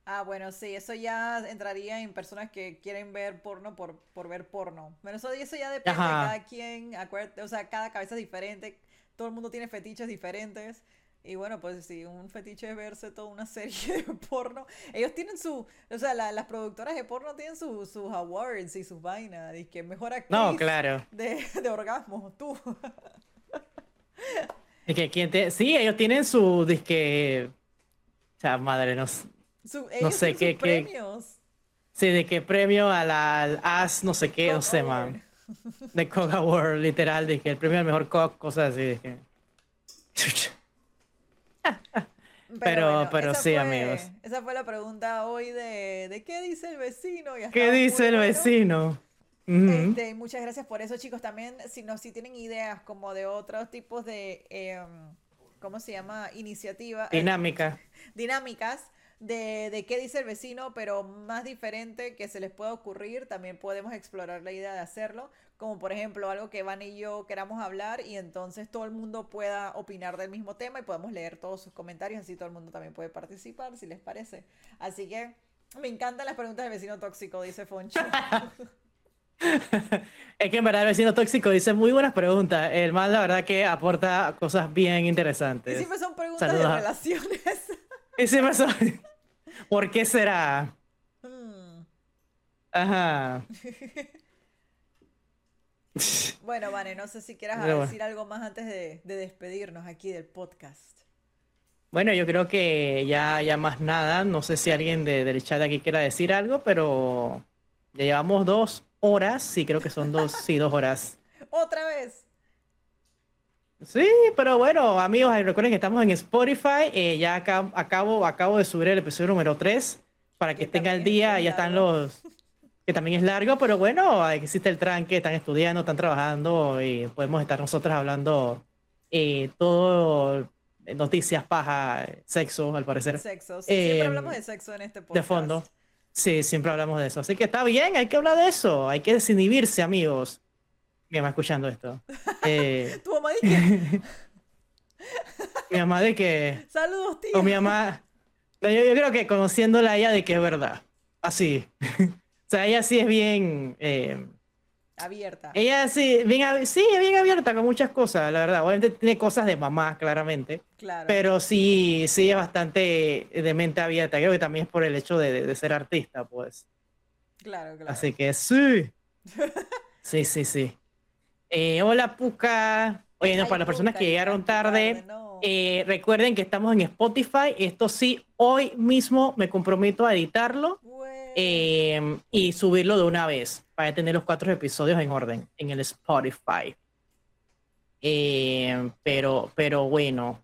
Ah, bueno, sí, eso ya entraría en personas que quieren ver porno por, por ver porno. Bueno, eso, eso ya depende de cada quien, acuérdate, o sea, cada cabeza es diferente, todo el mundo tiene fetiches diferentes. Y bueno, pues si un fetiche es verse toda una serie de porno, ellos tienen su, o sea, la- las productoras de porno tienen su- sus awards y sus vainas, y que mejor actriz No, claro. de, de orgasmo, tú. Es que quien te, sí, ellos tienen su disque, o sea, madre, no, Su- ellos sé qué- qué- premios. sí, de qué premio a la, al as, no sé qué, no sé, Award. man, de Cock Award, literal, de que el premio al mejor cock, cosas así, de que. Pero- pero sí, fue- amigos. Esa fue la pregunta hoy de, de qué dice el vecino. Ya ¿Qué dice el bueno. vecino? Este, muchas gracias por eso, chicos. También, si, no, si tienen ideas como de otros tipos de, em, ¿cómo se llama? Iniciativa. eh, Dinámica. dinámicas de, de qué dice el vecino, pero más diferente que se les pueda ocurrir, también podemos explorar la idea de hacerlo, como por ejemplo algo que Van y yo queramos hablar y entonces todo el mundo pueda opinar del mismo tema y podemos leer todos sus comentarios, así todo el mundo también puede participar, si les parece. Así que me encantan las preguntas del vecino tóxico, dice Foncho. Es que en verdad el vecino tóxico dice muy buenas preguntas. El mal, la verdad, que aporta cosas bien Y interesantes. siempre son preguntas Saludos de relaciones. Y siempre son- ¿Por qué será? Mm. Ajá. Bueno, Vane, no sé si quieras bueno. decir algo más antes de, de despedirnos aquí del podcast. Bueno, yo creo que ya, ya más nada. No sé si alguien de- del chat aquí quiera decir algo, pero ya llevamos dos horas. Sí, creo que son dos, sí, dos horas. Otra vez. Sí, pero bueno, amigos, recuerden que estamos en Spotify. eh, ya acá- acabo, acabo de subir el episodio número 3 para que Que estén al es día. Ya están los. Que también es largo, pero bueno, existe el tranque, están estudiando, están trabajando y podemos estar nosotros hablando eh, todo, eh, noticias, paja, sexo, al parecer. Sexo. Sí, siempre Em, hablamos de sexo en este podcast. De fondo. Sí, siempre hablamos de eso. Así que está bien, hay que hablar de eso. Hay que desinhibirse, amigos. Mi mamá escuchando esto. Eh, Tu mamá dice, mi mamá de que... saludos, tío. O mi mamá... Yo, yo creo que conociéndola a ella de que es verdad. Así. O sea, ella sí es bien... eh, Abierta. ella sí, bien, sí, es bien abierta con muchas cosas, la verdad. Obviamente tiene cosas de mamá, claramente. Claro. Pero sí, sí es bastante de mente abierta. Creo que también es por el hecho de, de- ser artista, pues. Claro, claro. Así que sí. Sí, sí, sí. Eh, hola, Puca. Oye, no, Ay, para las personas que llegaron tarde, no. eh, recuerden que estamos en Spotify. Esto sí, hoy mismo me comprometo a editarlo eh, y subirlo de una vez para tener los cuatro episodios en orden en el Spotify. Eh, pero, pero bueno,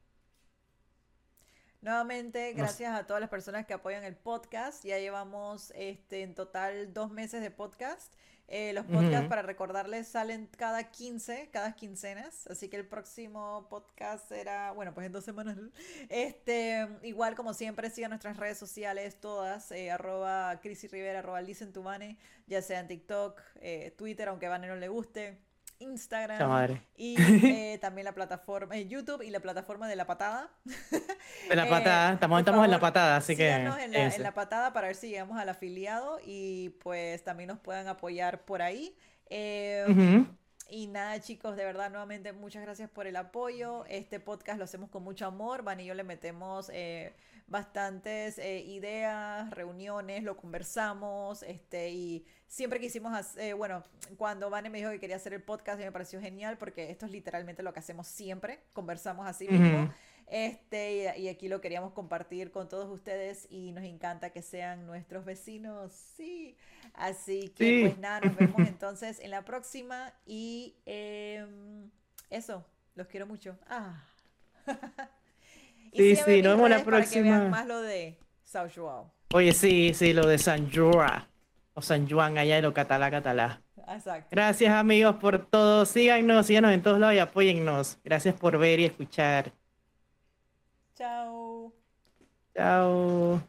Nuevamente, gracias a todas las personas que apoyan el podcast. Ya llevamos este, en total dos meses de podcast. Eh, los podcasts, para recordarles, salen cada 15, cada quincenas. Así que el próximo podcast será, bueno, pues en dos semanas. Este, igual como siempre, sigan nuestras redes sociales, todas, eh, arroba Crisi Rivera, arroba Listen to Vane, ya sea en TikTok, eh, Twitter, aunque a Vane no le guste, Instagram. madre. Y eh, también la plataforma, eh, YouTube y la plataforma de La Patada. De la Eh, patada, estamos, estamos en la patada, así que. en la, en la patada para ver si llegamos al afiliado y pues también nos puedan apoyar por ahí. Y nada, chicos, de verdad, nuevamente muchas gracias por el apoyo. Este podcast lo hacemos con mucho amor. Van y yo le metemos eh, bastantes eh, ideas, reuniones, lo conversamos. Este, y siempre quisimos, hacer, bueno, cuando Vane me dijo que quería hacer el podcast, me pareció genial porque esto es literalmente lo que hacemos siempre. Conversamos así mismo. Este, y, aquí lo queríamos compartir con todos ustedes y nos encanta que sean nuestros vecinos, sí. Así que Sí. pues nada, nos vemos entonces en la próxima y em, eso, los quiero mucho. Ah. Y Sí, sí, nos vemos la redes para que vean próxima. más lo de Sao Joao. Oye, sí, sí, lo de San Juan. O San Juan, allá de lo catalá, catalá. Exacto. Gracias amigos por todo. Síganos, síganos en todos lados y apóyennos. Gracias por ver y escuchar. Ciao. Ciao.